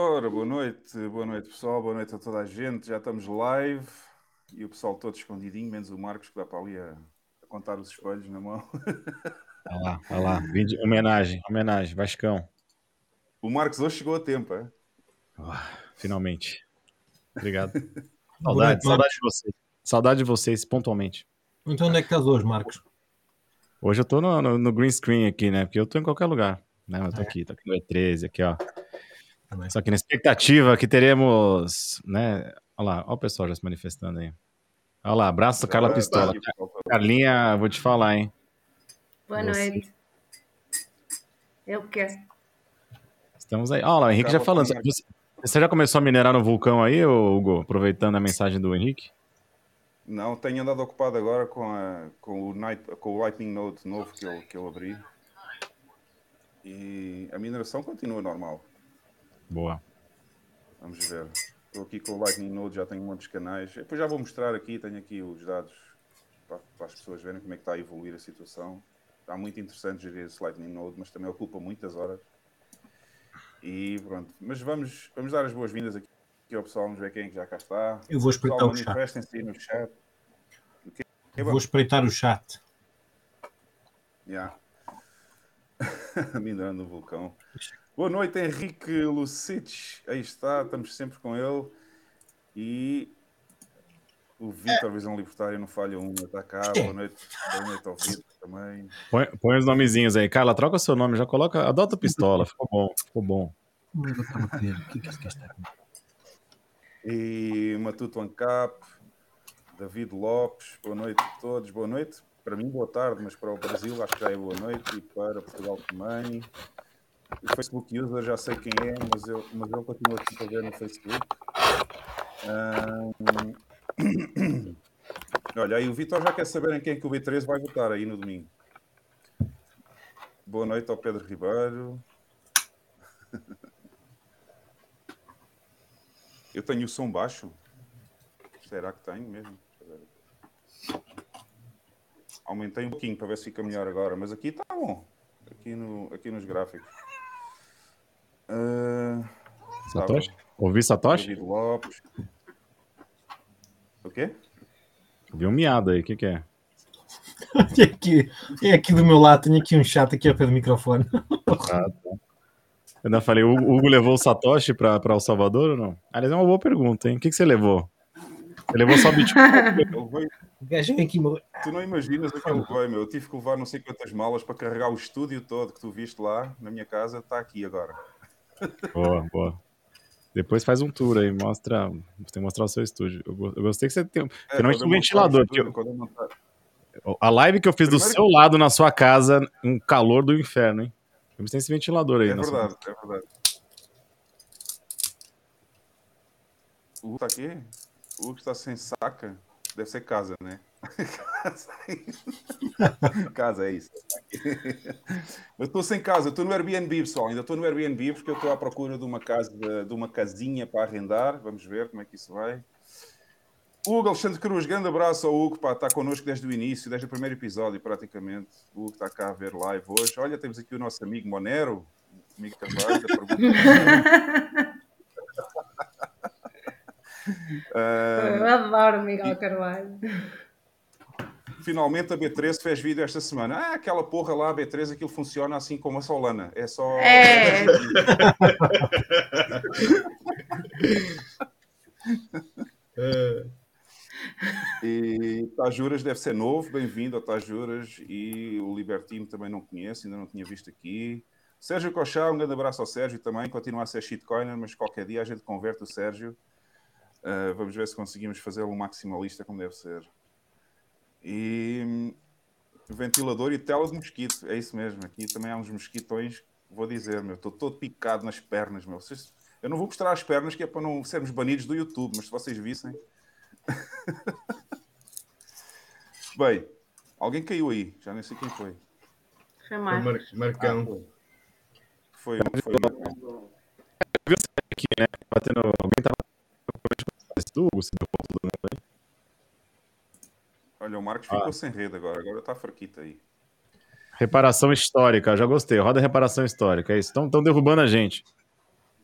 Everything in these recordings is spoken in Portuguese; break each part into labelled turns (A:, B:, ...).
A: Ora, boa noite, boa noite pessoal, boa noite a toda a gente. Já estamos live e o pessoal todo escondidinho, menos o Marcos que dá para ali a, a contar os espelhos na mão.
B: Olha lá, olha lá. Vídeo, homenagem, homenagem, Vascão.
A: O Marcos hoje chegou a tempo, é?
B: Ah, finalmente. Obrigado. Saudade, saudade de vocês. Saudade de vocês, pontualmente.
C: Então onde é que estás hoje, Marcos?
B: Hoje eu tô no, no, no green screen aqui, né? Porque eu tô em qualquer lugar. Né? Eu tô
C: É.
B: aqui, tô aqui no E13, aqui, ó.
C: Também.
B: Só que na expectativa que teremos, né? Olha lá, olha o pessoal já se manifestando aí. Olha lá, abraço Carla Pistola.
A: tá.
B: Carlinha, vou te falar, hein?
D: Boa
B: Você.
D: noite. Eu quero.
B: Estamos aí. Olha lá, o Henrique já
A: Carla
B: falando. Você, já começou a minerar no vulcão aí, Hugo? Aproveitando a mensagem do Henrique?
A: Não, tenho andado ocupado agora com, a, com, o, Night, com o Lightning Node novo que eu, que eu abri. E a mineração continua normal.
B: Boa.
A: Vamos ver. Estou aqui com o Lightning Node, já tenho muitos canais. Depois já vou mostrar aqui, tenho aqui os dados para, para as pessoas verem como é que está a evoluir a situação. Está muito interessante gerir esse Lightning Node, mas também ocupa muitas horas. E pronto. Mas vamos, vamos dar as boas-vindas aqui, aqui ao pessoal, vamos ver quem é que já cá está.
C: Eu vou espreitar
A: Pessoal,
C: o chat.
A: no chat.
C: Eu vou espreitar o chat.
A: Yeah. Minerando no vulcão. Boa noite, Henrique Lucich. Aí está, estamos sempre com ele. E o Vitor, Visão Libertária, não falha uma, está cá. Boa noite, boa noite ao Vitor também.
B: Põe, põe os nomezinhos aí. Carla, troca seu nome, já coloca. Adota o pistola. Ficou bom, ficou bom.
C: O que é que este gajo
A: E Matuto Ancap, David Lopes, boa noite a todos, boa noite. Para mim, boa tarde, mas para o Brasil acho que já é boa noite e para Portugal também. O Facebook user já sei quem é, mas eu, mas eu continuo aqui para ver no Facebook. Ahm, Olha, aí o Vitor já quer saber em quem é que o B13 vai votar aí no domingo. Boa noite ao Pedro Ribeiro. Eu tenho o som baixo. Será que tenho mesmo? Aumentei um pouquinho para ver se fica melhor agora, mas aqui está bom. Aqui, no, aqui nos gráficos. Ah,
B: Satoshi?
A: estava
B: Ouvi Satoshi?
A: David Lopes. O quê?
B: Vi um miado aí, o que, que é?
C: É aqui, é aqui do meu lado, tenho aqui um chat aqui ao pé do microfone.
B: Ah, tá. Eu ainda falei, o Hugo levou o Satoshi para El Salvador ou não? Aliás, é uma boa pergunta, hein? O que, que você levou? Você levou só Bitcoin?
A: Tu não imaginas o que ele veio, meu. Eu tive que levar não sei quantas malas para carregar o estúdio todo que tu viste lá na minha casa. Está aqui agora.
B: Boa, boa. Depois faz um tour aí, mostra. Você tem que mostrar o seu estúdio. Eu, go- eu gostei que você tem.
A: É, quando
B: um ventilador.
A: estúdio, eu
B: a live que eu fiz do
A: Primeiro-
B: seu lado na sua casa, um calor do inferno, hein? Tem esse ventilador aí.
A: É
B: na sua-
A: verdade, é verdade. O Hugo está aqui? O Hugo está sem saca? Deve ser casa, né? casa, é isso. Eu estou sem casa, estou no Airbnb, pessoal. Ainda estou no Airbnb porque eu estou à procura de uma casa, de uma casinha para arrendar. Vamos ver como é que isso vai. Hugo Alexandre Cruz, grande abraço ao Hugo, pá, está connosco desde o início, desde o primeiro episódio, praticamente. O Hugo está cá a ver live hoje. Olha, temos aqui o nosso amigo Monero, amigo Carvalho, da pergunta. Ah,
D: Eu adoro Miguel Carvalho.
A: Finalmente a B13 fez vídeo esta semana. Ah, aquela porra lá, a B13, aquilo funciona assim como a Solana. É só.
D: É.
A: E Tajuras deve ser novo, bem-vindo a Tajuras. E o Libertino também não conheço, ainda não tinha visto aqui. Sérgio Cochá, um grande abraço ao Sérgio também. Continua a ser shitcoiner, mas qualquer dia a gente converte o Sérgio. Ah, vamos ver se conseguimos fazê-lo um maximalista como deve ser. E hum, ventilador e tela de mosquito, é isso mesmo. Aqui também há uns mosquitões, vou dizer, meu, estou todo picado nas pernas, meu. Vocês- Eu não vou mostrar as pernas que é para não sermos banidos do YouTube, mas se vocês vissem. Bem, alguém caiu aí, já nem sei quem foi.
D: Foi.
E: Mar- Marcão.
A: Foi, foi
B: Aqui, né? Batendo. Alguém tava. Do Hugo, você deu ponto, né? Foi?
A: Olha, o Marcos
B: Ah.
A: ficou sem rede agora, agora está fraquita aí.
B: Reparação histórica, já gostei. Roda reparação histórica, é isso. Estão derrubando a gente.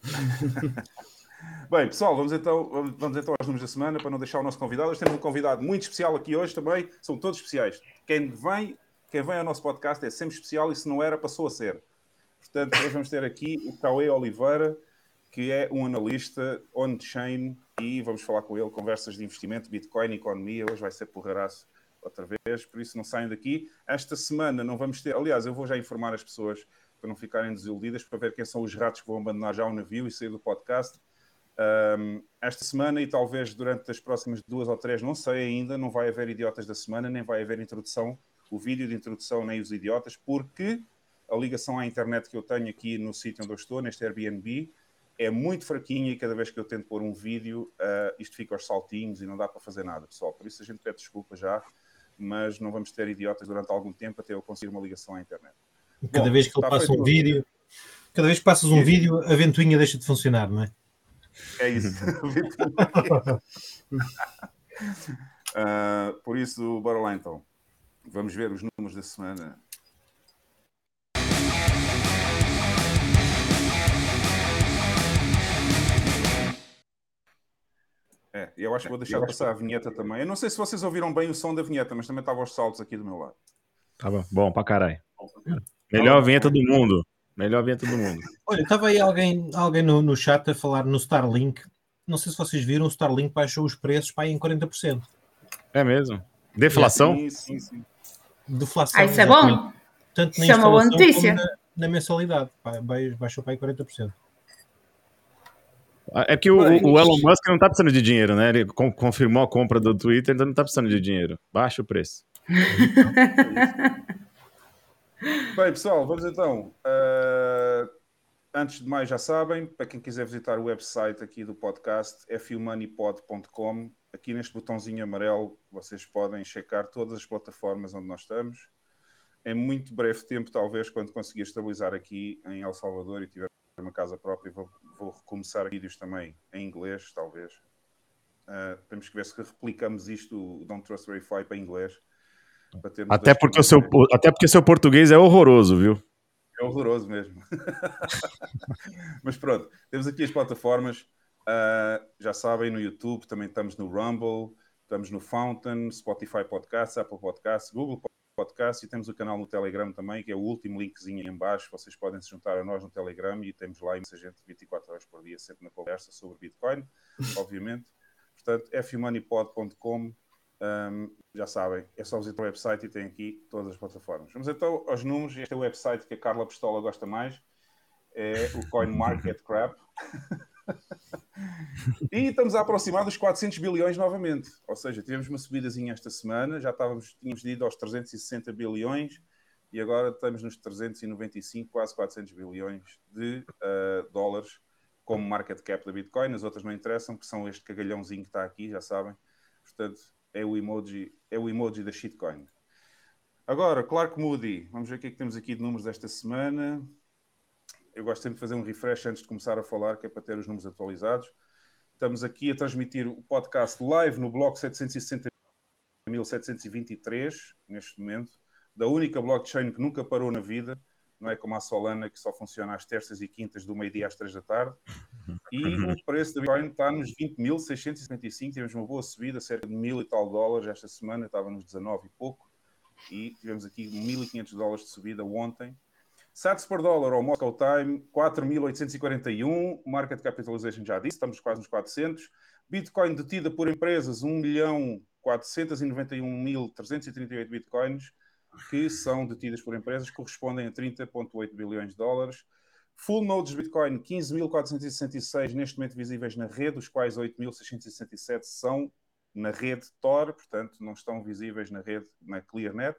A: Bem, pessoal, vamos então, vamos então aos números da semana para não deixar o nosso convidado. Hoje temos um convidado muito especial aqui hoje também. São todos especiais. Quem vem, quem vem ao nosso podcast é sempre especial e se não era, passou a ser. Portanto, hoje vamos ter aqui o Cauê Oliveira, que é um analista on-chain e vamos falar com ele conversas de investimento, Bitcoin, economia. Hoje vai ser porraraço outra vez, por isso não saiam daqui. Esta semana não vamos ter, aliás, eu vou já informar as pessoas para não ficarem desiludidas, para ver quem são os ratos que vão abandonar já o navio e sair do podcast. Um, esta semana e talvez durante as próximas duas ou três, não sei ainda, não vai haver idiotas da semana, nem vai haver introdução, o vídeo de introdução, nem os idiotas, porque a ligação à internet que eu tenho aqui no sítio onde eu estou, neste Airbnb, é muito fraquinha e cada vez que eu tento pôr um vídeo, uh, isto fica aos saltinhos e não dá para fazer nada, pessoal. Por isso a gente pede desculpa já, mas não vamos ter idiotas durante algum tempo até eu conseguir uma ligação à internet.
C: Cada Bom, vez que ele passa um vídeo, cada vez que passas um vídeo, a ventoinha deixa de funcionar, não é?
A: É isso. uh, por isso, bora lá então. Vamos ver os números da semana. É, eu acho que vou deixar de passar a vinheta também. Eu não sei se vocês ouviram bem o som da vinheta, mas também estava aos saltos aqui do meu lado.
B: Tava bom pra caralho. Melhor vinheta do mundo. Melhor vinheta do mundo.
C: Olha, estava aí alguém, alguém no, no chat a falar no Starlink. Não sei se vocês viram, o Starlink baixou os preços para aí em 40%.
B: É mesmo? Deflação?
A: Sim, sim, sim.
C: Deflação.
D: Ah, isso é bom.
C: Tanto na
D: Isso é uma boa notícia.
C: na, na mensalidade. Ba- ba- Baixou para aí 40%.
B: É que o, o Elon Musk não tá precisando de dinheiro, né? Ele con- confirmou a compra do Twitter, então não tá precisando de dinheiro. Baixa o preço.
A: Bem, pessoal, vamos então. Uh, antes de mais, já sabem, para quem quiser visitar o website aqui do podcast, fumoneypod.com. Aqui neste botãozinho amarelo, vocês podem checar todas as plataformas onde nós estamos. Em muito breve tempo, talvez, quando conseguir estabilizar aqui em El Salvador e tiver uma casa própria, vou, vou recomeçar vídeos também em inglês, talvez. Uh, temos que ver se replicamos isto, o Don't Trust Verify, para inglês. para
B: Até porque, o seu, até porque seu português é horroroso, viu?
A: É horroroso mesmo. Mas pronto, temos aqui as plataformas. ah, já sabem, no YouTube também estamos no Rumble, estamos no Fountain, Spotify Podcasts, Apple Podcasts, Google Podcasts e temos o canal no Telegram também, que é o último linkzinho aí em baixo. Vocês podem se juntar a nós no Telegram e temos lá imensa gente 24 horas por dia, sempre na conversa sobre Bitcoin, obviamente. Portanto, fumoneypod.com um, já sabem, é só visitar o website e tem aqui todas as plataformas. Vamos então aos números. Este é o website que a Carla Pistola gosta mais. É o CoinMarketCap. e estamos a aproximar dos 400 bilhões novamente. Ou seja, tivemos uma subidazinha esta semana, já estávamos, tínhamos ido aos 360 bilhões e agora estamos nos 395, quase 400 bilhões de uh, dólares como market cap da Bitcoin. As outras não interessam, que são este cagalhãozinho que está aqui, já sabem. Portanto, é o emoji, é o emoji da shitcoin. Agora, Clark Moody, vamos ver o que é que temos aqui de números desta semana. Eu gosto sempre de fazer um refresh antes de começar a falar, que é para ter os números atualizados. Estamos aqui a transmitir o podcast live no bloco 760.723, neste momento, da única blockchain que nunca parou na vida, não é como a Solana, que só funciona às terças e quintas, do meio-dia às três da tarde. E o preço da Bitcoin está nos 20.655. Tivemos uma boa subida, cerca de mil e tal dólares esta semana, estava nos 19 e pouco. E tivemos aqui 1.500 dólares de subida ontem. Sats por dólar ao Moscow Time, 4.841. Market capitalization já disse, estamos quase nos 400. Bitcoin detida por empresas, 1.491.338 bitcoins, que são detidas por empresas, correspondem a 30,8 bilhões de dólares. Full nodes de Bitcoin, 15.466 neste momento visíveis na rede, os quais 8.667 são na rede Tor, portanto não estão visíveis na rede na ClearNet.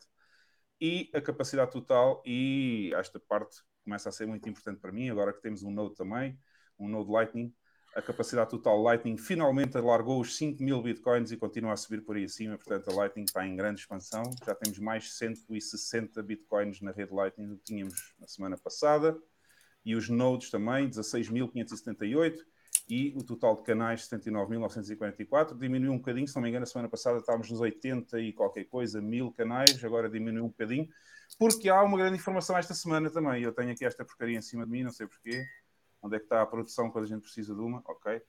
A: E a capacidade total, e esta parte começa a ser muito importante para mim, agora que temos um node também, um node Lightning, a capacidade total Lightning finalmente alargou os 5 mil bitcoins e continua a subir por aí acima, portanto a Lightning está em grande expansão, já temos mais 160 bitcoins na rede Lightning do que tínhamos na semana passada, e os nodes também, 16.578, e o total de canais 79.944, diminuiu um bocadinho, se não me engano, a semana passada estávamos nos 80 e qualquer coisa, mil canais, agora diminuiu um bocadinho, porque há uma grande informação esta semana também, eu tenho aqui esta porcaria em cima de mim, não sei porquê, Onde é que está a produção quando a gente precisa de uma? Ok. Uh,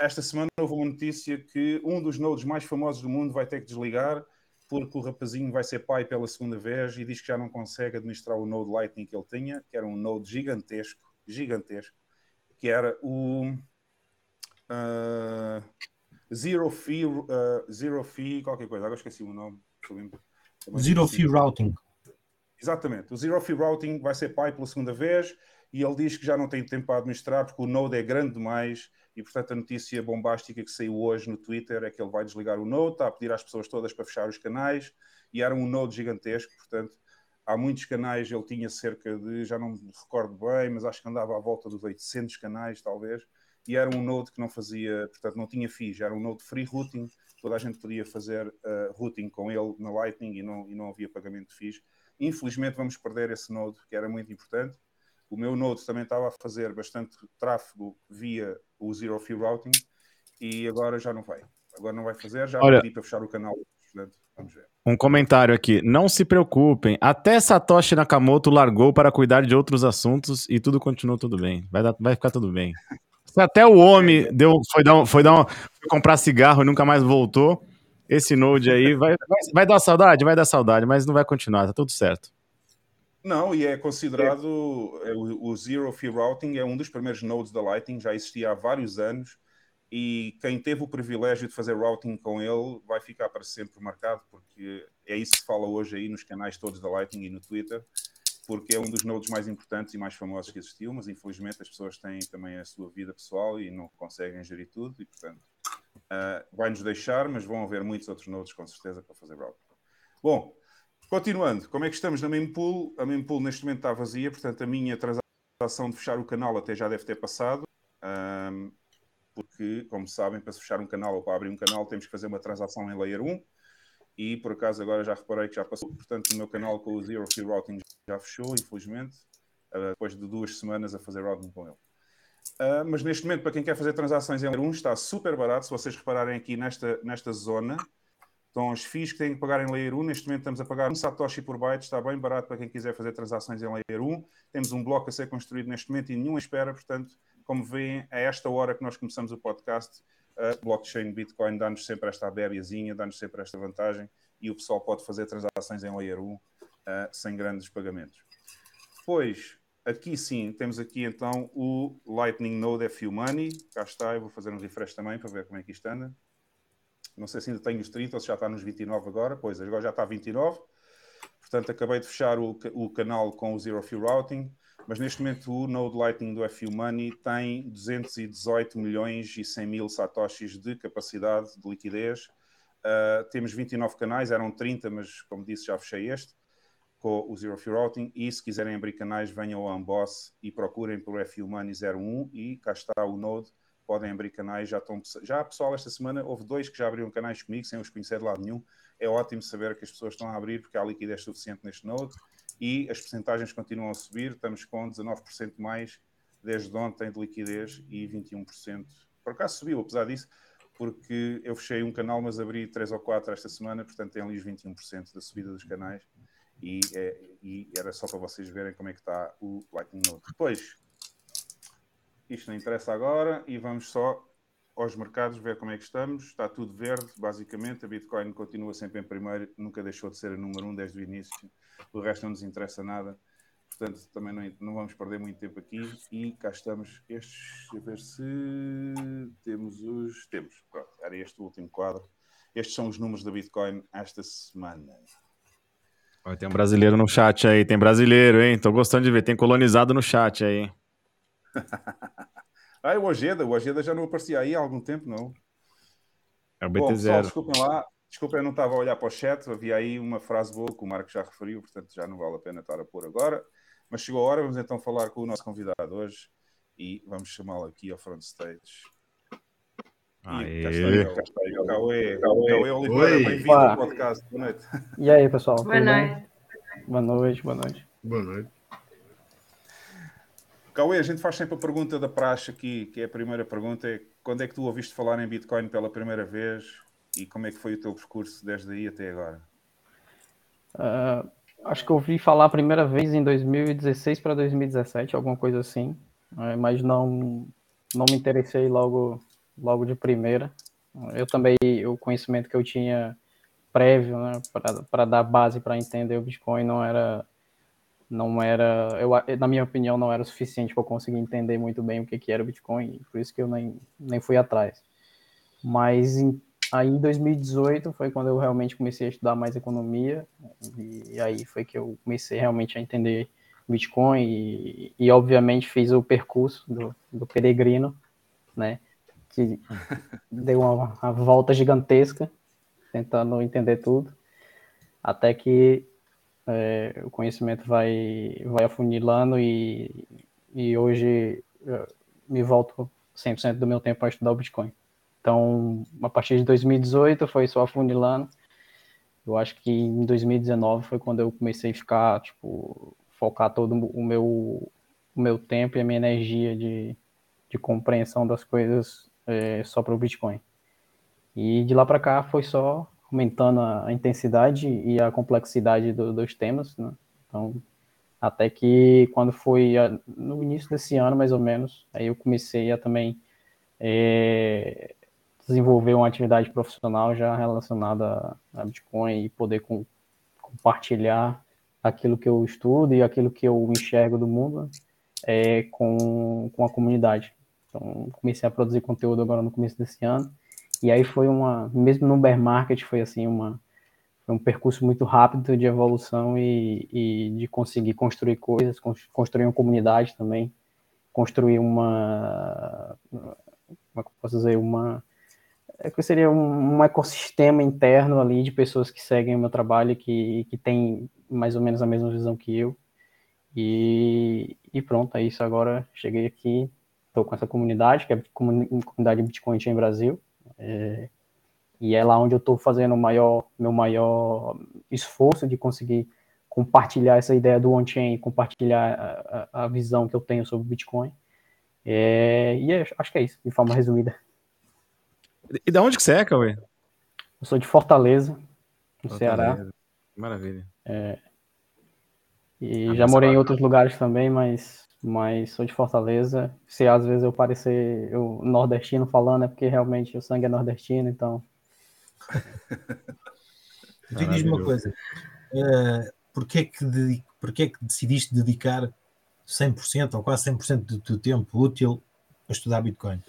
A: esta semana houve uma notícia que um dos nodes mais famosos do mundo vai ter que desligar porque o rapazinho vai ser pai pela segunda vez e diz que já não consegue administrar o node Lightning que ele tinha, que era um node gigantesco, gigantesco, que era o uh, Zero Fee, uh, Zero Fee, qualquer coisa, agora esqueci o nome.
C: Zero Fee Routing.
A: Exatamente, o Zero Fee Routing vai ser pai pela segunda vez e ele diz que já não tem tempo para administrar porque o node é grande demais e portanto a notícia bombástica que saiu hoje no Twitter é que ele vai desligar o Node, está a pedir às pessoas todas para fechar os canais e era um Node gigantesco, portanto há muitos canais, ele tinha cerca de, já não me recordo bem, mas acho que andava à volta dos 800 canais talvez, e era um Node que não fazia, portanto não tinha fees, era um Node free routing, toda a gente podia fazer uh, routing com ele na Lightning e não, e não havia pagamento de fees. Infelizmente vamos perder esse Node, que era muito importante. O meu Node também estava a fazer bastante tráfego via o Zero Fee Routing e agora já não vai. Agora não vai fazer, já
B: Olha,
A: pedi para fechar o canal. Portanto, vamos ver.
B: Um comentário aqui. Não se preocupem. Até Satoshi Nakamoto largou para cuidar de outros assuntos e tudo continuou tudo bem. Vai, dar, vai ficar tudo bem. Até o homem deu, foi, dar, foi, dar foi comprar cigarro e nunca mais voltou. Esse Node aí vai, vai, vai dar saudade? Vai dar saudade, mas não vai continuar, tá tudo certo.
A: Não, e é considerado é, o, o Zero Fee Routing é um dos primeiros nodes da Lightning, já existia há vários anos e quem teve o privilégio de fazer routing com ele vai ficar para sempre marcado, porque é isso que se fala hoje aí nos canais todos da Lightning e no Twitter, porque é um dos nodes mais importantes e mais famosos que existiu, mas infelizmente as pessoas têm também a sua vida pessoal e não conseguem gerir tudo e portanto ah, vai-nos deixar, mas vão haver muitos outros nodes com certeza para fazer routing. Bom, Continuando, como é que estamos na mempool? A mempool neste momento está vazia, portanto a minha transação de fechar o canal até já deve ter passado, ahm, porque, como sabem, para se fechar um canal ou para abrir um canal temos que fazer uma transação em Layer 1 e por acaso agora já reparei que já passou, portanto o meu canal com o Zero Fee Routing já fechou, infelizmente, ah, depois de duas semanas a fazer routing com ele. Ah, mas neste momento, para quem quer fazer transações em Layer 1, está super barato, se vocês repararem aqui nesta, nesta zona, então, os FIIs que têm que pagar em Layer 1, neste momento estamos a pagar um Satoshi por byte, está bem barato para quem quiser fazer transações em Layer 1. Temos um bloco a ser construído neste momento e nenhum espera, portanto, como veem, a esta hora que nós começamos o podcast, a blockchain Bitcoin dá-nos sempre esta abébiazinha, dá-nos sempre esta vantagem e o pessoal pode fazer transações em Layer 1 uh, sem grandes pagamentos. Depois, aqui sim, temos aqui então o Lightning Node FU Money. Cá está, eu vou fazer um refresh também para ver como é que isto anda. Não sei se ainda tem os 30 ou se já está nos 29 agora. Pois, agora já está 29. Portanto, acabei de fechar o, o canal com o Zero Fee Routing, mas neste momento o Node Lightning do FU Money tem 218 milhões e 100 mil satoshis de capacidade de liquidez. Uh, temos 29 canais, eram 30, mas como disse, já fechei este com o Zero Fee Routing. E se quiserem abrir canais, venham ao Unboss e procurem por FU Money 01 e cá está o Node podem abrir canais, já estão já pessoal esta semana houve dois que já abriram canais comigo sem os conhecer de lado nenhum. É ótimo saber que as pessoas estão a abrir porque há liquidez suficiente neste node e as percentagens continuam a subir. Estamos com 19% mais desde ontem de liquidez e 21%. Por acaso subiu, apesar disso, porque eu fechei um canal, mas abri 3 ou 4 esta semana, portanto tem ali os 21% da subida dos canais. E, é, e era só para vocês verem como é que está o Lightning Node. Depois, isto não interessa agora e vamos só aos mercados ver como é que estamos. Está tudo verde, basicamente. A Bitcoin continua sempre em primeiro, nunca deixou de ser a número um desde o início. O resto não nos interessa nada. Portanto, também não, não vamos perder muito tempo aqui. E cá estamos. Estes, a ver se temos os. Temos. Pronto, era este o último quadro. Estes são os números da Bitcoin esta semana.
B: Olha, tem um brasileiro no chat aí, tem brasileiro, hein? Tô gostando de ver, tem colonizado no chat aí.
A: Ah, o Ojeda, o Ojeda já não aparecia aí há algum tempo, não.
B: É o
A: Bom, pessoal,
B: BT0.
A: desculpem lá. Desculpem, eu não estava a olhar para o chat. Havia aí uma frase boa que o Marco já referiu, portanto já não vale a pena estar a pôr agora. Mas chegou a hora, vamos então falar com o nosso convidado hoje e vamos chamá-lo aqui ao front stage.
B: Aê.
A: Cauê, Cauê Oliveira, bem-vindo ao podcast. Boa noite.
E: E aí, pessoal?
D: Boa noite.
E: Boa noite, boa noite.
F: Boa noite.
A: Cauê, a gente faz sempre a pergunta da praxe aqui, que é a primeira pergunta, é quando é que tu ouviste falar em Bitcoin pela primeira vez e como é que foi o teu percurso desde aí até agora?
E: Ah, acho que eu ouvi falar a primeira vez em 2016 para 2017, alguma coisa assim. é, mas não, não me interessei logo, logo de primeira. Eu também, o conhecimento que eu tinha prévio, né, para dar base para entender o Bitcoin não era não era, eu, na minha opinião, não era o suficiente para conseguir entender muito bem o que, que era o Bitcoin, por isso que eu nem, nem fui atrás. Mas em, aí em 2018 foi quando eu realmente comecei a estudar mais economia, e, aí foi que eu comecei realmente a entender Bitcoin e, e obviamente fiz o percurso do, do peregrino, né, que deu uma, uma volta gigantesca, tentando entender tudo, até que é, o conhecimento vai, vai afunilando e, e hoje me volto 100% do meu tempo para estudar o Bitcoin. Então, a partir de 2018 foi só afunilando. Eu acho que em 2019 foi quando eu comecei a ficar, tipo, focar todo o meu, o meu tempo e a minha energia de, de compreensão das coisas é, só para o Bitcoin. E de lá para cá foi só aumentando a, intensidade e a complexidade do, dos temas, né? Então, até que quando foi no início desse ano, mais ou menos, aí eu comecei a também é, desenvolver uma atividade profissional já relacionada a, Bitcoin e poder com, compartilhar aquilo que eu estudo e aquilo que eu enxergo do mundo é, com, com a comunidade. Então, comecei a produzir conteúdo agora no começo desse ano e aí foi uma, mesmo no bear market, foi assim uma foi um percurso muito rápido de evolução e, e de conseguir construir coisas, construir uma comunidade também, construir uma, como é que eu posso dizer, uma é que seria um, um, ecossistema interno ali de pessoas que seguem o meu trabalho que que tem mais ou menos a mesma visão que eu e, e pronto, é isso agora cheguei aqui estou com essa comunidade que é a comunidade Bitcoin em Brasil é, e é lá onde eu estou fazendo o maior, meu maior esforço de conseguir compartilhar essa ideia do on-chain, compartilhar a, a, visão que eu tenho sobre o Bitcoin. É, e é, acho que é isso, de forma resumida.
B: E da onde que você é, Cauê?
E: Eu sou de Fortaleza, no Fortaleza. Ceará.
B: Maravilha.
E: É, e ah, já morei em outros lugares também, mas mas sou de Fortaleza. Se às vezes eu parecer eu nordestino falando, é porque realmente o sangue é nordestino, então.
C: Diz-me uma coisa: uh, porquê, é que porquê é que decidiste dedicar 100% ou quase 100% do teu tempo útil a estudar Bitcoin?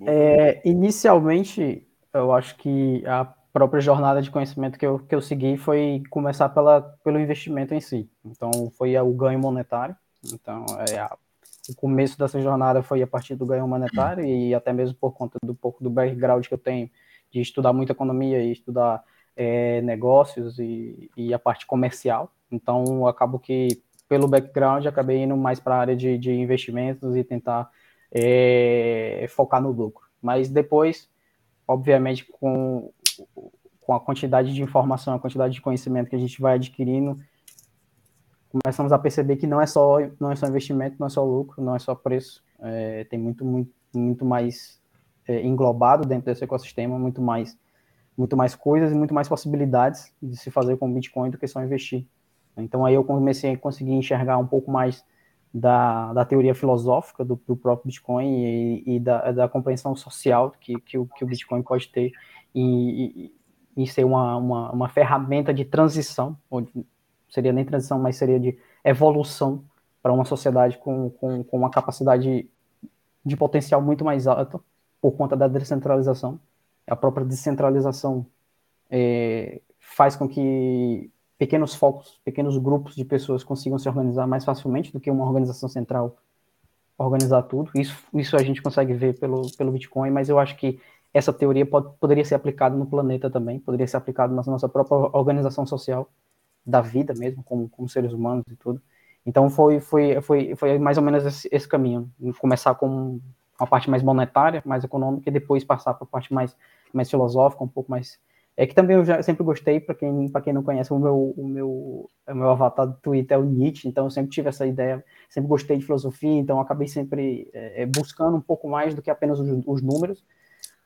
E: É, inicialmente, eu acho que a própria jornada de conhecimento que eu, que eu segui foi começar pela, pelo investimento em si. Então, foi o ganho monetário. Então, é, a, o começo dessa jornada foi a partir do ganho monetário e até mesmo por conta do pouco do background que eu tenho de estudar muito economia e estudar é, negócios e, e, a parte comercial. Então, acabo que, pelo background, acabei indo mais para a área de, de investimentos e tentar é, focar no lucro. Mas depois, obviamente, com com a quantidade de informação, a quantidade de conhecimento que a gente vai adquirindo, começamos a perceber que não é só não é só investimento, não é só lucro, não é só preço, é, tem muito muito muito mais é, englobado dentro desse ecossistema, muito mais muito mais coisas e muito mais possibilidades de se fazer com Bitcoin do que só investir. Então aí eu comecei a conseguir enxergar um pouco mais da, da teoria filosófica do, do próprio Bitcoin e, e da, da, compreensão social que, que, o, que o Bitcoin pode ter e, e, ser uma, uma, uma, ferramenta de transição, ou seria nem transição, mas seria de evolução para uma sociedade com, com, com uma capacidade de potencial muito mais alta por conta da descentralização. A própria descentralização é, faz com que pequenos focos, pequenos grupos de pessoas consigam se organizar mais facilmente do que uma organização central organizar tudo. Isso, isso a gente consegue ver pelo, pelo Bitcoin, mas eu acho que essa teoria pode, poderia ser aplicada no planeta também, poderia ser aplicada na nossa própria organização social da vida mesmo, como, como seres humanos e tudo. Então foi, foi, foi, foi mais ou menos esse, esse caminho, começar com uma parte mais monetária, mais econômica, e depois passar para a parte mais, mais filosófica, um pouco mais... É que também eu já sempre gostei, para quem, quem não conhece, o meu, o, meu, o meu avatar do Twitter é o Nietzsche, então eu sempre tive essa ideia, sempre gostei de filosofia, então acabei sempre é, buscando um pouco mais do que apenas os, os números,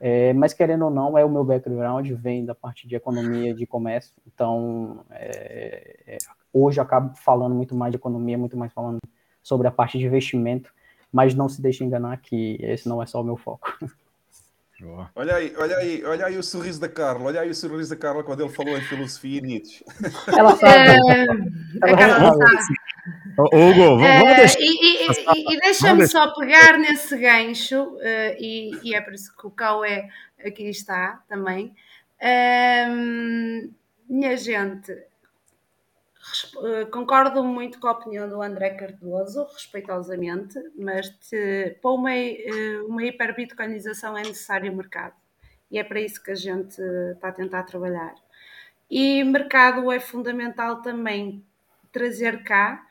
E: é, mas querendo ou não, é o meu background, vem da parte de economia, de comércio. Então, é, é, hoje acabo falando muito mais de economia, muito mais falando sobre a parte de investimento, mas não se deixe enganar que esse não é só o meu foco.
A: Olha aí, olha aí, olha aí o sorriso da Carla, olha aí o sorriso da Carla quando ele falou em filosofia e Nietzsche.
E: Ela sabe.
D: É, a Carla
B: Vamos- Hugo, vamos, vamos
D: Eh,
B: deixar.
D: e e- e- e deixa-me só pegar nesse gancho, eh, e, e é por isso que o Cauê aqui está também. Ehm, minha gente, concordo muito com a opinião do André Cardoso, respeitosamente, mas te- para uma, eh, uma hiperbitcoinização é necessário mercado. E é para isso que a gente está a tentar trabalhar. E mercado é fundamental também trazer cá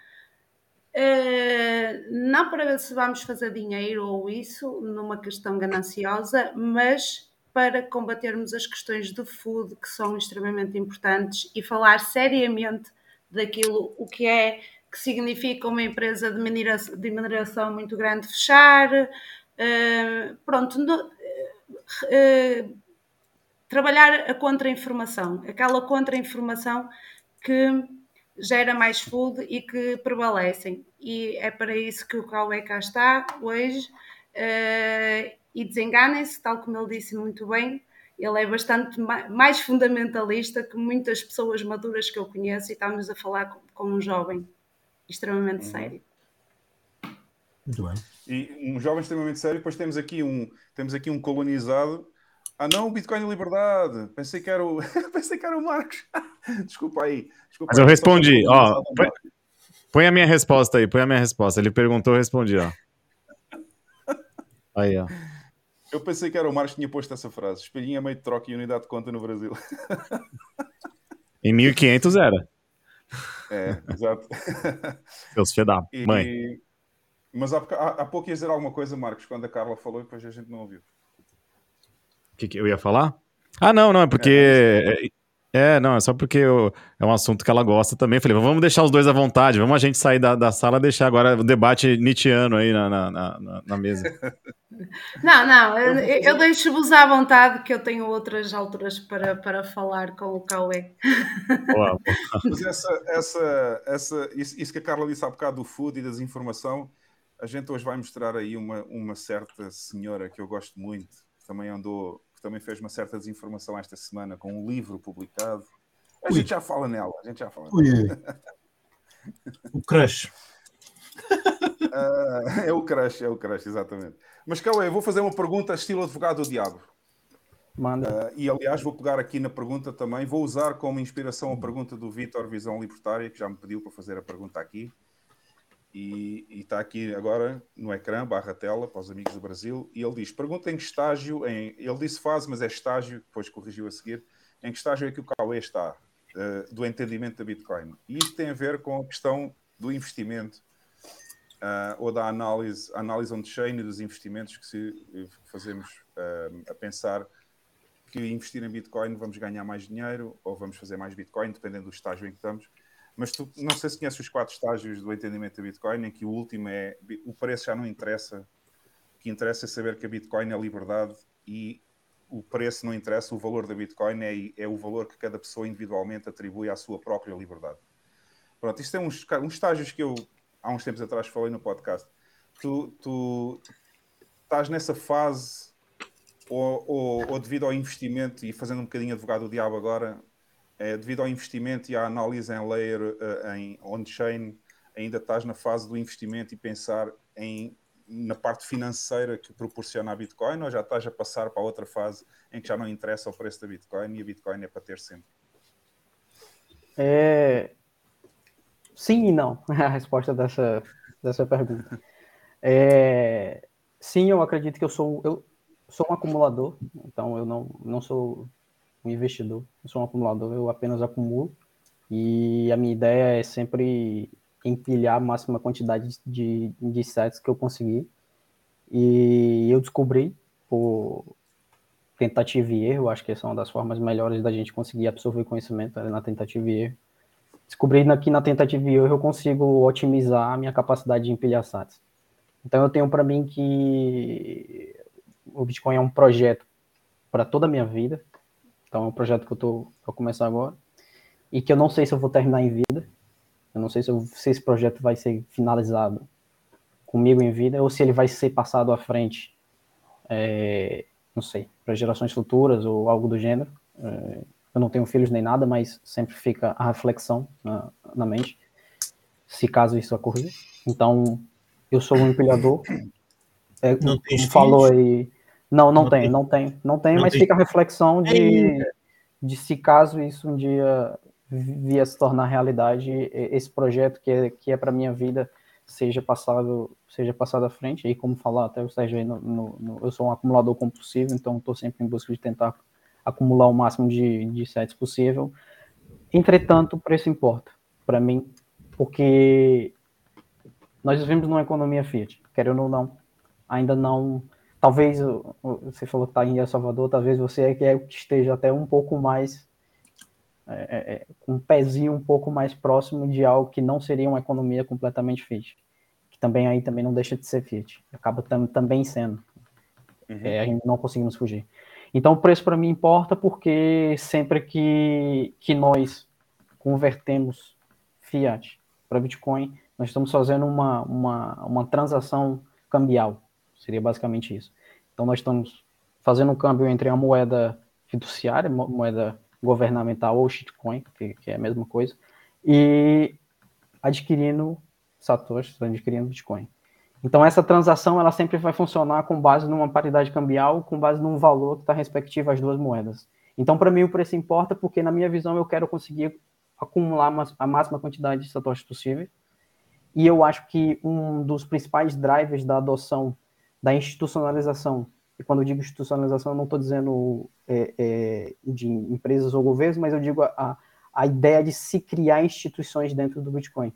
D: não para ver se vamos fazer dinheiro ou isso, numa questão gananciosa, mas para combatermos as questões do food que são extremamente importantes e falar seriamente daquilo o que é que significa uma empresa de mineração, de mineração muito grande fechar. Uh, pronto, no, uh, trabalhar a contra-informação, aquela contra-informação que gera mais food e que prevalecem. E é para isso que o Cauê cá está hoje. Uh, e desenganem-se, tal como ele disse muito bem, ele é bastante ma mais fundamentalista que muitas pessoas maduras que eu conheço e estamos a falar com, com um jovem extremamente uhum. sério.
C: Muito bem.
A: E um jovem extremamente sério, depois temos aqui um, temos aqui um colonizado. Ah não, Bitcoin e liberdade. Pensei que era o, pensei que era o Marcos. Desculpa aí. Desculpa
B: Mas eu
A: aí,
B: respondi, ó. Põe, põe a minha resposta aí, põe a minha resposta. Ele perguntou, eu respondi, ó. Aí, ó.
A: Eu pensei que era o Marcos que tinha posto essa frase. Espelhinha meio de troca e unidade de conta no Brasil.
B: Em 1500 era.
A: É, exato.
B: Seus filhos da
A: E-
B: mãe.
A: Mas há, há, há pouco ia dizer alguma coisa, Marcos, quando a Carla falou e depois a gente não ouviu.
B: O que, que eu ia falar? Ah, não, não, é porque. É, não, é só porque eu- é um assunto que ela gosta também. Falei, vamos deixar os dois à vontade, vamos a gente sair da, da sala e deixar agora o debate Nietzscheano aí na, na, na- na- mesa.
D: Não, não, eu,
A: Eu
D: deixo-vos à vontade que eu tenho outras alturas para, para falar com o Cauê.
B: Boa,
A: Mas essa, essa, essa, isso, isso que a Carla disse há bocado do food e da desinformação, a gente hoje vai mostrar aí uma, uma certa senhora que eu gosto muito, que também andou, também fez uma certa desinformação esta semana com um livro publicado. A
C: Ui.
A: gente já fala nela, a gente já fala.
C: O crush.
A: Ah, é o crush, é o crush, exatamente. Mas Cauê, eu vou fazer uma pergunta estilo advogado do diabo.
E: Manda.
A: Ah, e aliás, vou pegar aqui na pergunta também, vou usar como inspiração a pergunta do Vitor Visão Libertária, que já me pediu para fazer a pergunta aqui. E, está aqui agora no ecrã, barra tela, para os amigos do Brasil. E ele diz: pergunta em que estágio, em, ele disse fase, mas é estágio, depois corrigiu a seguir, em que estágio é que o Cauê está ah, do entendimento da Bitcoin? E isto tem a ver com a questão do investimento ah, ou da análise, análise on-chain e dos investimentos que se eh, fazemos ah, a pensar que investir em Bitcoin vamos ganhar mais dinheiro ou vamos fazer mais Bitcoin, dependendo do estágio em que estamos. Mas tu não sei se conheces os quatro estágios do entendimento da Bitcoin, em que o último é o preço já não interessa. O que interessa é saber que a Bitcoin é liberdade e o preço não interessa, o valor da Bitcoin é, é o valor que cada pessoa individualmente atribui à sua própria liberdade. Pronto, isto é uns, uns estágios que eu há uns tempos atrás falei no podcast. Tu, tu estás nessa fase ou, ou, ou devido ao investimento, e fazendo um bocadinho advogado do diabo agora, é, devido ao investimento e à análise em layer, eh, em on-chain, ainda estás na fase do investimento e pensar em, na parte financeira que proporciona a Bitcoin, ou já estás a passar para outra fase em que já não interessa o preço da Bitcoin e a Bitcoin é para ter sempre?
E: É... Sim e não, a resposta dessa, dessa pergunta. É... Sim, eu acredito que eu sou, eu sou um acumulador, então eu não, não sou um investidor, eu sou um acumulador, eu apenas acumulo e a minha ideia é sempre empilhar a máxima quantidade de, de sets que eu conseguir. E eu descobri, por tentativa e erro, acho que essa é uma das formas melhores da gente conseguir absorver conhecimento, é na tentativa e erro descobri que na tentativa e erro eu consigo otimizar a minha capacidade de empilhar sats. Então eu tenho para mim que o Bitcoin é um projeto para toda a minha vida. Então é um projeto que eu tô para começar agora e que eu não sei se eu vou terminar em vida. Eu não sei se, eu, se esse projeto vai ser finalizado comigo em vida, ou se ele vai ser passado à frente, é, não sei, para gerações futuras ou algo do gênero. É, eu não tenho filhos nem nada, mas sempre fica a reflexão na, na mente, se caso isso ocorrer. Então, eu sou um empilhador. É, não como falou aí. Não, não, não tem, tem, não tem, não tem, não mas tem. fica a reflexão de, de se caso isso um dia via se tornar realidade, esse projeto que é, que é para minha vida seja passado seja passado à frente. E como falar até o Sérgio aí, no, no, no, eu sou um acumulador compulsivo, então estou sempre em busca de tentar acumular o máximo de, de sets possível. Entretanto, o preço importa para mim, porque nós vivemos numa economia Fiat, querendo ou não, ainda não. Talvez você falou que está em El Salvador, talvez você é que esteja até um pouco mais é, é, é, um pezinho um pouco mais próximo de algo que não seria uma economia completamente Fiat, que também aí também não deixa de ser Fiat, acaba tam, também sendo. Uhum. É, a gente não conseguimos fugir. Então o preço para mim importa porque sempre que, que nós convertemos fiat para Bitcoin, nós estamos fazendo uma, uma, uma transação cambial. Seria basicamente isso. Então nós estamos fazendo um câmbio entre a moeda fiduciária, moeda governamental ou shitcoin, que, que é a mesma coisa, e adquirindo satoshis, adquirindo Bitcoin. Então essa transação ela sempre vai funcionar com base numa paridade cambial, com base num valor que está respectivo às duas moedas. Então para mim o preço importa porque na minha visão eu quero conseguir acumular a máxima quantidade de satoshis possível. E eu acho que um dos principais drivers da adoção da institucionalização, e quando eu digo institucionalização, eu não estou dizendo é, é, de empresas ou governos, mas eu digo a, a ideia de se criar instituições dentro do Bitcoin.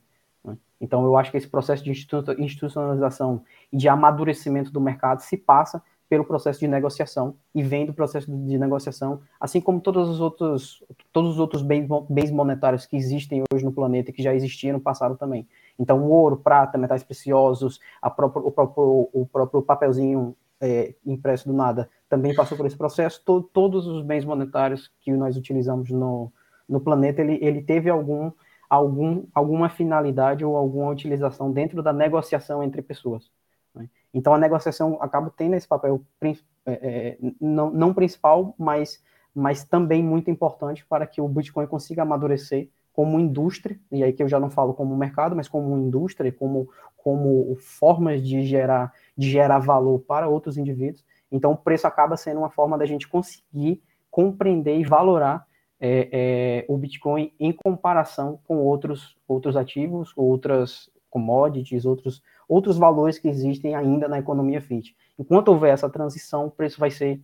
E: Então, eu acho que esse processo de institucionalização e de amadurecimento do mercado se passa pelo processo de negociação e vem do processo de negociação, assim como todos os outros, todos os outros bens, bens monetários que existem hoje no planeta e que já existiam no passado também. Então, ouro, prata, metais preciosos, o, próprio, o próprio papelzinho é, impresso do nada também passou por esse processo. To, todos os bens monetários que nós utilizamos no, no planeta, ele, ele teve algum algum, alguma finalidade ou alguma utilização dentro da negociação entre pessoas. Né? Então, a negociação acaba tendo esse papel é, é, não, não principal, mas, mas também muito importante para que o Bitcoin consiga amadurecer como indústria, e aí que eu já não falo como mercado, mas como indústria, como, como formas de gerar, de gerar valor para outros indivíduos. Então, o preço acaba sendo uma forma da gente conseguir compreender e valorar é, é, o Bitcoin em comparação com outros, outros ativos, outras commodities, outros, outros valores que existem ainda na economia fiat. Enquanto houver essa transição, o preço vai ser,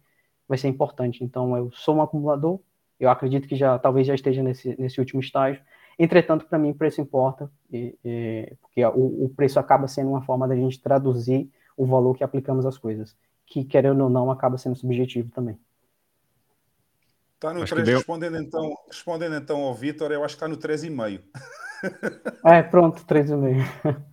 E: vai ser importante. Então, eu sou um acumulador, eu acredito que já talvez já esteja nesse, nesse último estágio. Entretanto, para mim, o preço importa, e, e, porque o, o preço acaba sendo uma forma da gente traduzir o valor que aplicamos às coisas, que, querendo ou não, acaba sendo subjetivo também.
A: Está no 3, deu... respondendo, então, respondendo então ao Vitor, eu acho que está no 3,5.
E: É, pronto, 3,5.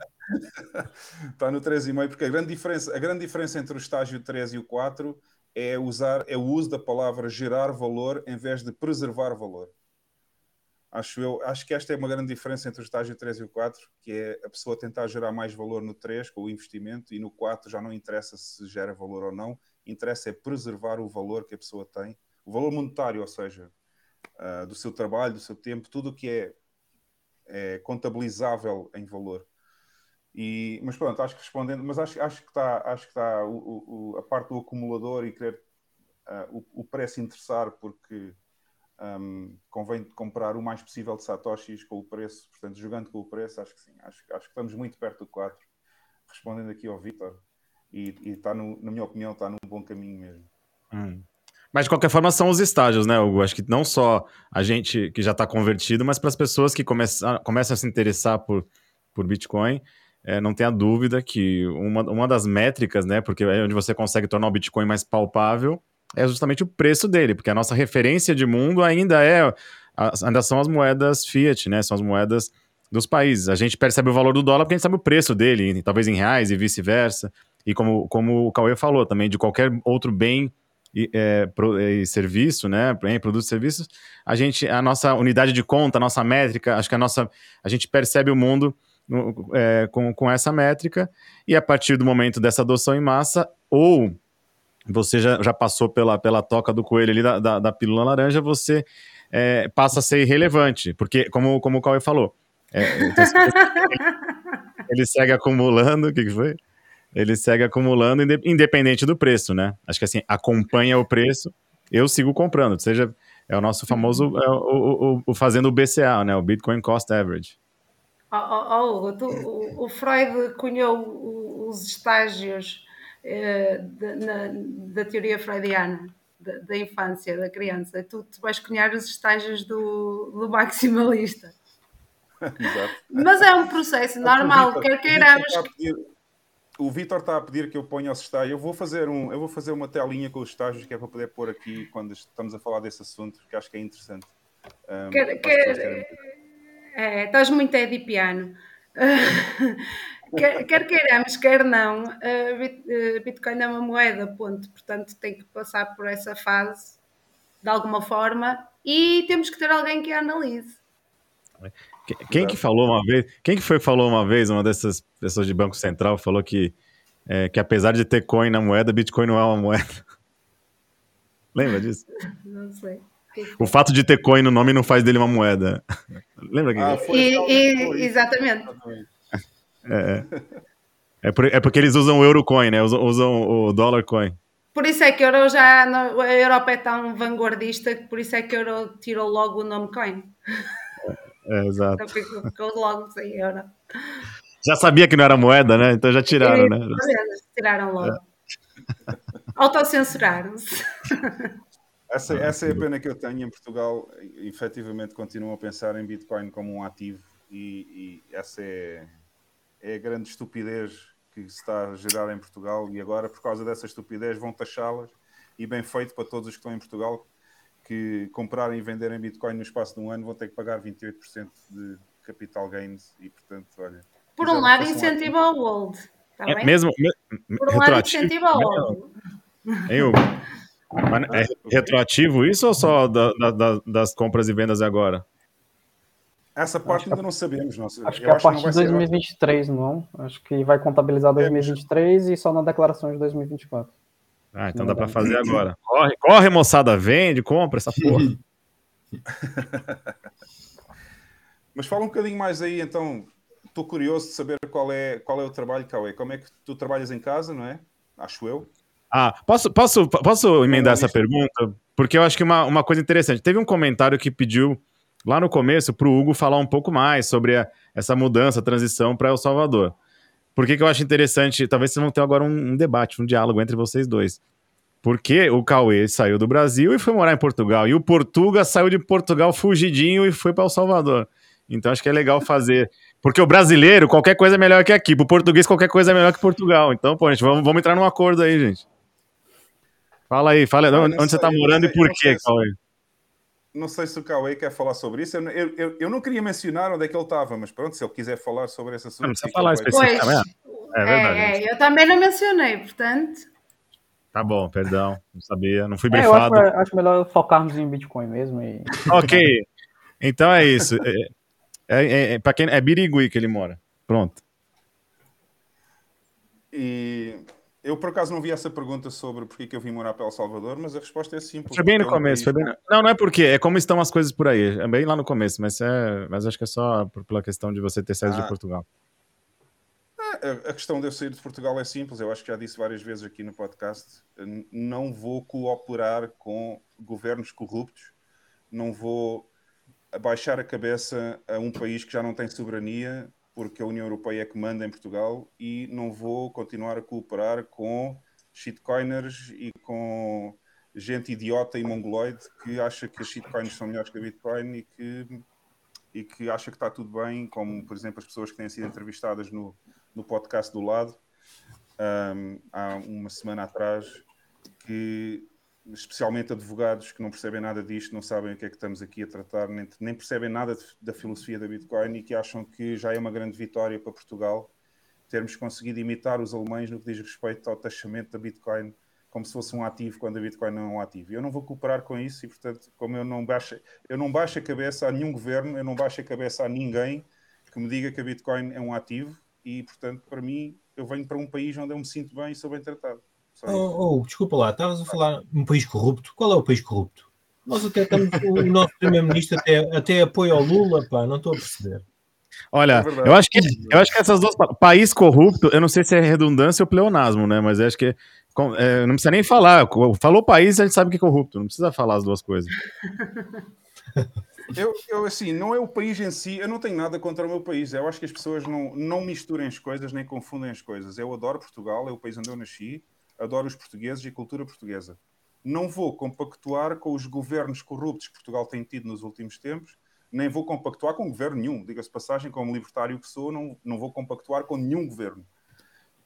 A: está no 3,5, porque a grande, diferença, a grande diferença entre o estágio 3 e o 4 é, usar, é o uso da palavra gerar valor em vez de preservar valor. Acho, eu, acho que esta é uma grande diferença entre o estágio 3 e o 4, que é a pessoa tentar gerar mais valor no 3 com o investimento e no 4 já não interessa se gera valor ou não, interessa é preservar o valor que a pessoa tem o valor monetário, ou seja, uh, do seu trabalho, do seu tempo, tudo o que é, é contabilizável em valor. E, mas pronto, acho que respondendo, mas acho, acho que está, acho que está o, o, a parte do acumulador e querer uh, o, o, preço interessar porque um, convém comprar o mais possível de satoshis com o preço, portanto, jogando com o preço, acho que sim, acho, acho que estamos muito perto do 4. Respondendo aqui ao Vitor, e, e está, no, na minha opinião, está num bom caminho mesmo.
B: Hum. Mas de qualquer forma são os estágios, né, Hugo? Acho que não só a gente que já está convertido, mas para as pessoas que começam, começam a se interessar por, por Bitcoin, é, não tenha dúvida que uma, uma das métricas, né, porque é onde você consegue tornar o Bitcoin mais palpável, é justamente o preço dele, porque a nossa referência de mundo ainda é ainda são as moedas fiat, né? São as moedas dos países. A gente percebe o valor do dólar porque a gente sabe o preço dele, talvez em reais e vice-versa. E como, como o Cauê falou também, de qualquer outro bem e, é, pro, e serviço, né, em produtos e serviços, a gente, a nossa unidade de conta, a nossa métrica, acho que a nossa, a gente percebe o mundo no, é, com, com essa métrica, e a partir do momento dessa adoção em massa, ou você já, já passou pela, pela toca do coelho ali da, da, da pílula laranja, você é, passa a ser irrelevante, porque, como, como o Cauê falou, é, então, ele segue acumulando, o que, que foi? Ele segue acumulando independente do preço, né? Acho que assim, acompanha o preço, eu sigo comprando, seja é o nosso famoso é, o, o, o, fazendo o BCA, né? O Bitcoin Cost Average.
D: Oh, oh, tu, o, o, Freud cunhou os estágios eh, de, na, da teoria freudiana da, da, infância, da criança. Tu, tu vais cunhar os estágios do, do maximalista. Exato. Mas é um processo normal, quer queiramos.
A: O Vitor está a pedir que eu ponha os estágios. Eu vou fazer um, eu vou fazer uma telinha com os estágios que é para poder pôr aqui quando estamos a falar desse assunto, porque acho que é interessante. Um,
D: quer, quer, é, estás muito edipiano. quer, quer queiramos, quer não, Bitcoin é uma moeda, ponto. Portanto, tem que passar por essa fase de alguma forma e temos que ter alguém que a analise.
B: Quem que falou uma vez? Quem que foi que falou uma vez, uma dessas pessoas de Banco Central, falou que, é, que apesar de ter coin na moeda, Bitcoin não é uma moeda. Lembra disso?
D: Não sei.
B: O fato de ter coin no nome não faz dele uma moeda. Lembra que
D: ah, foi, e, e, Exatamente.
B: É, é, por, é, porque eles usam o Eurocoin, né? Usam, usam o dólar coin.
D: Por isso é que já, a Europa é tão vanguardista que por isso é que a Euro tirou logo o nome coin.
B: É, exato. Então
D: ficou logo sem euro.
B: Já sabia que não era moeda, né? Então já tiraram, né?
D: Tiraram logo. É. Autocensuraram-se.
A: Essa, essa é a pena que eu tenho em Portugal. Efetivamente, continuam a pensar em Bitcoin como um ativo, e, e essa é, é a grande estupidez que se está a gerar em Portugal. E agora, por causa dessa estupidez, vão taxá-las. E bem feito para todos os que estão em Portugal, que comprarem e venderem Bitcoin no espaço de um ano vão ter que pagar 28% de capital gains e, portanto, olha.
D: Por um lado, incentiva ao old. Tá
B: é, mesmo, me,
D: Por um lado, incentiva ao old.
B: é retroativo isso ou só da, da, das compras e vendas agora?
A: Essa parte ainda não sabemos. Não.
E: Acho que é a partir de 2023, não. Acho que vai contabilizar 2023 é, e só na declaração de 2024.
B: Ah, então dá para fazer agora. Corre, corre, moçada, vende, compra essa porra.
A: Mas fala um bocadinho mais aí, então. Estou curioso de saber qual é, qual é o trabalho, Cauê. Como é que tu trabalhas em casa, não é? Acho eu.
B: Ah, posso, posso, posso emendar essa pergunta? Porque eu acho que uma, uma coisa interessante. Teve um comentário que pediu lá no começo para o Hugo falar um pouco mais sobre a, essa mudança, a transição para El Salvador. Por que, que eu acho interessante? Talvez vocês vão ter agora um, um, debate, um diálogo entre vocês dois. Porque o Cauê saiu do Brasil e foi morar em Portugal. E o Portuga saiu de Portugal fugidinho e foi para El Salvador. Então acho que é legal fazer. Porque o brasileiro, qualquer coisa é melhor que aqui. Para o português, qualquer coisa é melhor que Portugal. Então, pô, gente, vamos, vamos entrar num acordo aí, gente. Fala aí, fala aí, onde, onde você está morando e por quê, Cauê?
A: não sei se o Cauê quer falar sobre isso. Eu, eu, eu, não queria mencionar onde é que ele estava, mas pronto, se ele quiser falar sobre esse assunto. Não
B: precisa falar especificamente.
D: É verdade. É, eu também não mencionei, portanto.
B: Tá bom, perdão, não sabia, não fui brifado.
E: É, eu acho, acho, melhor focarmos em Bitcoin mesmo. E...
B: ok, então é isso. É, é, é para quem é Birigui que ele mora. Pronto.
A: E eu, por acaso, não vi essa pergunta sobre porque que eu vim morar para El Salvador, mas a resposta é simples.
B: Foi bem no começo. Foi bem... Não, não é porque, é como estão as coisas por aí. É bem lá no começo, mas, é... mas acho que é só pela questão de você ter saído ah. de Portugal.
A: É, a questão de eu sair de Portugal é simples. Eu acho que já disse várias vezes aqui no podcast. Não vou cooperar com governos corruptos. Não vou abaixar a cabeça a um país que já não tem soberania porque a União Europeia é que manda em Portugal e não vou continuar a cooperar com shitcoiners e com gente idiota e mongoloide que acha que as shitcoins são melhores que a Bitcoin e que, e que acha que está tudo bem, como por exemplo as pessoas que têm sido entrevistadas no, no podcast do lado um, há uma semana atrás que especialmente advogados que não percebem nada disto, não sabem o que é que estamos aqui a tratar, nem, nem percebem nada de, da filosofia da Bitcoin e que acham que já é uma grande vitória para Portugal termos conseguido imitar os alemães no que diz respeito ao taxamento da Bitcoin como se fosse um ativo quando a Bitcoin não é um ativo. Eu não vou cooperar com isso e, portanto, como eu não baixo, eu não baixo a cabeça a nenhum governo, eu não baixo a cabeça a ninguém que me diga que a Bitcoin é um ativo e, portanto, para mim, eu venho para um país onde eu me sinto bem e sou bem tratado.
C: Oh, oh, desculpa lá, estavas a falar um país corrupto. Qual é o país corrupto? Nós até estamos, o nosso primeiro-ministro até, até apoia o Lula, pá, não estou a perceber.
B: Olha, é eu, acho que, eu acho que essas duas. País corrupto, eu não sei se é redundância ou pleonasmo, né? Mas acho que. É, não precisa nem falar. Falou país, a gente sabe que é corrupto. Não precisa falar as duas coisas.
A: Eu, eu, assim, não é o país em si, eu não tenho nada contra o meu país. Eu acho que as pessoas não, não misturem as coisas nem confundem as coisas. Eu adoro Portugal, é o país onde eu nasci, adoro os portugueses e a cultura portuguesa. Não vou compactuar com os governos corruptos que Portugal tem tido nos últimos tempos, nem vou compactuar com governo nenhum. Diga-se passagem, como libertário que sou, não, não vou compactuar com nenhum governo.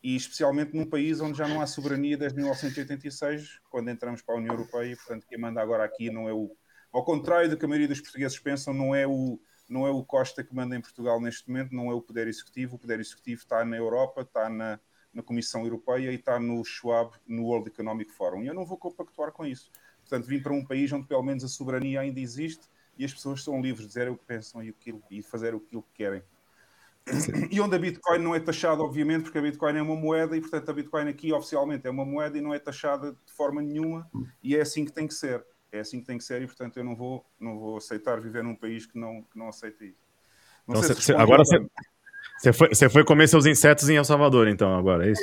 A: E especialmente num país onde já não há soberania desde 1986, quando entramos para a União Europeia, portanto quem manda agora aqui não é o ao contrário do que a maioria dos portugueses pensam, não é o, não é o Costa que manda em Portugal neste momento, não é o Poder Executivo. O Poder Executivo está na Europa, está na, na Comissão Europeia e está no Schwab, no World Economic Forum. E eu não vou compactuar com isso. Portanto, vim para um país onde pelo menos a soberania ainda existe e as pessoas são livres de dizer o que pensam e, aquilo, e fazer aquilo que querem. E onde a Bitcoin não é taxada, obviamente, porque a Bitcoin é uma moeda e, portanto, a Bitcoin aqui oficialmente é uma moeda e não é taxada de forma nenhuma e é assim que tem que ser é assim que tem que ser e, portanto, eu não vou, não vou aceitar viver num país que não, que não aceita isso.
B: Não então, se agora você, você, foi, você foi comer seus insetos em El Salvador, então, agora, é isso?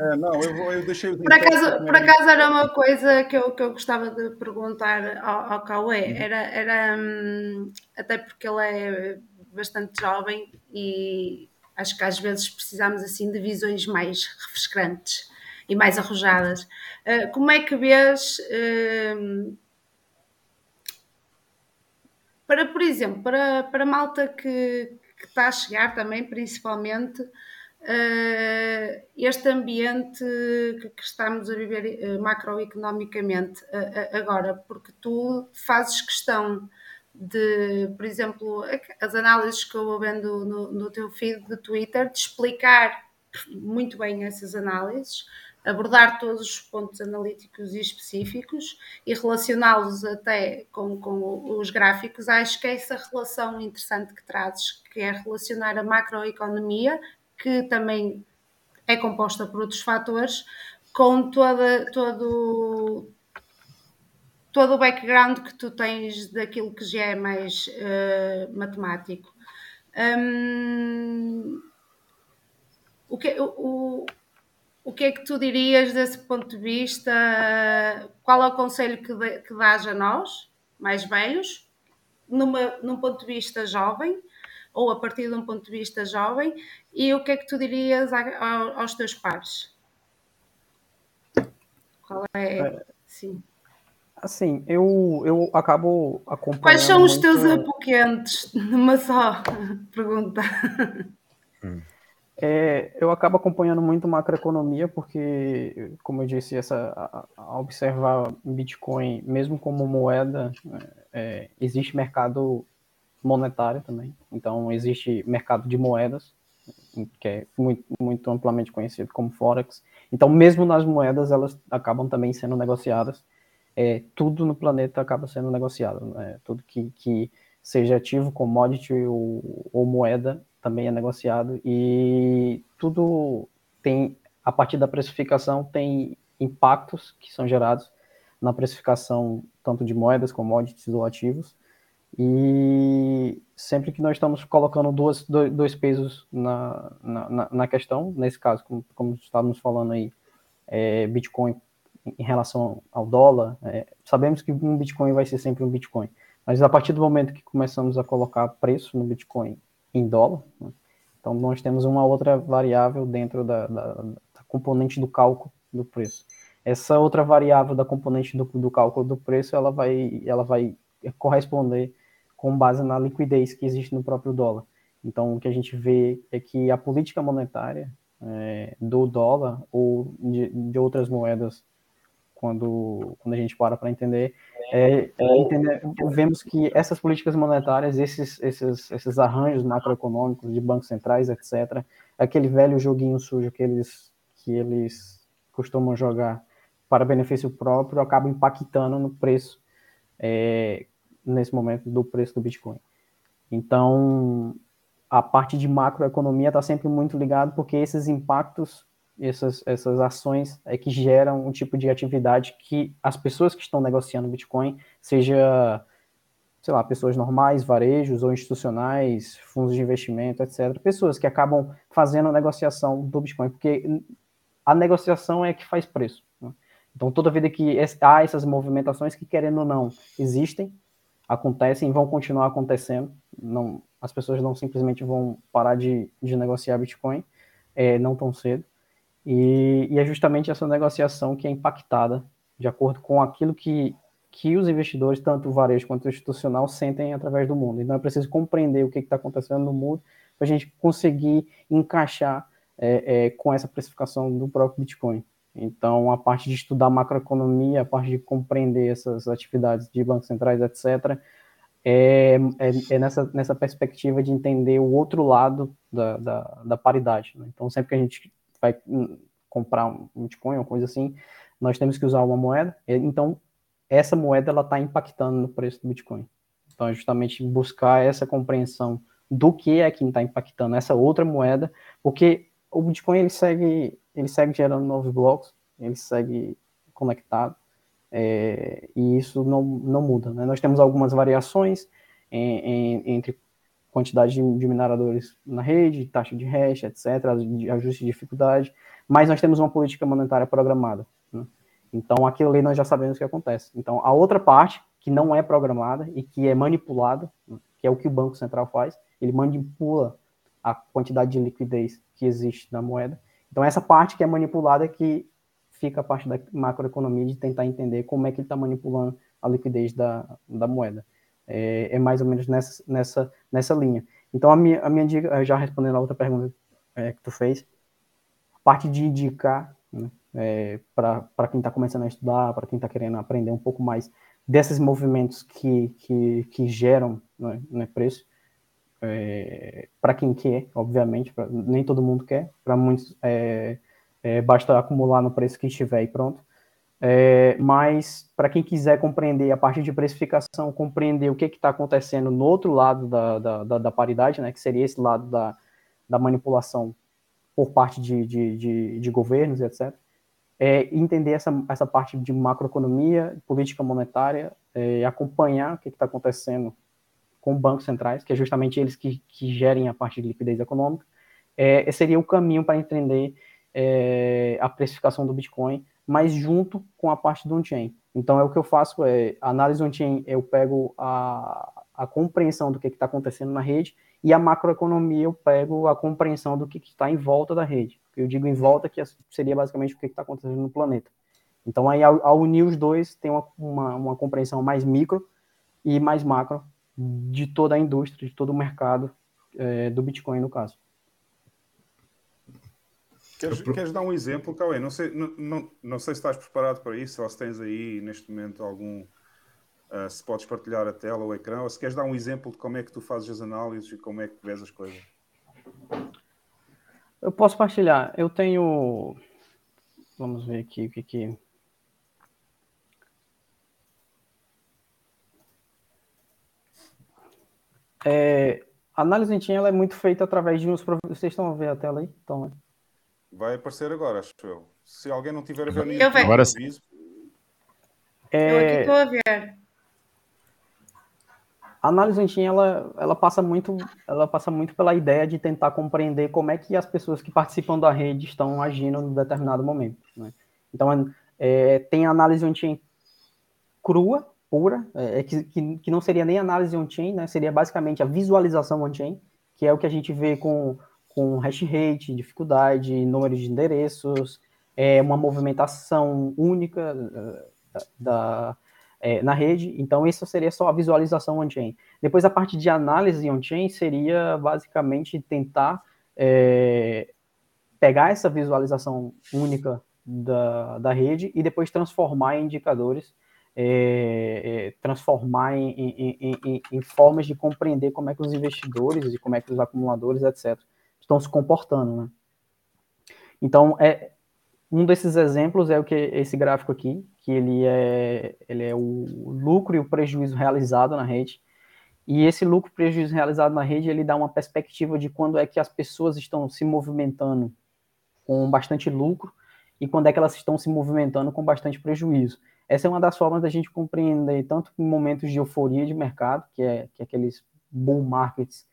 A: É, não, eu, vou, eu deixei os
D: por acaso, por acaso era uma coisa que eu, que eu gostava de perguntar ao, ao Cauê, uhum. era, era hum, até porque ele é bastante jovem e acho que às vezes precisamos assim de visões mais refrescantes e mais arrojadas. Uh, como é que vês uh, para, por exemplo, para, para malta que está a chegar também, principalmente, uh, este ambiente que, que, estamos a viver macroeconomicamente agora, porque tu fazes questão de, por exemplo, as análises que eu vou vendo no, no teu feed de Twitter, de explicar muito bem essas análises, abordar todos os pontos analíticos e específicos e relacioná-los até com, com os gráficos, acho que é essa relação interessante que trazes, que é relacionar a macroeconomia, que também é composta por outros fatores, com toda, todo, todo o background que tu tens daquilo que já é mais uh, matemático. Um, o que, o, o que é que tu dirias desse ponto de vista? Qual é o conselho que, de, que dás a nós, mais velhos, numa, num ponto de vista jovem, ou a partir de um ponto de vista jovem, e o que é que tu dirias a, a, aos teus pares? Qual é? é
E: sim. Assim, eu, eu acabo acompanhando.
D: Quais são os teus apoquentes? Numa só pergunta.
E: Hum. É, eu acabo acompanhando muito macroeconomia, porque, como eu disse, essa, a, a observar Bitcoin, mesmo como moeda, é, existe mercado monetário também. Então, existe mercado de moedas, que é muito, muito amplamente conhecido como Forex. Então, mesmo nas moedas, elas acabam também sendo negociadas. É, tudo no planeta acaba sendo negociado. Né? Tudo que, que seja ativo, commodity ou, ou moeda, também é negociado e tudo tem a partir da precificação tem impactos que são gerados na precificação tanto de moedas, commodities ou ativos. E sempre que nós estamos colocando duas, dois, pesos na, na, na, questão, nesse caso, como, como estávamos falando aí, é, Bitcoin em relação ao dólar, é, sabemos que um Bitcoin vai ser sempre um Bitcoin, mas a partir do momento que começamos a colocar preço no Bitcoin em dólar. Né? Então, nós temos uma outra variável dentro da, da, da, componente do cálculo do preço. Essa outra variável da componente do, do cálculo do preço, ela vai, ela vai corresponder com base na liquidez que existe no próprio dólar. Então, o que a gente vê é que a política monetária é, do dólar ou de, de outras moedas quando, quando a gente para para entender, é, é entender, vemos que essas políticas monetárias, esses, esses, esses arranjos macroeconômicos de bancos centrais, etc., aquele velho joguinho sujo que eles, que eles costumam jogar para benefício próprio, acaba impactando no preço, é, nesse momento, do preço do Bitcoin. Então, a parte de macroeconomia está sempre muito ligado porque esses impactos, essas, essas ações é que geram um tipo de atividade que as pessoas que estão negociando Bitcoin, seja, sei lá, pessoas normais, varejos ou institucionais, fundos de investimento, etc., pessoas que acabam fazendo a negociação do Bitcoin, porque a negociação é que faz preço. Né? Então, toda vida que há essas movimentações que, querendo ou não, existem, acontecem e vão continuar acontecendo, não, as pessoas não simplesmente vão parar de, de negociar Bitcoin, é, não tão cedo. E, e, é justamente essa negociação que é impactada de acordo com aquilo que, que os investidores, tanto o varejo quanto o institucional, sentem através do mundo. Então é preciso compreender o que está acontecendo no mundo para a gente conseguir encaixar é, é, com essa precificação do próprio Bitcoin. Então, a parte de estudar macroeconomia, a parte de compreender essas atividades de bancos centrais, etc., é, é, é, nessa, nessa perspectiva de entender o outro lado da, da, da paridade. Né? Então, sempre que a gente vai hum, comprar um Bitcoin, uma coisa assim, nós temos que usar uma moeda. Então, essa moeda ela está impactando no preço do Bitcoin. Então, é justamente buscar essa compreensão do que é que está impactando essa outra moeda, porque o Bitcoin ele segue, ele segue gerando novos blocos, ele segue conectado. É, e isso não, não muda. Né? Nós temos algumas variações em, em, entre quantidade de, de, mineradores na rede, taxa de hash, etc., ajuste de dificuldade, mas nós temos uma política monetária programada. Né? Então, aquilo ali nós já sabemos o que acontece. Então, a outra parte, que não é programada e que é manipulada, né? que é o que o Banco Central faz, ele manipula a quantidade de liquidez que existe na moeda. Então, essa parte que é manipulada é que fica a parte da macroeconomia de tentar entender como é que ele está manipulando a liquidez da, da moeda. É, é, mais ou menos nessa, nessa, nessa linha. Então, a minha, a minha dica, já respondendo a outra pergunta é, que tu fez, a parte de indicar né, é, para quem está começando a estudar, para quem está querendo aprender um pouco mais desses movimentos que, que, que geram né, né preço, é, para quem quer, obviamente, pra, nem todo mundo quer, para muitos é, basta acumular no preço que estiver e pronto. É, mas para quem quiser compreender a parte de precificação, compreender o que está acontecendo no outro lado da, da, da, da, paridade, né, que seria esse lado da, da manipulação por parte de, de, de, de governos, etc., é, entender essa, essa parte de macroeconomia, política monetária, é, acompanhar o que está acontecendo com bancos centrais, que é justamente eles que, que gerem a parte de liquidez econômica, é, seria o caminho para entender é, a precificação do Bitcoin, mas junto com a parte do on-chain. Então, é o que eu faço, é análise on-chain, eu pego a, a compreensão do que está acontecendo na rede, e a macroeconomia eu pego a compreensão do que está em volta da rede. Eu digo em volta que seria basicamente o que está acontecendo no planeta. Então, aí, ao, ao unir os dois, tem uma, uma, uma, compreensão mais micro e mais macro de toda a indústria, de todo o mercado é, do Bitcoin, no caso.
A: Queres, queres, dar um exemplo, Cauê? Não sei, não, não, não, sei se estás preparado para isso, ou se tens aí neste momento algum. Uh, se podes partilhar a tela ou o ecrã, ou se queres dar um exemplo de como é que tu fazes as análises e como é que vês as coisas.
E: Eu posso partilhar. Eu tenho. Vamos ver aqui o que que. É, a análise em ela é muito feita através de uns. Vocês estão a ver a tela aí? Então,
A: Vai aparecer agora, acho eu. Se alguém não tiver a ver
D: eu vejo.
B: Agora sim.
D: É... Eu aqui estou a ver.
E: A análise antiga, ela, ela passa muito, ela passa muito pela ideia de tentar compreender como é que as pessoas que participam da rede estão agindo em determinado momento. Né? Então, é, tem a análise on-chain crua, pura, é, que, que, que, não seria nem análise on-chain, né? seria basicamente a visualização on-chain, que é o que a gente vê com com hash rate, dificuldade, número de endereços, é, uma movimentação única uh, da, é, na rede. Então, isso seria só a visualização on-chain. Depois, a parte de análise on-chain seria basicamente tentar é, pegar essa visualização única da, da rede e depois transformar em indicadores, é, é, transformar em, em, em, em, formas de compreender como é que os investidores e como é que os acumuladores, etc., estão se comportando, né? Então, é, um desses exemplos é o que esse gráfico aqui, que ele é, ele é o lucro e o prejuízo realizado na rede. E esse lucro prejuízo realizado na rede, ele dá uma perspectiva de quando é que as pessoas estão se movimentando com bastante lucro e quando é que elas estão se movimentando com bastante prejuízo. Essa é uma das formas da gente compreender, tanto em momentos de euforia de mercado, que é, que é aqueles bull markets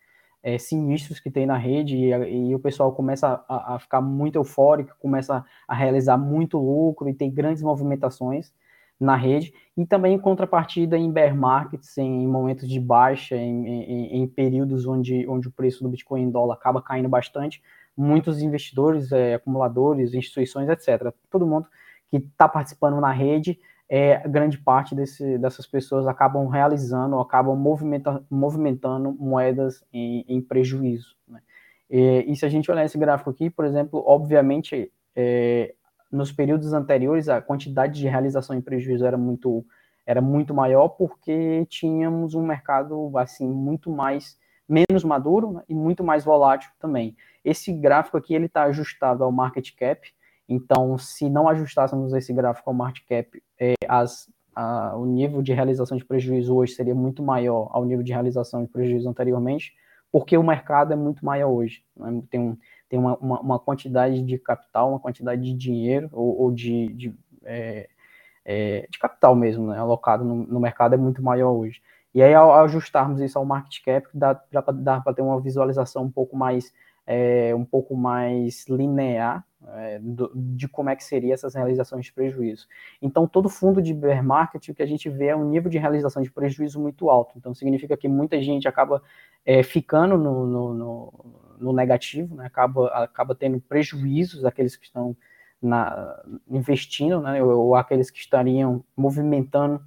E: é, sinistros que tem na rede, e, e o pessoal começa a, a, ficar muito eufórico, começa a realizar muito lucro e tem grandes movimentações na rede, e também em contrapartida em bear markets, em momentos de baixa, em, em, em períodos onde, onde o preço do Bitcoin em dólar acaba caindo bastante, muitos investidores, é, acumuladores, instituições, etc., todo mundo que está participando na rede, é, grande parte desse, dessas pessoas acabam realizando, acabam movimenta, movimentando moedas em, em prejuízo. Né? E, e, se a gente olhar esse gráfico aqui, por exemplo, obviamente, é, nos períodos anteriores, a quantidade de realização em prejuízo era muito, era muito maior, porque tínhamos um mercado assim muito mais menos maduro né, e muito mais volátil também. Esse gráfico aqui ele está ajustado ao market cap, então, se não ajustássemos esse gráfico ao market cap, é, as, a, o nível de realização de prejuízo hoje seria muito maior ao nível de realização de prejuízo anteriormente, porque o mercado é muito maior hoje. Né? Tem, um, tem uma, uma, uma, quantidade de capital, uma quantidade de dinheiro ou, ou de, de, é, é, de, capital mesmo, né? alocado no, no, mercado é muito maior hoje. E aí, ao ajustarmos isso ao market cap, dá, dá para ter uma visualização um pouco mais é, um pouco mais linear é, do, de como é que seria essas realizações de prejuízo. Então, todo fundo de bear market, o que a gente vê é um nível de realização de prejuízo muito alto. Então, significa que muita gente acaba é, ficando no, no, no, no negativo, né? acaba, acaba tendo prejuízos, aqueles que estão na, investindo, né? ou, ou aqueles que estariam movimentando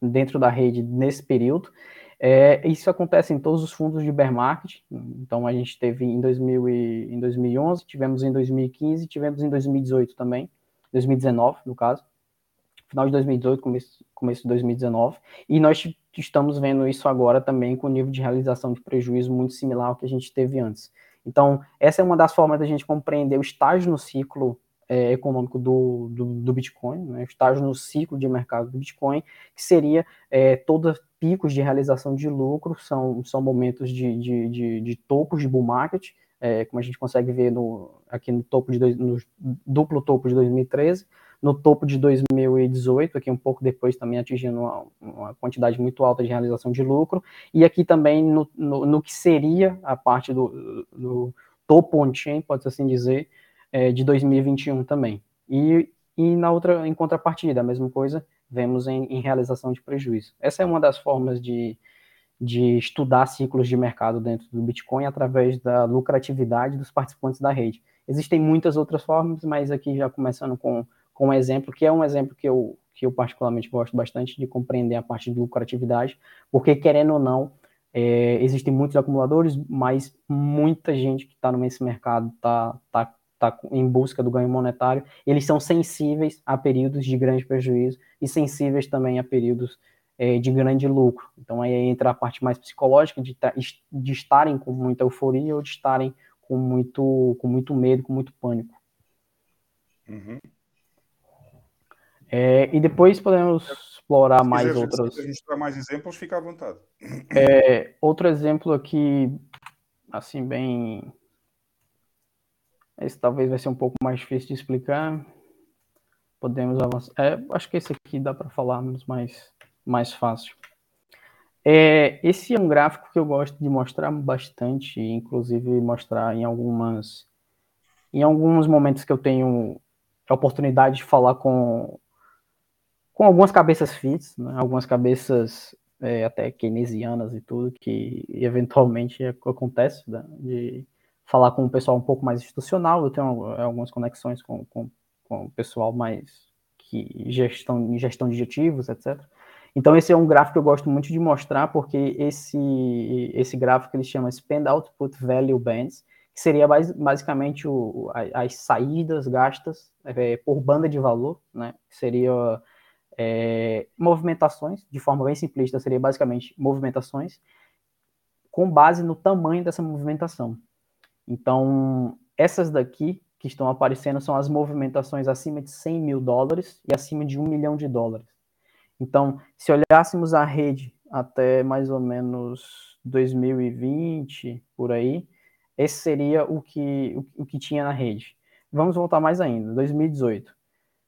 E: dentro da rede nesse período. É, isso acontece em todos os fundos de bear market. Então, a gente teve em, 2000 e, em 2011, tivemos em 2015, tivemos em 2018 também, 2019, no caso. Final de 2018, começo, começo de 2019. E nós estamos vendo isso agora também com nível de realização de prejuízo muito similar ao que a gente teve antes. Então, essa é uma das formas da gente compreender o estágio no ciclo é, econômico do, do, do Bitcoin, né, estágio no ciclo de mercado do Bitcoin, que seria é, toda picos de realização de lucro, são, são momentos de, de, de, de topos de bull market, é, como a gente consegue ver no, aqui no topo de dois, no duplo topo de 2013, no topo de 2018, aqui um pouco depois também atingindo uma, uma quantidade muito alta de realização de lucro, e aqui também no, no, no que seria a parte do, do topo on-chain, pode-se assim dizer, é, de 2021 também. E, e na outra, em contrapartida, a mesma coisa, vemos em, em, realização de prejuízo. Essa é uma das formas de, de estudar ciclos de mercado dentro do Bitcoin através da lucratividade dos participantes da rede. Existem muitas outras formas, mas aqui já começando com, com um exemplo, que é um exemplo que eu, que eu particularmente gosto bastante de compreender a parte de lucratividade, porque querendo ou não, é, existem muitos acumuladores, mas muita gente que está nesse mercado está tá está em busca do ganho monetário, eles são sensíveis a períodos de grande prejuízo e sensíveis também a períodos é, de grande lucro. Então aí entra a parte mais psicológica de, de estarem com muita euforia ou de estarem com muito, com muito medo, com muito pânico. Uhum. É, e depois podemos explorar Se mais outros. Se
A: registrar mais exemplos, fica à vontade.
E: É, outro exemplo aqui, assim, bem esse talvez vai ser um pouco mais difícil de explicar. Podemos avançar. É, acho que esse aqui dá para falarmos mais, mais fácil. É, esse é um gráfico que eu gosto de mostrar bastante, inclusive mostrar em algumas em alguns momentos que eu tenho a oportunidade de falar com com algumas cabeças fits, né, algumas cabeças é, até keynesianas e tudo que eventualmente acontece né, de falar com o pessoal um pouco mais institucional, eu tenho é, algumas conexões com, com, com o pessoal mais que gestão, gestão de ativos, etc. Então esse é um gráfico que eu gosto muito de mostrar, porque esse, esse gráfico ele chama Spend Output Value Bands, que seria basicamente o, as saídas gastas é, por banda de valor, né? Seria é, movimentações, de forma bem simplista, seria basicamente movimentações com base no tamanho dessa movimentação. Então, essas daqui que estão aparecendo são as movimentações acima de 100 mil dólares e acima de 1 milhão de dólares. Então, se olhássemos a rede até mais ou menos 2020, por aí, esse seria o que, o, o que tinha na rede. Vamos voltar mais ainda, 2018.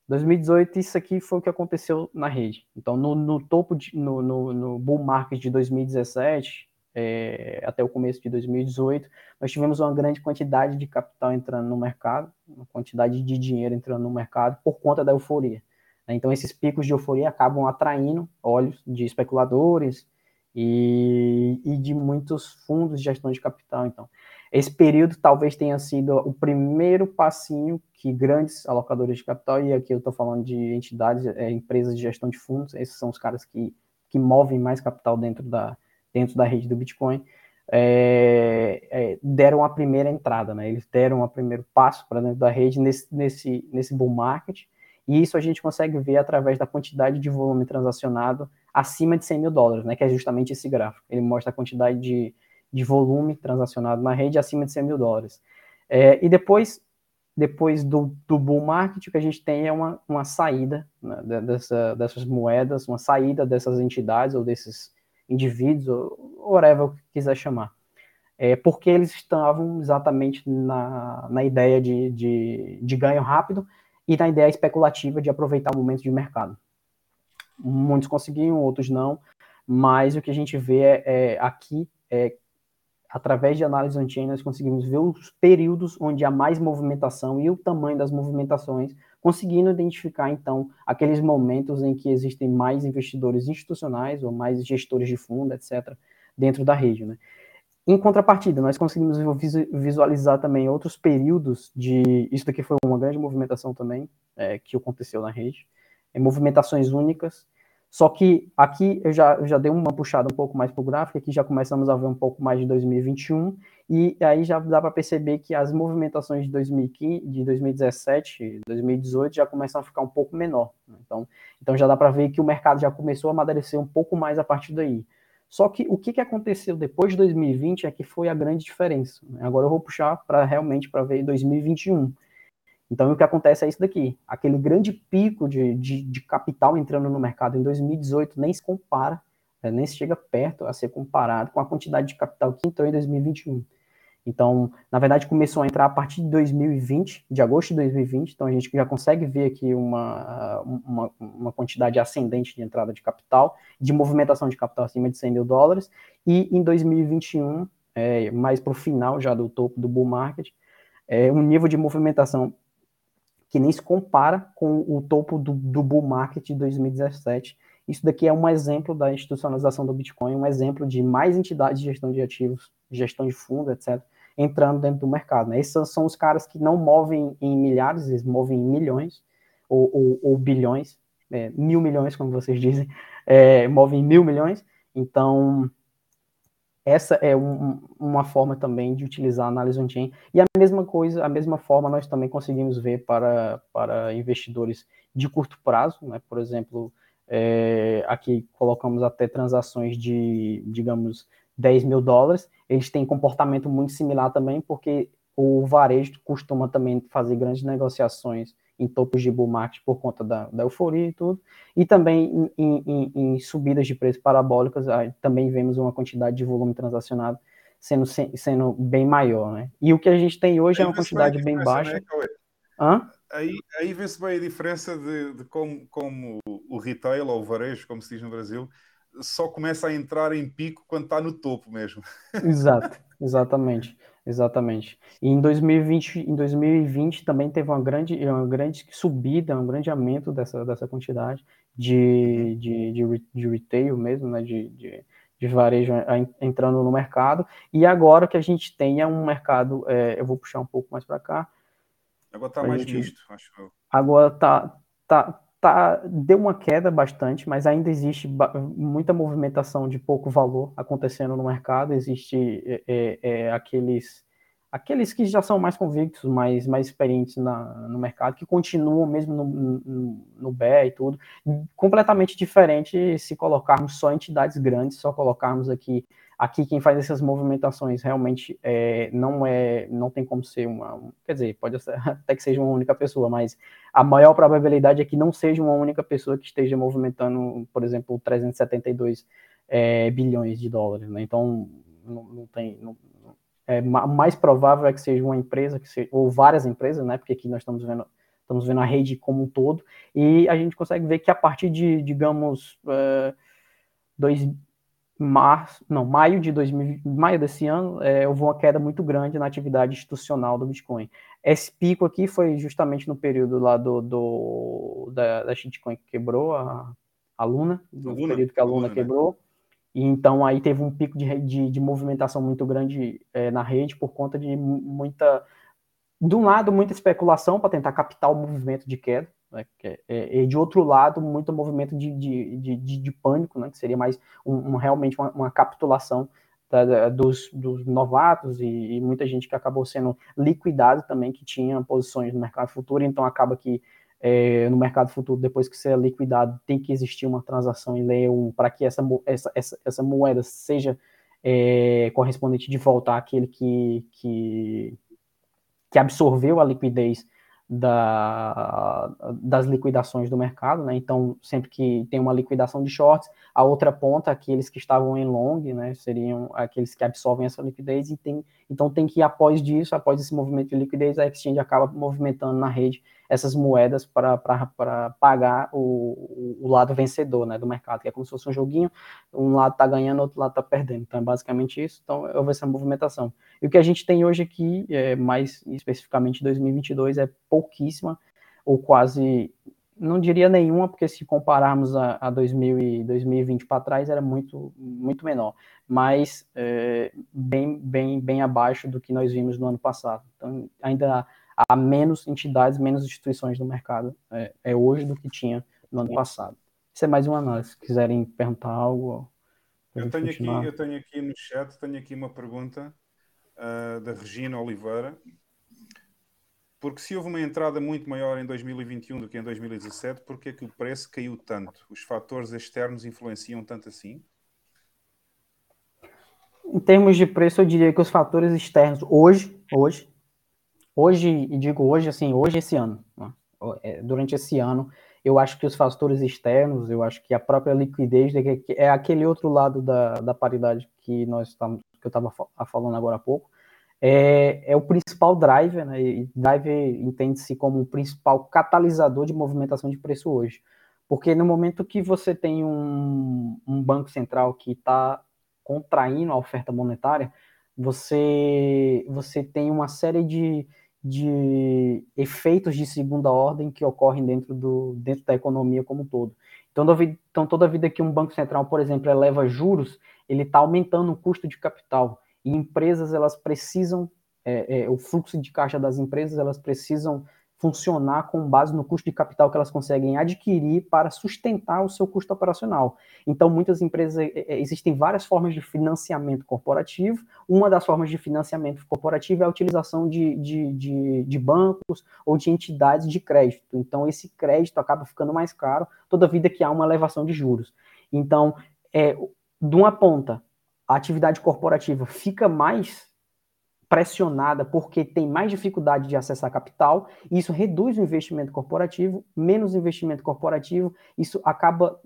E: 2018, isso aqui foi o que aconteceu na rede. Então, no, no topo, de, no, no, no, bull market de 2017, é, até o começo de 2018, nós tivemos uma grande quantidade de capital entrando no mercado, uma quantidade de dinheiro entrando no mercado por conta da euforia. Né? Então, esses picos de euforia acabam atraindo olhos de especuladores e, e de muitos fundos de gestão de capital. Então, esse período talvez tenha sido o primeiro passinho que grandes alocadores de capital, e aqui eu estou falando de entidades, é, empresas de gestão de fundos, esses são os caras que, que movem mais capital dentro da, dentro da rede do Bitcoin, é, é, deram a primeira entrada, né? Eles deram o primeiro passo para dentro da rede nesse, nesse, nesse bull market, e isso a gente consegue ver através da quantidade de volume transacionado acima de 100 mil dólares, né? Que é justamente esse gráfico. Ele mostra a quantidade de de volume transacionado na rede acima de 100 mil dólares. É, e depois, depois do, do bull market, o que a gente tem é uma, uma saída né, dessa, dessas moedas, uma saída dessas entidades ou desses indivíduos, ou whatever que quiser chamar. É, porque eles estavam exatamente na, na ideia de, de, de ganho rápido e na ideia especulativa de aproveitar o momento de mercado. Muitos conseguiam, outros não, mas o que a gente vê é, é aqui é através de análise on-chain, nós conseguimos ver os períodos onde há mais movimentação e o tamanho das movimentações, conseguindo identificar, então, aqueles momentos em que existem mais investidores institucionais ou mais gestores de fundo, etc., dentro da rede. Né? Em contrapartida, nós conseguimos visualizar também outros períodos de. Isso daqui foi uma grande movimentação também, é, que aconteceu na rede, é, movimentações únicas só que aqui eu já, eu já dei uma puxada um pouco mais para o gráfico, aqui já começamos a ver um pouco mais de 2021, e aí já dá para perceber que as movimentações de, 2015, de 2017, 2018 já começam a ficar um pouco menor. Né? Então, então já dá para ver que o mercado já começou a amadurecer um pouco mais a partir daí. Só que o que, que aconteceu depois de 2020 é que foi a grande diferença. Né? Agora eu vou puxar para realmente para ver 2021. Então, o que acontece é isso daqui. Aquele grande pico de, de, de capital entrando no mercado em 2018 nem se compara, né, nem se chega perto a ser comparado com a quantidade de capital que entrou em 2021. Então, na verdade, começou a entrar a partir de 2020, de agosto de 2020. Então, a gente já consegue ver aqui uma, uma, uma quantidade ascendente de entrada de capital, de movimentação de capital acima de 100 mil dólares. E em 2021, é, mais para o final já do topo do bull market, é, um nível de movimentação que nem se compara com o topo do, do bull market de 2017. Isso daqui é um exemplo da institucionalização do Bitcoin, um exemplo de mais entidades de gestão de ativos, gestão de fundos, etc., entrando dentro do mercado. Né? Esses são os caras que não movem em milhares, eles movem em milhões ou, ou, ou bilhões, é, mil milhões, como vocês dizem, é, movem mil milhões. Então, essa é um, uma forma também de utilizar a análise on-chain. E a mesma coisa, a mesma forma nós também conseguimos ver para, para investidores de curto prazo, né? por exemplo, é, aqui colocamos até transações de, digamos, 10 mil dólares, eles têm comportamento muito similar também, porque o varejo costuma também fazer grandes negociações em topos de bull market por conta da, da euforia e tudo, e também em, em, em subidas de preços parabólicas, também vemos uma quantidade de volume transacionado sendo, sendo bem maior, né? E o que a gente tem hoje é aí é uma quantidade bem baixa. Né,
A: Hã? Aí, aí vê-se bem a diferença de, de como, como o retail ou o varejo, como se diz no Brasil, só começa a entrar em pico quando está no topo mesmo.
E: Exato, exatamente. Exatamente. E em 2020, em 2020 também teve uma grande, uma grande subida, um grande aumento dessa, dessa quantidade de, de, de, de retail mesmo, né? de, de, de varejo entrando no mercado. E agora que a gente tem é um mercado, é, eu vou puxar um pouco mais para cá.
A: Agora está mais gente, misto, acho
E: eu. Agora está tá, tá, deu uma queda bastante, mas ainda existe muita movimentação de pouco valor acontecendo no mercado. Existe é, é, é, aqueles aqueles que já são mais convictos, mais, mais experientes na, no mercado, que continuam mesmo no, no, no e tudo, completamente diferente se colocarmos só entidades grandes, só colocarmos aqui Aqui quem faz essas movimentações realmente é, não é, não tem como ser uma, quer dizer, pode até que seja uma única pessoa, mas a maior probabilidade é que não seja uma única pessoa que esteja movimentando, por exemplo, o 372 é, bilhões de dólares. Né? Então, não, não tem. Não, é mais provável é que seja uma empresa, que seja, ou várias empresas, né? Porque aqui nós estamos vendo, estamos vendo a rede como um todo, e a gente consegue ver que a partir de, digamos, uh, dois, março, não, maio de 2000, maio desse ano, é, houve uma queda muito grande na atividade institucional do Bitcoin. Esse pico aqui foi justamente no período lá do, do da, da shitcoin que quebrou, a, a Luna, no Luna, período que a Luna, Luna né? quebrou. Né? E então aí teve um pico de, de, de movimentação muito grande é, na rede por conta de muita. De um lado, muita especulação para tentar captar o movimento de queda, né, é, é, e de outro lado, muito movimento de, de, de, de pânico, né, que seria mais um, um realmente uma, uma capitulação da, dos, dos, novatos e, e, muita gente que acabou sendo liquidado também, que tinha posições no mercado futuro, então acaba que é, no mercado futuro, depois que você é liquidado, tem que existir uma transação em lei para que essa, essa, essa, essa moeda seja é, correspondente de volta àquele que, que, que absorveu a liquidez da, das liquidações do mercado, né? Então, sempre que tem uma liquidação de shorts, a outra ponta, aqueles que estavam em long, né, seriam aqueles que absorvem essa liquidez e tem, então tem que após disso, após esse movimento de liquidez, a exchange acaba movimentando na rede essas moedas para pagar o, o, lado vencedor né, do mercado, que é como se fosse um joguinho, um lado está ganhando, outro lado está perdendo. Então é basicamente isso. Então houve essa movimentação. E o que a gente tem hoje aqui, é, mais especificamente 2022, é pouquíssima, ou quase, não diria nenhuma, porque se compararmos a, a 2000 e 2020 para trás, era muito, muito menor, mas é, bem, bem, bem abaixo do que nós vimos no ano passado. Então ainda há menos entidades, menos instituições no mercado é, é, hoje do que tinha no ano passado. Isso é mais uma análise. Se quiserem perguntar algo.
A: Eu tenho, aqui, eu tenho aqui no chat, tenho aqui uma pergunta uh, da Regina Oliveira. Porque se houve uma entrada muito maior em 2021 do que em 2017, por que é que o preço caiu tanto? Os fatores externos influenciam tanto assim?
E: Em termos de preço, eu diria que os fatores externos hoje, hoje, hoje, e digo hoje, assim, hoje esse ano, né? É, durante esse ano, eu acho que os fatores externos, eu acho que a própria liquidez é aquele outro lado da, da paridade que nós estamos, que eu estava falando agora há pouco, é, é o principal driver, né? E driver entende-se como o principal catalisador de movimentação de preço hoje. Porque no momento que você tem um, um banco central que está contraindo a oferta monetária, você, você tem uma série de, de efeitos de segunda ordem que ocorrem dentro, do, dentro da economia como um todo. Então, então, toda vida que um banco central, por exemplo, eleva juros, ele está aumentando o custo de capital. E empresas, elas precisam, é, é, o fluxo de caixa das empresas, elas precisam funcionar com base no custo de capital que elas conseguem adquirir para sustentar o seu custo operacional. Então, muitas empresas, é, é, existem várias formas de financiamento corporativo. Uma das formas de financiamento corporativo é a utilização de, de, de, de bancos ou de entidades de crédito. Então, esse crédito acaba ficando mais caro toda vida que há uma elevação de juros. Então, é, de uma ponta, a atividade corporativa fica mais pressionada porque tem mais dificuldade de acessar capital, isso reduz o investimento corporativo, menos investimento corporativo, isso acaba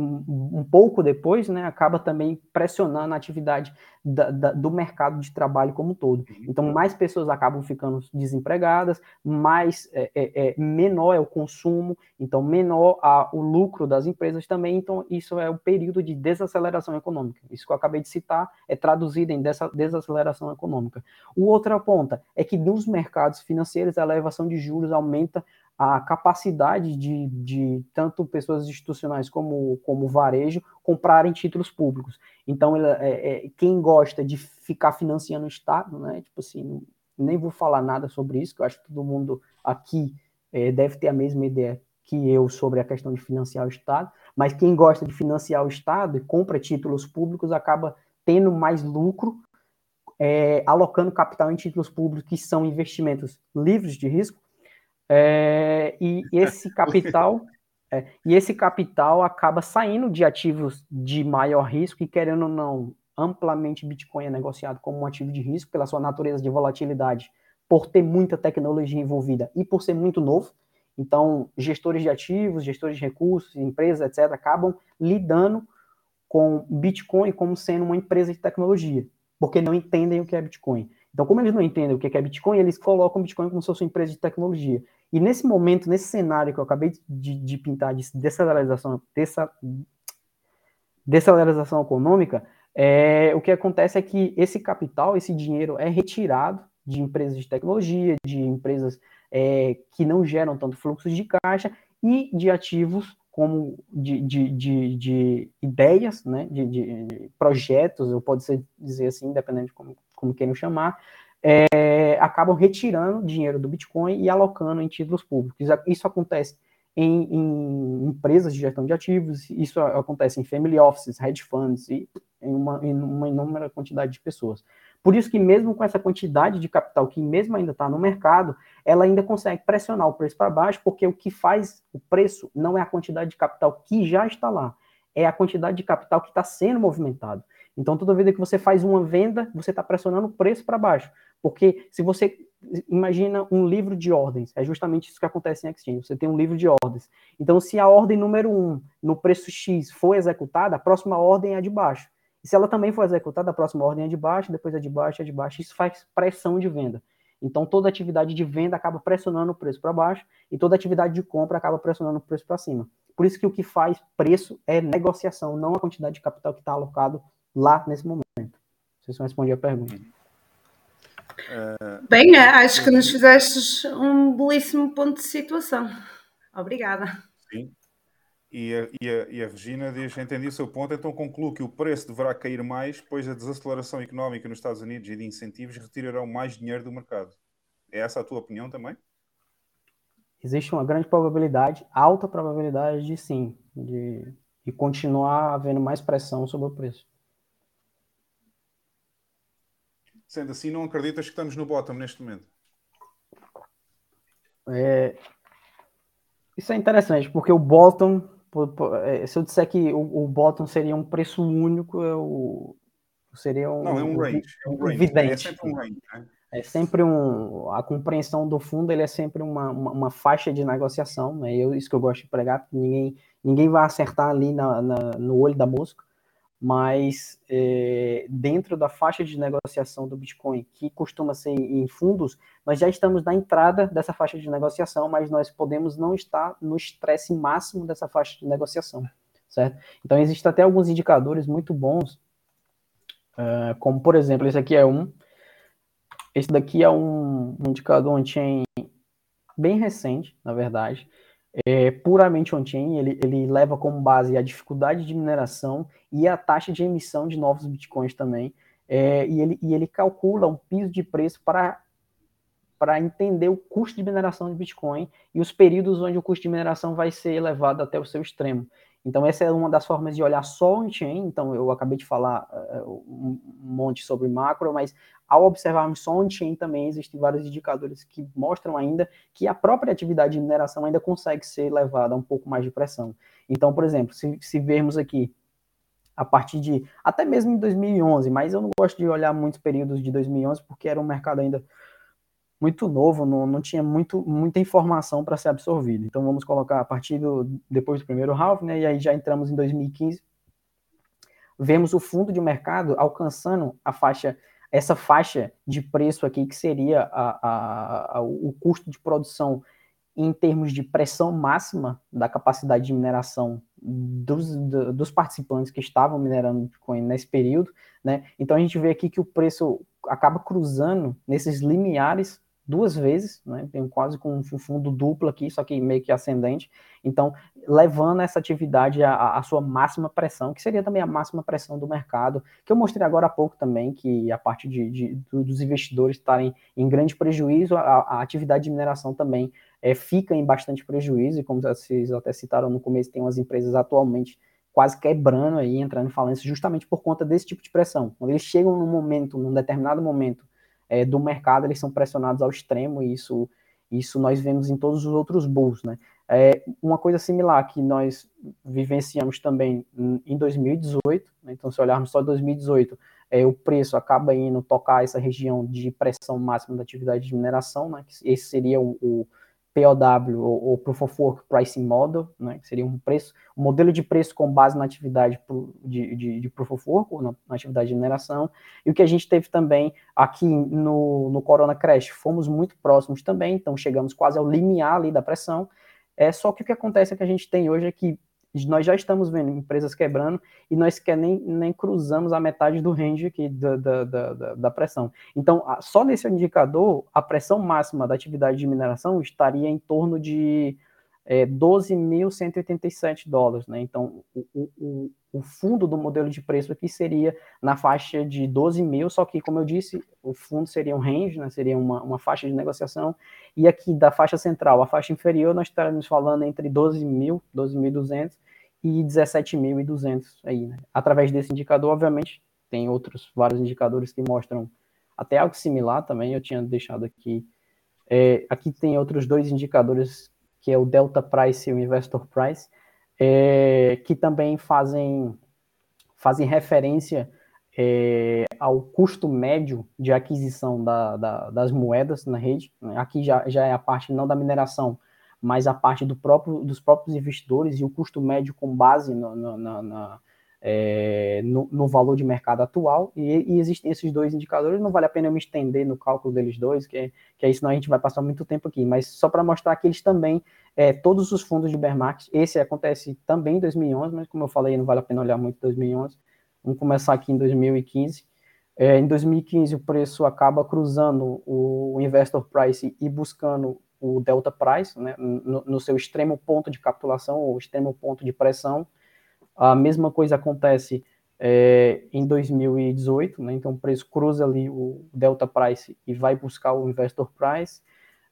E: um, pouco depois, né, acaba também pressionando a atividade da, da, do mercado de trabalho como um todo. Uhum. Então, mais pessoas acabam ficando desempregadas, mais é, é, é, menor é o consumo, então menor a, o lucro das empresas também. Então, isso é o período de desaceleração econômica. Isso que eu acabei de citar é traduzido em dessa desaceleração econômica. O outra ponta é que nos mercados financeiros a elevação de juros aumenta a capacidade de, de tanto pessoas institucionais como, como varejo comprarem títulos públicos. Então, é, é, quem gosta de ficar financiando o Estado, né? Tipo assim, nem vou falar nada sobre isso, que eu acho que todo mundo aqui é, deve ter a mesma ideia que eu sobre a questão de financiar o Estado, mas quem gosta de financiar o Estado e compra títulos públicos acaba tendo mais lucro é, alocando capital em títulos públicos que são investimentos livres de risco é, e esse capital é, e esse capital acaba saindo de ativos de maior risco e querendo ou não amplamente Bitcoin é negociado como um ativo de risco pela sua natureza de volatilidade, por ter muita tecnologia envolvida e por ser muito novo. Então, gestores de ativos, gestores de recursos, empresas, etc., acabam lidando com Bitcoin como sendo uma empresa de tecnologia, porque não entendem o que é Bitcoin. Então, como eles não entendem o que é Bitcoin, eles colocam Bitcoin como se fosse uma empresa de tecnologia. E nesse momento, nesse cenário que eu acabei de, de pintar de descentralização, dessa descentralização econômica, é, o que acontece é que esse capital, esse dinheiro é retirado de empresas de tecnologia, de empresas é, que não geram tanto fluxo de caixa e de ativos como de, de, de, de ideias, né, de, projetos, ou pode ser dizer assim, dependendo de como, como queiram chamar, é, acabam retirando dinheiro do Bitcoin e alocando em títulos públicos. Isso acontece em, em, empresas de gestão de ativos, isso acontece em family offices, hedge funds e em uma, em uma inúmera quantidade de pessoas. Por isso que mesmo com essa quantidade de capital que mesmo ainda está no mercado, ela ainda consegue pressionar o preço para baixo, porque o que faz o preço não é a quantidade de capital que já está lá, é a quantidade de capital que está sendo movimentado. Então, toda vez que você faz uma venda, você está pressionando o preço para baixo. Porque se você imagina um livro de ordens, é justamente isso que acontece em Exchange. Você tem um livro de ordens. Então, se a ordem número 1 no preço X for executada, a próxima ordem é de baixo. E se ela também for executada, a próxima ordem é de baixo, depois é de baixo, é de baixo. Isso faz pressão de venda. Então, toda atividade de venda acaba pressionando o preço para baixo e toda atividade de compra acaba pressionando o preço para cima. Por isso que o que faz preço é negociação, não a quantidade de capital que está alocado lá nesse momento. Vocês vão responder a pergunta.
D: Bem, acho que nos fizeste um belíssimo ponto de situação. Obrigada.
A: Sim. E a, e, a, e a, Regina diz: entendi o seu ponto, então concluo que o preço deverá cair mais, pois a desaceleração económica nos Estados Unidos e de incentivos retirarão mais dinheiro do mercado. É essa a tua opinião também?
E: Existe uma grande probabilidade, alta probabilidade de sim, de, de continuar havendo mais pressão sobre o preço.
A: Sendo assim, não acreditas que estamos no bottom neste momento?
E: É, isso é interessante, porque o bottom, é, se eu disser que o, o bottom seria um preço único, eu, seria um.
A: Não, é um range. É, um range. é sempre um range, né?
E: É sempre um. A compreensão do fundo ele é sempre uma, uma, uma faixa de negociação, né? Eu, isso que eu gosto de pregar, ninguém, ninguém vai acertar ali na, na no olho da mosca mas é, dentro da faixa de negociação do Bitcoin, que costuma ser em fundos, nós já estamos na entrada dessa faixa de negociação, mas nós podemos não estar no estresse máximo dessa faixa de negociação, certo? Então, existem até alguns indicadores muito bons, uh, como, por exemplo, esse aqui é um, esse daqui é um, indicador on-chain bem recente, na verdade, é puramente on-chain, ele, ele leva como base a dificuldade de mineração e a taxa de emissão de novos bitcoins também, é, e, ele, e ele calcula um piso de preço para para entender o custo de mineração de Bitcoin e os períodos onde o custo de mineração vai ser elevado até o seu extremo. Então, essa é uma das formas de olhar só on-chain. Então, eu acabei de falar uh, um monte sobre macro, mas ao observarmos só on-chain também existem vários indicadores que mostram ainda que a própria atividade de mineração ainda consegue ser levada a um pouco mais de pressão. Então, por exemplo, se, se vermos aqui a partir de até mesmo em 2011, mas eu não gosto de olhar muitos períodos de 2011 porque era um mercado ainda muito novo, não, não tinha muito, muita informação para ser absorvida. Então vamos colocar a partir do depois do primeiro half, né? E aí já entramos em 2015. Vemos o fundo de mercado alcançando a faixa, essa faixa de preço aqui que seria a, a, a, o custo de produção em termos de pressão máxima da capacidade de mineração dos, dos participantes que estavam minerando Bitcoin nesse período, né? Então a gente vê aqui que o preço acaba cruzando nesses limiares duas vezes, né? Quase com um fundo duplo aqui, só que meio que ascendente. Então, levando essa atividade à, à, sua máxima pressão, que seria também a máxima pressão do mercado, que eu mostrei agora há pouco também, que a parte de, de dos investidores estarem em grande prejuízo, a, a atividade de mineração também é, fica em bastante prejuízo, e como vocês até citaram no começo, tem umas empresas atualmente quase quebrando aí, entrando em falência, justamente por conta desse tipo de pressão. Quando eles chegam num momento, num determinado momento, é, do mercado, eles são pressionados ao extremo, e isso, isso nós vemos em todos os outros bulls, né? É, uma coisa similar que nós vivenciamos também em 2018, né? então se olharmos só 2018, é, o preço acaba indo tocar essa região de pressão máxima da atividade de mineração, né? esse seria o, o POW ou, ou Proof of Work Pricing Model, né, que seria um preço, um modelo de preço com base na atividade de, de, de Proof of Work, ou na, na, atividade de mineração, e o que a gente teve também aqui no, no Corona Crash, fomos muito próximos também, então chegamos quase ao limiar ali da pressão, é só que o que acontece é que a gente tem hoje é que nós já estamos vendo empresas quebrando e nós nem, nem cruzamos a metade do range aqui da, da, da, da, pressão. Então, só nesse indicador, a pressão máxima da atividade de mineração estaria em torno de é, 12.187 dólares. Né? Então, o, o, o fundo do modelo de preço aqui seria na faixa de 12 mil, só que, como eu disse, o fundo seria um range, né, seria uma, uma faixa de negociação, e aqui da faixa central, a faixa inferior, nós estaremos falando entre 12 mil, 12.200 e 17.200 aí, né? Através desse indicador, obviamente, tem outros vários indicadores que mostram até algo similar também, eu tinha deixado aqui. É, aqui tem outros dois indicadores, que é o Delta Price e o Investor Price, é, que também fazem, fazem referência é, ao custo médio de aquisição da, da, das moedas na rede. Aqui já, já é a parte não da mineração, mas a parte do próprio, dos próprios investidores e o custo médio com base no, no, na, é, no, no, valor de mercado atual, e, e, existem esses dois indicadores, não vale a pena eu me estender no cálculo deles dois, que, que aí senão a gente vai passar muito tempo aqui, mas só para mostrar que eles também, é, todos os fundos de bear market, esse acontece também em 2011, mas como eu falei, não vale a pena olhar muito 2011, vamos começar aqui em 2015, é, em 2015 o preço acaba cruzando o investor price e buscando o delta price, né, no, no seu extremo ponto de capitulação ou extremo ponto de pressão, a mesma coisa acontece é, em 2018, né? então o preço cruza ali o delta price e vai buscar o investor price.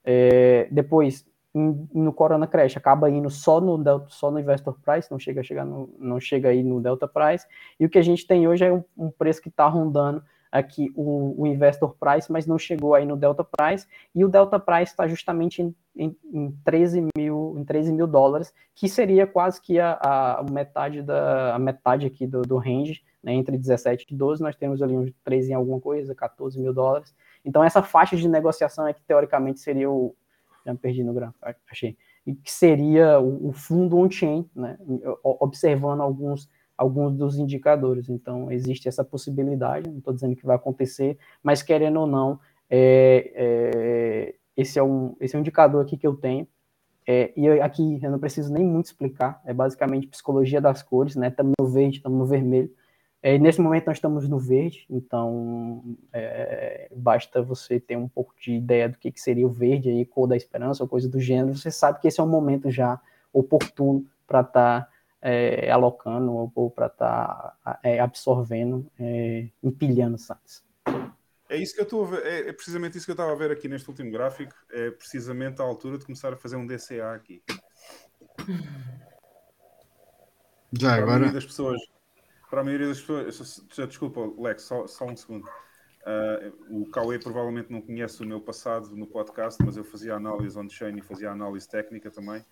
E: É, depois, no Corona Crash, acaba indo só no, delta, só no investor price, não chega, a chegar no, não chega aí no delta price. E o que a gente tem hoje é um, um preço que está rondando aqui o, o, investor price, mas não chegou aí no delta price, e o delta price está justamente em, em, em, 13 mil, em 13 mil dólares, que seria quase que a, a metade da a metade aqui do, do range, né, entre 17 e 12, nós temos ali uns 13 em alguma coisa, 14 mil dólares. Então essa faixa de negociação é que teoricamente seria o já me perdi no gráfico, achei, que seria o, o fundo on-chain, né, observando alguns alguns dos indicadores. Então, existe essa possibilidade, não estou dizendo que vai acontecer, mas querendo ou não, é, é, esse, é um, esse é um indicador aqui que eu tenho. É, e eu, aqui eu não preciso nem muito explicar, é basicamente psicologia das cores, né? Estamos no verde, estamos no vermelho. É, nesse momento nós estamos no verde, então é, basta você ter um pouco de ideia do que, que seria o verde aí, cor da esperança ou coisa do gênero, você sabe que esse é um momento já oportuno para estar tá é, alocando ou, para estar tá, é, absorvendo, é, empilhando sites.
A: É isso que eu estou a ver, é, é, precisamente isso que eu estava a ver aqui neste último gráfico, é precisamente a altura de começar a fazer um DCA aqui.
C: Já para agora. A maioria
A: das pessoas, para a maioria das pessoas, desculpa, Lex, só, só um segundo. Uh, o Cauê provavelmente não conhece o meu passado no podcast, mas eu fazia análise on-chain e fazia análise técnica também.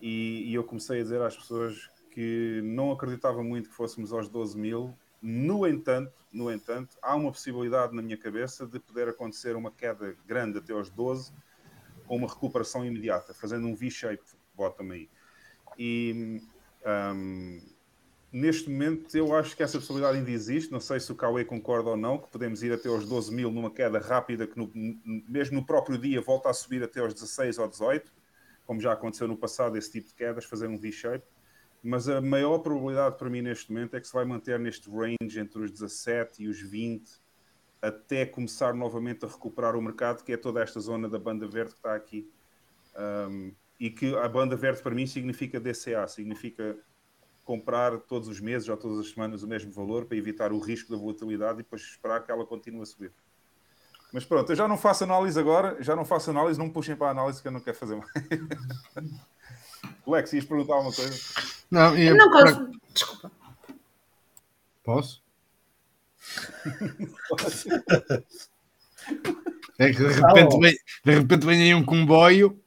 A: E, e, eu comecei a dizer às pessoas que não acreditava muito que fôssemos aos 12 mil. No entanto, no entanto, há uma possibilidade na minha cabeça de poder acontecer uma queda grande até aos 12 com uma recuperação imediata, fazendo um V-shape bottom aí. E um, neste momento eu acho que essa possibilidade ainda existe. Não sei se o Cauê concorda ou não, que podemos ir até aos 12 mil numa queda rápida, que no, mesmo no próprio dia volta a subir até aos 16 ou 18, como já aconteceu no passado, esse tipo de quedas, fazer um V-shape mas a maior probabilidade para mim neste momento é que se vai manter neste range entre os 17 e os 20 até começar novamente a recuperar o mercado, que é toda esta zona da banda verde que está aqui. Um, e que a banda verde para mim significa DCA, significa comprar todos os meses ou todas as semanas o mesmo valor para evitar o risco da volatilidade e depois esperar que ela continue a subir. Mas pronto, eu já não faço análise agora, já não faço análise, não me puxem para a análise que eu não quero fazer mais. Lex, ias perguntar alguma coisa?
D: Não, eu, não posso. Desculpa.
C: Posso? é que de repente, vem, de repente vem aí um comboio.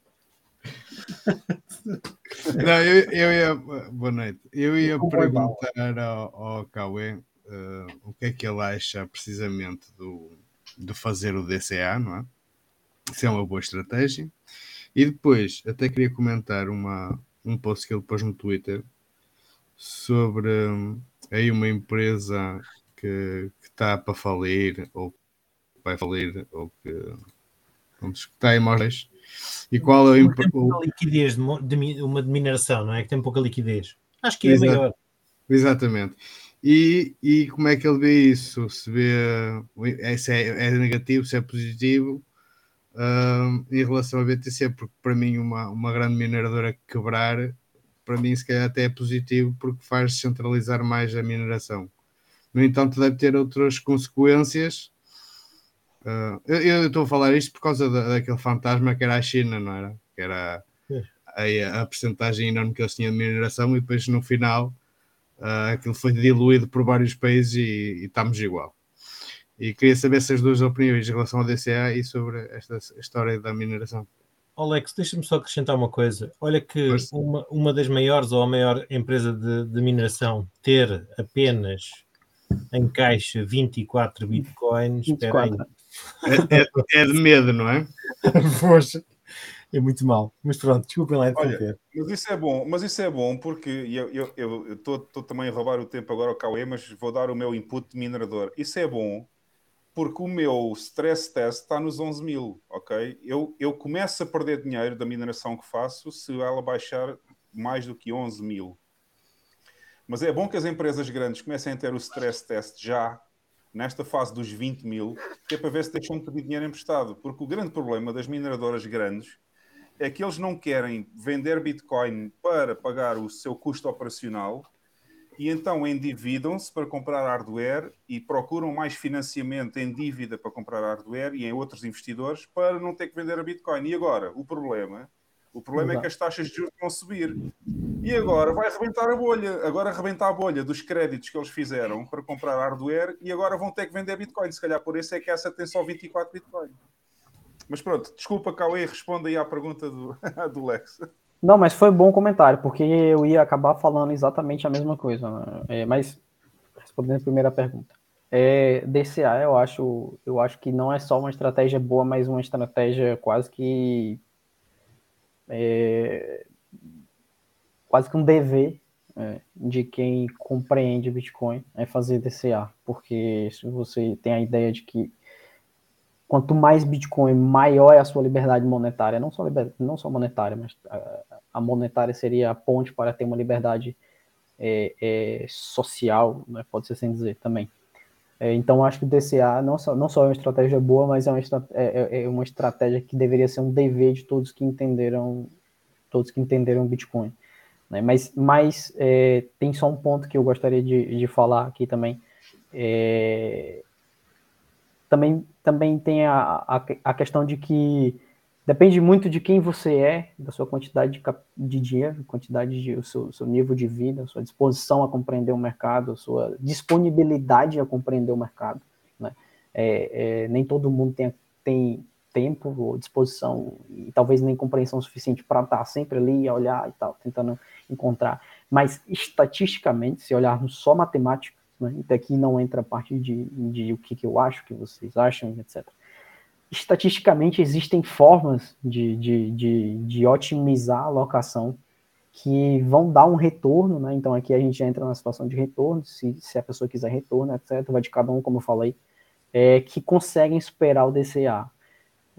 C: Não, eu, eu ia. Boa noite. Eu ia perguntar ao, ao Cauê uh, o que é que ele acha precisamente do, de fazer o DCA, não é? Se é uma boa estratégia.
F: E depois, até queria comentar uma, um post que ele pôs no Twitter sobre hum, aí uma empresa que está para falir, ou vai falir, ou que, vamos, que está em maus E qual é o,
C: pouca liquidez de, de uma de mineração, não é? Que tem pouca liquidez. Acho que é
F: Exato.
C: maior.
F: Exatamente. E, e como é que ele vê isso? Se vê eh, se é, é negativo, se é positivo hum, em relação a BTC, porque para mim uma, uma grande mineradora quebrar, para mim se calhar até é positivo porque faz descentralizar mais a mineração. No entanto, deve ter outras consequências. Ah, eu, eu estou a falar isto por causa da, daquele fantasma que era a China, não era? Que era a, a percentagem enorme que eles tinham de mineração e depois no final ah, aquilo foi diluído por vários países e, e estamos igual. E queria saber essas duas opiniões em relação ao DCA e sobre esta história da mineração.
C: Alex, deixa-me só acrescentar uma coisa. Olha que uma, uma das maiores ou a maior empresa de, de mineração ter apenas em caixa 24 bitcoins. Espera aí.
E: 24.
F: É, é- é de medo, não é?
C: Poxa, é muito mal. Mas pronto, desculpem lá
A: Olha. Mas isso é bom, mas isso é bom porque eu estou também a roubar o tempo agora ao Cauê, mas vou dar o meu input de minerador. Isso é bom porque o meu stress test está nos 11 mil, ok? Eu, eu começo a perder dinheiro da mineração que faço se ela baixar mais do que 11 mil. Mas é bom que as empresas grandes comecem a ter o stress test já, nesta fase dos 20 mil, que é para ver se deixam de pedir dinheiro emprestado. Porque o grande problema das mineradoras grandes é que eles não querem vender Bitcoin para pagar o seu custo operacional e então endividam-se para comprar hardware e procuram mais financiamento em dívida para comprar hardware e em outros investidores para não ter que vender a Bitcoin. E agora, o problema, o problema é que as taxas de juros vão subir. E agora vai arrebentar a bolha. Agora arrebenta a bolha dos créditos que eles fizeram para comprar hardware e agora vão ter que vender Bitcoin. Se calhar por isso é que essa tem só 24 Bitcoin. Mas pronto, desculpa, Cauê, responda aí à pergunta do, do Lex.
E: Não, mas foi bom comentário, porque eu ia acabar falando exatamente a mesma coisa. né? É, mas, respondendo a primeira pergunta. É, DCA, eu acho, eu acho que não é só uma estratégia boa, mas uma estratégia quase que. é, quase que um dever é, de quem compreende Bitcoin é fazer DCA, porque se você tem a ideia de que quanto mais Bitcoin, maior é a sua liberdade monetária, não só, liber, não só monetária, mas a, a, monetária seria a ponte para ter uma liberdade é, é, social, né, pode ser sem dizer também. É, então, acho que o DCA não só, não só é uma estratégia boa, mas é uma, é, é uma estratégia que deveria ser um dever de todos que entenderam todos que entenderam Bitcoin. Né? Mas, mas é, tem só um ponto que eu gostaria de, de falar aqui também. É, também, também tem a, a, a, questão de que depende muito de quem você é, da sua quantidade de, de dinheiro, quantidade de o seu, seu nível de vida, sua disposição a compreender o mercado, sua disponibilidade a compreender o mercado. Né? É, é, nem todo mundo tem, tem tempo ou disposição e talvez nem compreensão suficiente para estar sempre ali a olhar e tal, tentando encontrar. Mas estatisticamente, se olharmos só matemática, né? Então aqui não entra a parte de, de o que, que eu acho, o que vocês acham, etc. Estatisticamente existem formas de, de, de, de otimizar a alocação que vão dar um retorno, né? Então aqui a gente entra na situação de retorno, se, se a pessoa quiser retorno, etc. Vai de cada um, como eu falei, é, que conseguem superar o DCA.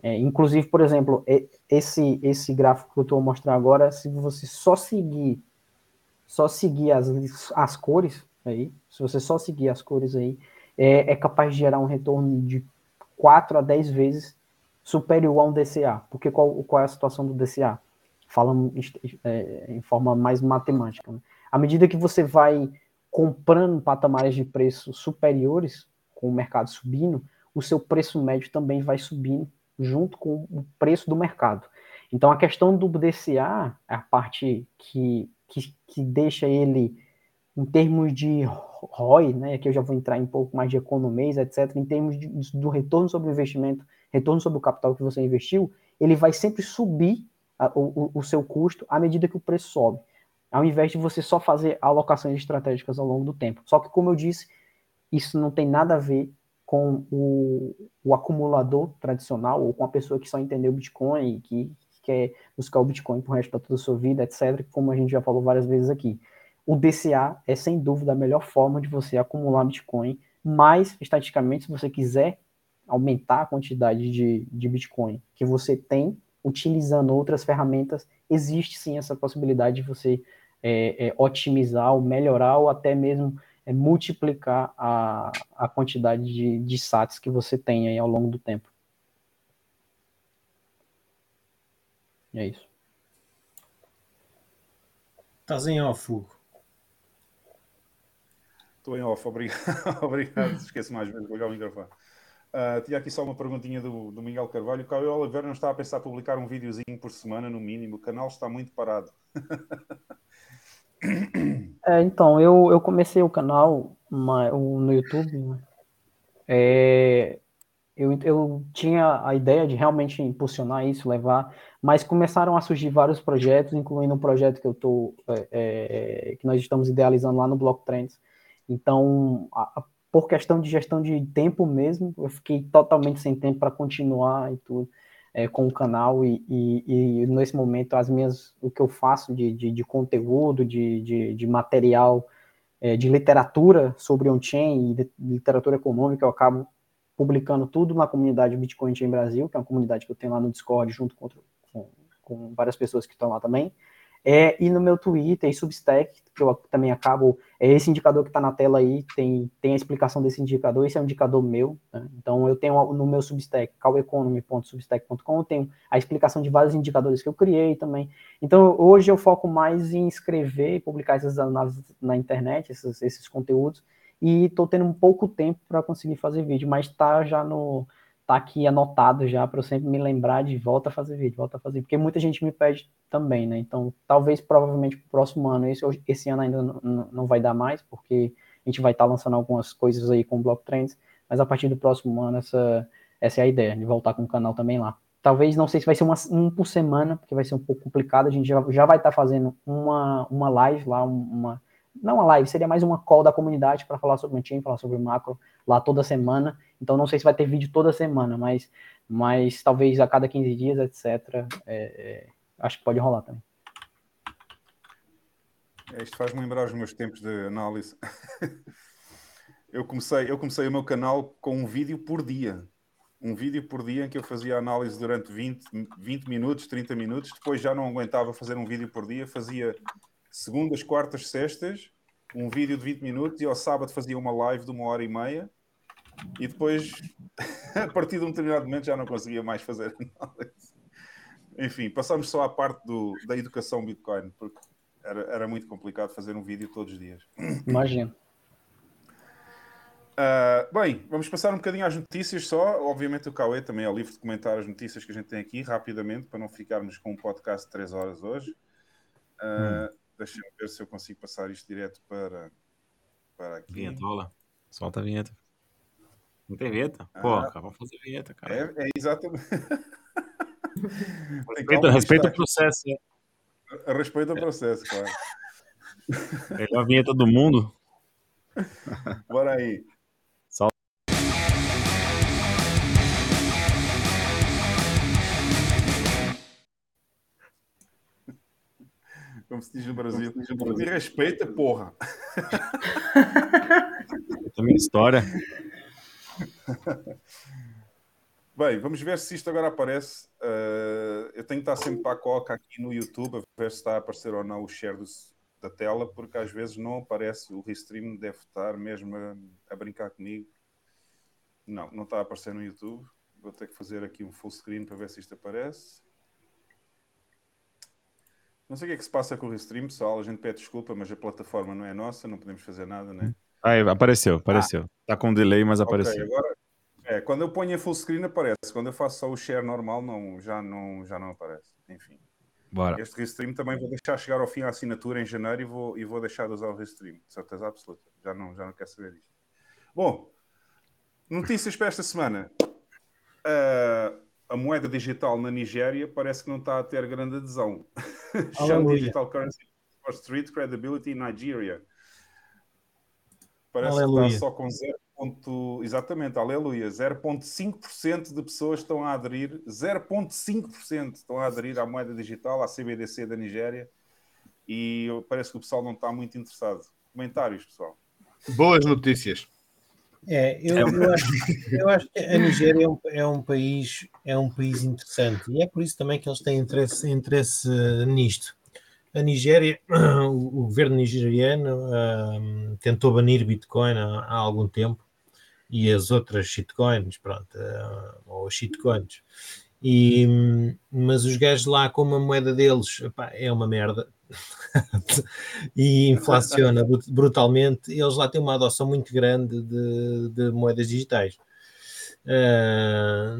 E: É, inclusive, por exemplo, esse, esse gráfico que eu estou mostrando agora, se você só seguir só seguir as, as cores, aí, se você só seguir as cores aí, é, é, capaz de gerar um retorno de 4 a 10 vezes superior a um DCA. Porque qual, qual é a situação do DCA? Falando é, em forma mais matemática. Né? À medida que você vai comprando patamares de preço superiores, com o mercado subindo, o seu preço médio também vai subindo junto com o preço do mercado. Então, a questão do DCA, a parte que, que, que deixa ele em termos de ROI, né, aqui eu já vou entrar em um pouco mais de economia, etc., em termos de, do retorno sobre o investimento, retorno sobre o capital que você investiu, ele vai sempre subir a, o, o, seu custo à medida que o preço sobe, ao invés de você só fazer alocações estratégicas ao longo do tempo. Só que, como eu disse, isso não tem nada a ver com o, o acumulador tradicional ou com a pessoa que só entendeu Bitcoin e que, quer buscar o Bitcoin pro resto da sua vida, etc., como a gente já falou várias vezes aqui. O DCA é sem dúvida a melhor forma de você acumular Bitcoin, mas, estatisticamente, se você quiser aumentar a quantidade de, de Bitcoin que você tem, utilizando outras ferramentas, existe sim essa possibilidade de você é, é, otimizar ou melhorar ou até mesmo é, multiplicar a, a quantidade de, de SATs que você tem aí ao longo do tempo. É isso.
C: Estás em off.
A: Estou em off, obrigado. obrigado. Esqueço mais vezes de ligar o microfone. Uh, tinha aqui só uma perguntinha do, do Miguel Carvalho. O Caio Oliveira não está a pensar em publicar um videozinho por semana, no mínimo. O canal está muito parado.
E: é, então, eu, eu comecei o canal uma, no YouTube. Né? É, eu, eu tinha a ideia de realmente impulsionar isso, levar, mas começaram a surgir vários projetos, incluindo um projeto que eu tô, é, é, que nós estamos idealizando lá no Block Trends. Então, a, por questão de gestão de tempo mesmo, eu fiquei totalmente sem tempo para continuar e tudo é, com o canal e, e, e, nesse momento as minhas, o que eu faço de, de, de conteúdo, de, de, de material, é, de literatura sobre on-chain e literatura econômica, eu acabo publicando tudo na comunidade Bitcoin Chain Brasil, que é uma comunidade que eu tenho lá no Discord junto com, com, com várias pessoas que estão lá também. É, e no meu Twitter e Substack, que eu também acabo, é esse indicador que está na tela aí, tem, tem a explicação desse indicador, esse é um indicador meu, né? então eu tenho no meu Substack, calveconomy.substack.com, eu tenho a explicação de vários indicadores que eu criei também, então hoje eu foco mais em escrever e publicar essas análises na internet, esses, esses conteúdos, e estou tendo um pouco tempo para conseguir fazer vídeo, mas está já no, tá aqui anotado já para eu sempre me lembrar de volta a fazer vídeo, volta a fazer, porque muita gente me pede também, né? Então, talvez provavelmente pro próximo ano, esse, esse ano ainda não, não vai dar mais, porque a gente vai estar tá lançando algumas coisas aí com o Block Trends, mas a partir do próximo ano essa essa é a ideia, de voltar com o canal também lá. Talvez, não sei se vai ser uma, um por semana, porque vai ser um pouco complicado, a gente já, já vai estar tá fazendo uma, uma live lá, uma, não uma live, seria mais uma call da comunidade para falar sobre o time, falar sobre o macro lá toda semana. Então não sei se vai ter vídeo toda semana, mas, mas talvez a cada 15 dias, etc. É, é, acho que pode rolar também.
A: É, isto faz-me lembrar os meus tempos de análise. eu, comecei, eu comecei o meu canal com um vídeo por dia. Um vídeo por dia em que eu fazia análise durante 20, 20 minutos, 30 minutos. Depois já não aguentava fazer um vídeo por dia. Fazia segundas, quartas, sextas, um vídeo de 20 minutos e ao sábado fazia uma live de uma hora e meia e depois, a partir de um determinado momento, já não conseguia mais fazer análise. Enfim, passamos só à parte do, da educação Bitcoin, porque era, era muito complicado fazer um vídeo todos os dias.
E: Imagino.
A: Uh, bem, vamos passar um bocadinho às notícias só. Obviamente o Cauê também é livre de comentar as notícias que a gente tem aqui rapidamente, para não ficarmos com um podcast de 3 horas hoje. Uh, hum. Deixa-me ver se eu consigo passar isto direto para, para aqui.
B: Vinhetola. Solta a vinheta. Não tem vinheta? Pô, ah, cara, vamos fazer vinheta, cara.
A: É, é exatamente.
B: respeita, respeita o processo.
A: É. Respeita o processo, claro.
B: Melhor vinheta do mundo.
A: Bora aí. Como se diz no Brasil. Me respeita, porra.
B: É minha história.
A: Bem, vamos ver se isto agora aparece. Uh, eu tenho que estar sempre para a coca aqui no YouTube, a ver se está a aparecer ou não o share do, da tela, porque às vezes não aparece. O restream deve estar mesmo a, a, brincar comigo. Não, não está a aparecer no YouTube. Vou ter que fazer aqui um full screen para ver se isto aparece. Não sei o que é que se passa com o Restream, pessoal. A gente pede desculpa, mas a plataforma não é nossa, não podemos fazer nada, né?
B: Ah, apareceu, apareceu. Ah. Tá com delay, mas apareceu.
A: Okay, agora, é, quando eu ponho em full screen aparece. Quando eu faço só o share normal, não, já, não, já não aparece. Enfim.
B: Bora.
A: Este Restream também vou deixar chegar ao fim a assinatura em janeiro e vou, e vou deixar de usar o Restream. De certeza absoluta. Já não, já não quero saber disto. Bom, notícias para esta semana. Uh, a moeda digital na Nigéria parece que não está a ter grande adesão. Chama Digital Currency for Street Credibility in Nigeria. Parece Aleluia. que está só com ponto- exatamente, aleluia, 0,5% de pessoas estão a aderir, 0,5% estão a aderir à moeda digital, à CBDC da Nigéria, e parece que o pessoal não está muito interessado. Comentários, pessoal.
F: Boas notícias.
C: É, eu, eu acho, eu acho que a Nigéria é um, é um país é um país interessante e é por isso também que eles têm interesse, interesse nisto. A Nigéria, o, o governo nigeriano ahm, tentou banir Bitcoin há, há algum tempo e as outras shitcoins, pronto, ah, ou shitcoins. E, hum, mas os gajos lá, como a moeda deles epá, é uma merda e inflaciona brut- brutalmente, eles lá têm uma adoção muito grande de, de moedas digitais. Ah,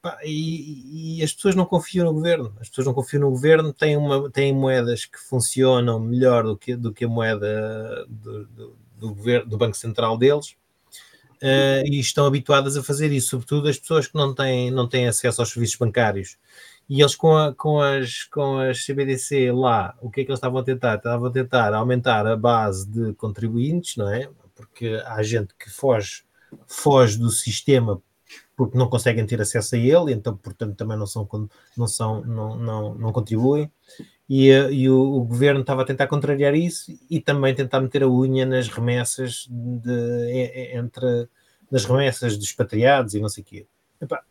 C: pá, e, e as pessoas não confiam no governo, as pessoas não confiam no governo, têm, uma, têm moedas que funcionam melhor do que, do que a moeda do, do, do governo, do Banco Central deles. Uh, e estão habituadas a fazer isso, sobretudo as pessoas que não têm, não têm acesso aos serviços bancários. E eles com, a- com, as, com as CBDC lá, o que é que eles estavam a tentar? Estavam a tentar aumentar a base de contribuintes, não é? Porque há gente que foge, foge do sistema porque não conseguem ter acesso a ele, então, portanto, também não são, não, são, não, não, não contribuem. E, e o, o governo estava a tentar contrariar isso e também tentar meter a unha nas remessas de, entre nas remessas dos expatriados e não sei o quê. Epá,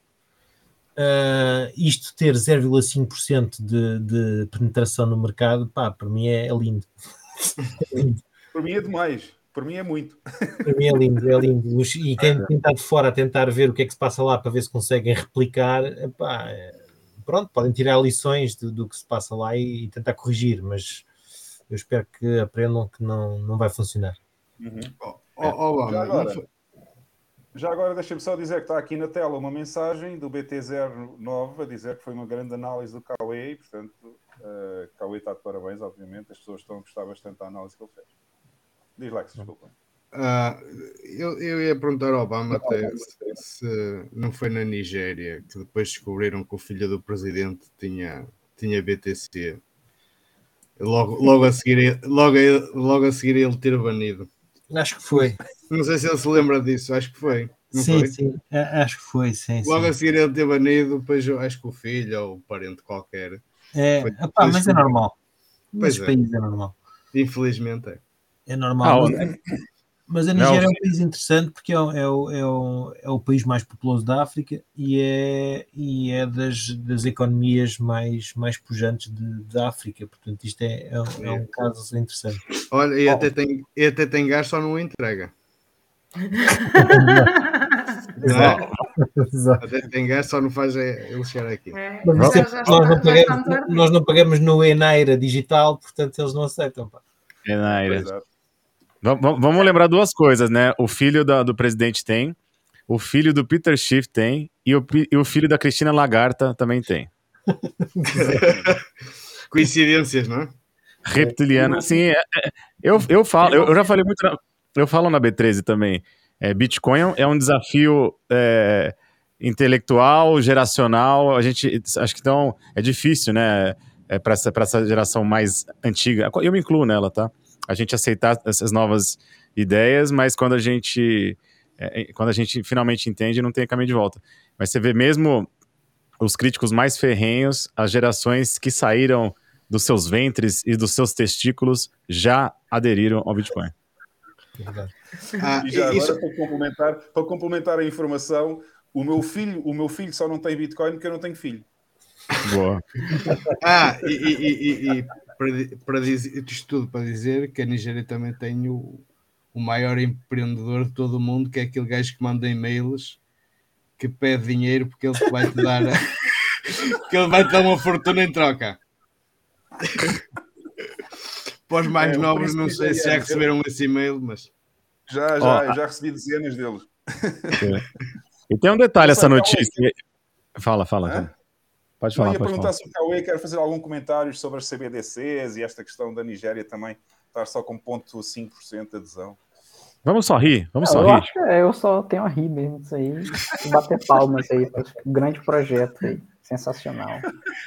C: ah, isto ter 0,5% de, de penetração no mercado, pá, para mim é, é lindo. É lindo.
A: Para mim é demais, para mim é muito.
C: Para mim é lindo, é lindo. E quem tentar de fora a tentar ver o que é que se passa lá para ver se conseguem replicar, epá, é- pronto, podem tirar lições do, do que se passa lá e, tentar corrigir, mas eu espero que aprendam que não, não vai funcionar.
F: Ó, ó, Obama,
A: Já
F: não
A: agora,
F: foi-
A: já agora deixa-me só dizer que está aqui na tela uma mensagem do BT09 a dizer que foi uma grande análise do Cauê e, portanto, uh, Cauê está de parabéns, obviamente. As pessoas estão a gostar bastante da análise que ele fez. Diz Lex, desculpa.
F: Ah, eu, eu ia perguntar ao Obama até se, se não foi na Nigéria que depois descobriram que o filho do presidente tinha, tinha BTC. Logo, logo, a seguir, logo, logo a seguir ele ter banido.
C: Acho que foi.
F: Não sei se ele se lembra disso, acho que foi. Não
C: sim,
F: foi?
C: sim, a- acho que foi, sim.
F: Logo
C: sim.
F: a seguir ele ter banido, depois acho que o filho ou o parente qualquer.
C: É,
F: foi- foi
C: mas é normal.
F: Pois
C: Nos
F: é.
C: países é normal.
F: Infelizmente é.
C: É normal.
B: Ah,
C: mas, a
B: Não.
C: Nigéria é um país interessante porque é, o- é, é, o, é o país mais populoso da África e é, e é das, das economias mais, mais pujantes de, da África. Portanto, isto é, é, um- é um caso interessante.
F: Olha, e até tem, e até tem gás, só não entrega. Não é?
C: Exato.
F: Até tem gás, só não faz é, ele chegar aqui.
D: É,
C: Mas é nós, não pagamos, nós não pagamos no Enaira digital, portanto eles não aceitam. pá.
B: É, Naira.
A: Exato.
B: Vam- vam- Vamos lembrar duas coisas, né? O filho da- do presidente tem, o filho do Peter Schiff tem e o, e o filho da Cristina Lagarta também tem.
F: Coincidências, não é?
B: Reptiliana. Sim, é- é- eu, eu falo, eu, eu já falei muito. na- eu falo na B13 também. É, Bitcoin é um- é desafio é, intelectual, geracional. A gente acho que então é difícil, né? É, para essa, pra essa geração mais antiga. Eu me incluo nela, tá? A gente aceitar essas novas ideias, mas quando a gente é, é, quando a gente finalmente entende, não tem caminho de volta. Mas você vê mesmo os críticos mais ferrenhos, as gerações que saíram dos seus ventres e dos seus testículos já aderiram ao Bitcoin.
F: Ah,
A: E já
F: isso-
A: agora, para complementar, para complementar a informação, o meu filho, o meu filho só não tem Bitcoin porque eu não tenho filho.
B: Boa.
F: ah, e, e- e- e para, para dizer, isto tudo para dizer que a Nigéria também tem o, o maior empreendedor de todo o mundo, que é aquele gajo que manda e-mails que pede dinheiro porque ele vai te dar que ele vai te dar uma fortuna em troca. Para os mais
A: É,
F: novos, não sei se já receberam esse e-mail, mas
A: Já, já, eu já recebi dezenas deles.
B: E tem um detalhe essa
A: Nossa,
B: notícia. Fala, fala.
A: Hã?
B: Pode falar,
A: ia
B: pode
A: perguntar
B: falar.
A: se o Cauê quer fazer algum comentário sobre as CBDCs e esta questão da Nigéria também estar só com 0,5% de adesão.
B: Vamos só rir, vamos
E: Não,
B: só
E: eu
B: rir.
E: acho que é, eu só tenho a rir mesmo disso aí. e bater palmas aí para esse grande projeto aí. Sensacional.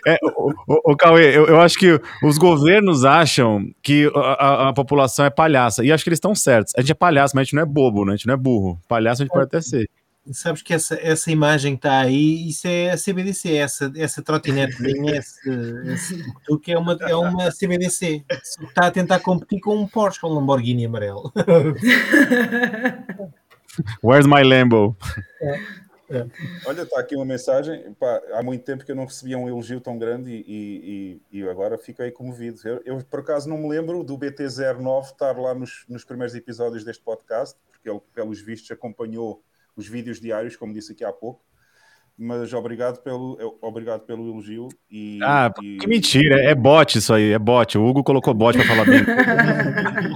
B: É, o, o, o Cauê, eu, eu, acho que os governos acham que a, a, a, população é palhaça. E acho que eles estão certos. A gente é palhaço, mas a gente não é bobo, né? A gente não é burro. Palhaço a gente pode até ser.
C: Sabes que essa, essa imagem que está aí, isso é a CBDC, essa, essa trotinetezinha, esse, esse que é uma, é uma CBDC. Está a tentar competir com um Porsche, com um Lamborghini amarelo.
B: Where's my Lambo?
A: É, é. Olha, está aqui uma mensagem. Pá, há muito tempo que eu não recebia um elogio tão grande e, e, e agora fiquei comovido. Eu, eu, por acaso, não me lembro do BT09 estar lá nos, nos primeiros episódios deste podcast, porque ele, pelos vistos, acompanhou os vídeos diários, como disse aqui há pouco. Mas obrigado pelo, obrigado pelo elogio. E,
B: ah,
A: e...
B: que mentira, é bot isso aí, é bot. O Hugo colocou bot para falar bem.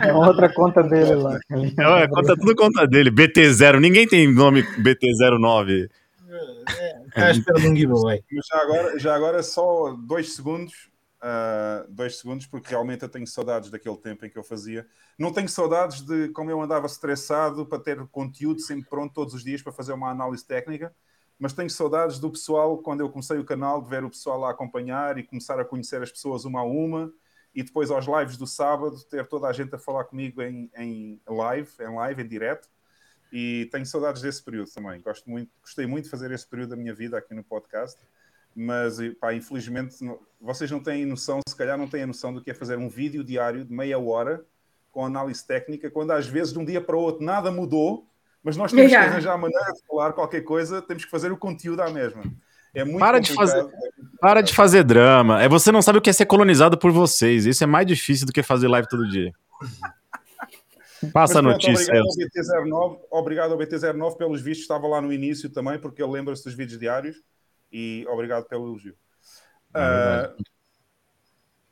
E: É outra conta dele lá.
B: É, conta, tudo conta dele. BT0, ninguém tem nome BT09.
C: É, esperando um giveaway.
A: Já agora, já agora só dois segundos uh, dois segundos, porque realmente eu tenho saudades daquele tempo em que eu fazia. Não tenho saudades de como eu andava estressado para ter conteúdo sempre pronto todos os dias para fazer uma análise técnica, mas tenho saudades do pessoal quando eu comecei o canal, de ver o pessoal lá acompanhar e começar a conhecer as pessoas uma a uma. E depois aos lives do sábado, ter toda a gente a falar comigo em, em live, em live, em direto e tenho saudades desse período também. Gosto muito, gostei muito de fazer esse período da minha vida aqui no podcast mas pá, infelizmente vocês não têm noção, se calhar não têm a noção do que é fazer um vídeo diário de meia hora com análise técnica, quando às vezes de um dia para o outro nada mudou, mas nós temos yeah. que arranjar a maneira de falar qualquer coisa, temos que fazer o conteúdo à mesma. É muito
B: para de fazer Para de fazer drama. É você não sabe o que é ser colonizado por vocês. Isso é mais difícil do que fazer live todo dia. Passa a notícia.
A: Obrigado ao, BT09, obrigado ao BT09 pelos vistos, estava lá no início também, porque ele lembra-se dos vídeos diários e obrigado pelo elogio. Uh,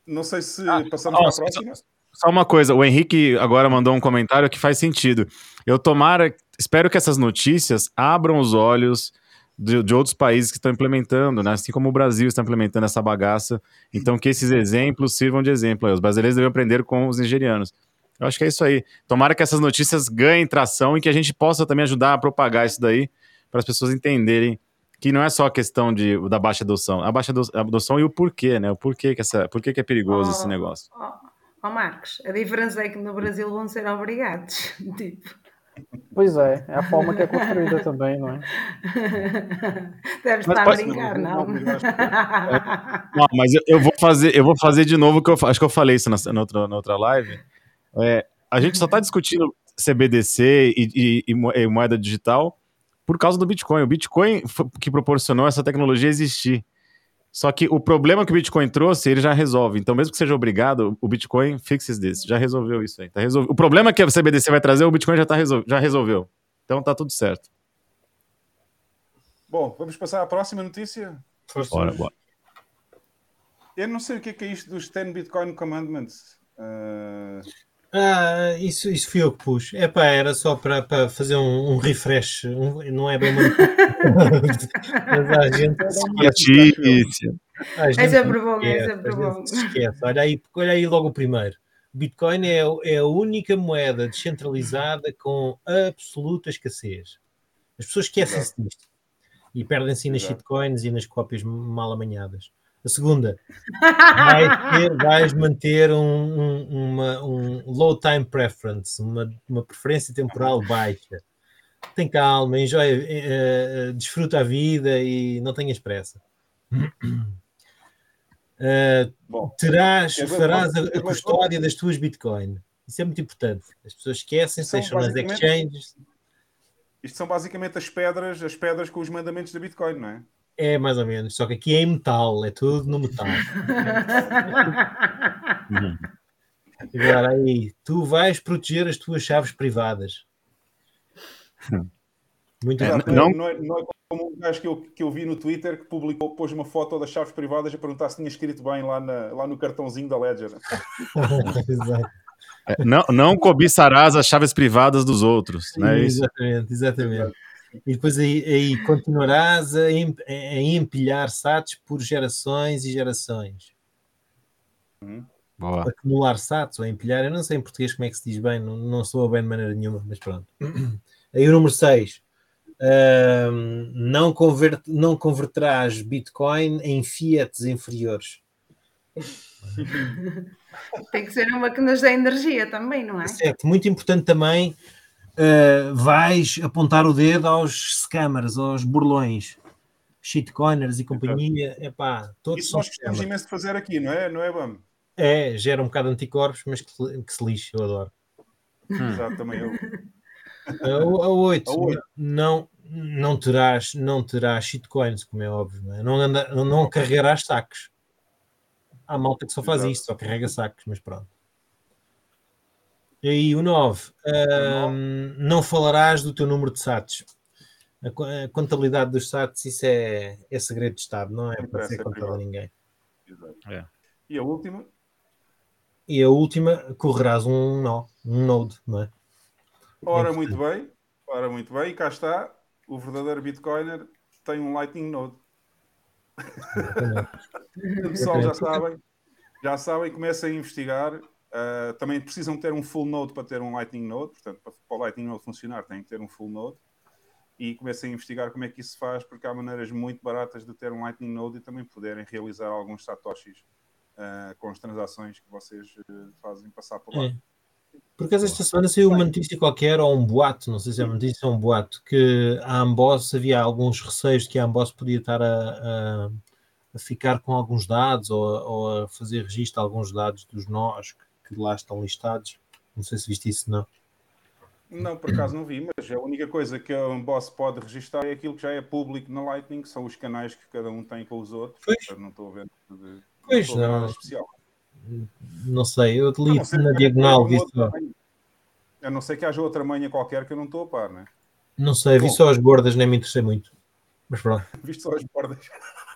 A: não sei se ah, passamos para a próxima.
B: Só uma coisa, o Henrique agora mandou um comentário que faz sentido. Eu tomara, espero que essas notícias abram os olhos de, de, outros países que estão implementando, né? assim como o Brasil está implementando essa bagaça. Então, que esses exemplos sirvam de exemplo. Os brasileiros devem aprender com os nigerianos. Eu acho que é isso aí. Tomara que essas notícias ganhem tração e que a gente possa também ajudar a propagar isso daí para as pessoas entenderem que não é só a questão de, da baixa adoção, a baixa adoção e o porquê, né? O porquê que, essa, porquê que é perigoso oh, esse negócio.
D: Ó oh, oh, Marcos, a diferença é que no Brasil vão ser obrigados, tipo.
E: Pois é, é a forma que é construída também, não é?
D: Deve estar a brincar, não. Não,
B: não mas eu, eu, vou fazer, eu vou fazer de novo que eu acho que eu falei isso na, na outra, na outra live. É, a gente só está discutindo CBDC e, e, e moeda digital por causa do Bitcoin. O Bitcoin que proporcionou essa tecnologia existir. Só que o problema que o Bitcoin trouxe, ele já resolve. Então, mesmo que seja obrigado, o Bitcoin fixes this. Já resolveu isso aí. Tá resol... O problema que a CBDC vai trazer, o Bitcoin já, tá resol... já resolveu. Então tá tudo certo.
A: Bom, vamos passar à próxima notícia?
B: Bora, bora.
A: Eu não sei o que é, que é isto dos 10 Bitcoin Commandments. Uh...
C: Ah, isso, isso fui eu que pus. Epá, era só para, para fazer um, um refresh. Um, não é bem uma. Mas a gente.
B: Notícia.
D: É sempre bom, é sempre bom.
C: Esquece. Olha aí, olha aí logo o primeiro. Bitcoin é, é a única moeda descentralizada com absoluta escassez. As pessoas esquecem-se disto e perdem-se nas shitcoins e nas cópias mal amanhadas. A segunda, vais, ter, vais manter um, um, uma, um low time preference, uma, uma preferência temporal baixa. Tem calma, enjoy, uh, desfruta a vida e não tenhas pressa. Uh, Bom, terás, farás a, a custódia das tuas Bitcoin. Isso é muito importante. As pessoas esquecem, deixam nas exchanges.
A: Isto são basicamente as pedras, as pedras com os mandamentos da Bitcoin, não é?
C: É mais ou menos, só que aqui é em metal, é tudo no metal. Agora aí, tu vais proteger as tuas chaves privadas.
A: Muito é, não, não, é, não é como um gajo que eu, que eu vi no Twitter que publicou, pôs uma foto das chaves privadas a perguntar se tinha escrito bem lá, na, lá no cartãozinho da Ledger.
B: Exato. É, não, não cobiçarás as chaves privadas dos outros, não é
C: isso? Exatamente, exatamente. E depois aí, aí continuarás a, a, empilhar SATs por gerações e gerações.
B: Uhum.
C: Acumular SATs ou empilhar, eu não sei em português como é que se diz bem, não, não sou bem de maneira nenhuma, mas pronto. Aí o número 6. Ahm, não, convert, não converterás Bitcoin em fiats inferiores.
D: Tem que ser uma que nos dê energia também, não é?
C: Certo, muito importante também, uh, vais apontar o dedo aos scammers, aos burlões, shitcoiners e companhia, epá, todos
A: Isso
C: são
A: nós gostamos imenso de fazer aqui, não é? Não é, Bam?
C: É, gera um bocado de anticorpos, mas que, que se lixe, eu adoro.
A: Exato, também eu.
C: A, o- a 8,
A: A oito.
C: não, não terás, não terás shitcoins, como é óbvio, não, é? não, anda, não, não carregarás sacos. Há malta que só faz
A: Exato.
C: isto, só carrega sacos, mas pronto. E aí o 9, não falarás do teu número de SATs. A, co- a contabilidade dos SATs, isso é, é segredo de Estado, não é para
A: Interessa,
C: ser
A: é
C: contado a ninguém.
A: Exato.
B: É.
A: E a última?
C: E a última, correrás um nó, um node, não é?
A: Ora, muito bem. Ora, muito bem. E cá está. O verdadeiro Bitcoiner tem um Lightning Node. O pessoal já sabem. Já sabem, comecem a investigar. Uh, também precisam ter um full node para ter um Lightning Node. Portanto, para, para o Lightning Node funcionar, tem que ter um full node. E comecem a investigar como é que isso se faz, porque há maneiras muito baratas de ter um Lightning Node e também poderem realizar alguns satoshis uh, com as transações que vocês uh, fazem passar por lá.
C: É. Por acaso esta semana saiu uma notícia qualquer, ou um boato, não sei se é uma notícia ou um boato, que a Amboss havia alguns receios de que a Amboss podia estar a, a- a ficar com alguns dados ou, a- ou a fazer registro de alguns dados dos nós que, que lá estão listados. Não sei se viste isso, não.
A: Não, por acaso não vi, mas a única coisa que um boss pode registrar é aquilo que já é público na Lightning, que são os canais que cada um tem com os outros.
C: Pois.
A: Não estou a ver nada de,
C: Pois,
A: a
C: não.
A: nada especial.
C: Não sei, eu
A: A
C: li
A: não
C: na diagonal, vi só.
A: A não ser que haja outra manha qualquer que eu não estou a par, né?
C: Não sei, vi
A: Bom.
C: só as gordas, nem me interessei muito. Mas pronto,
A: Visto só as bordas.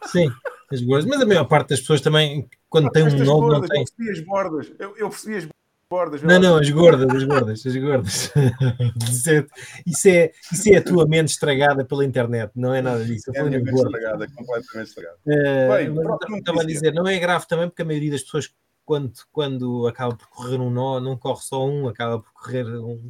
C: sim, as gordas. Mas a maior parte das pessoas também, quando tem um nome, não tem.
A: Eu percebi as bordas. Eu, eu percebi as bordas.
C: Não, não, as gordas, as gordas, as gordas. Isso é, isso, é, isso é a tua mente estragada pela internet, não é nada disso.
A: É a minha mente
C: gorda.
A: estragada, completamente estragada.
C: Eh,
A: Bem,
C: mas estava a dizer, não é grave também, porque a maioria das pessoas, quando, quando acaba por correr um nó, não corre só um, acaba por correr um-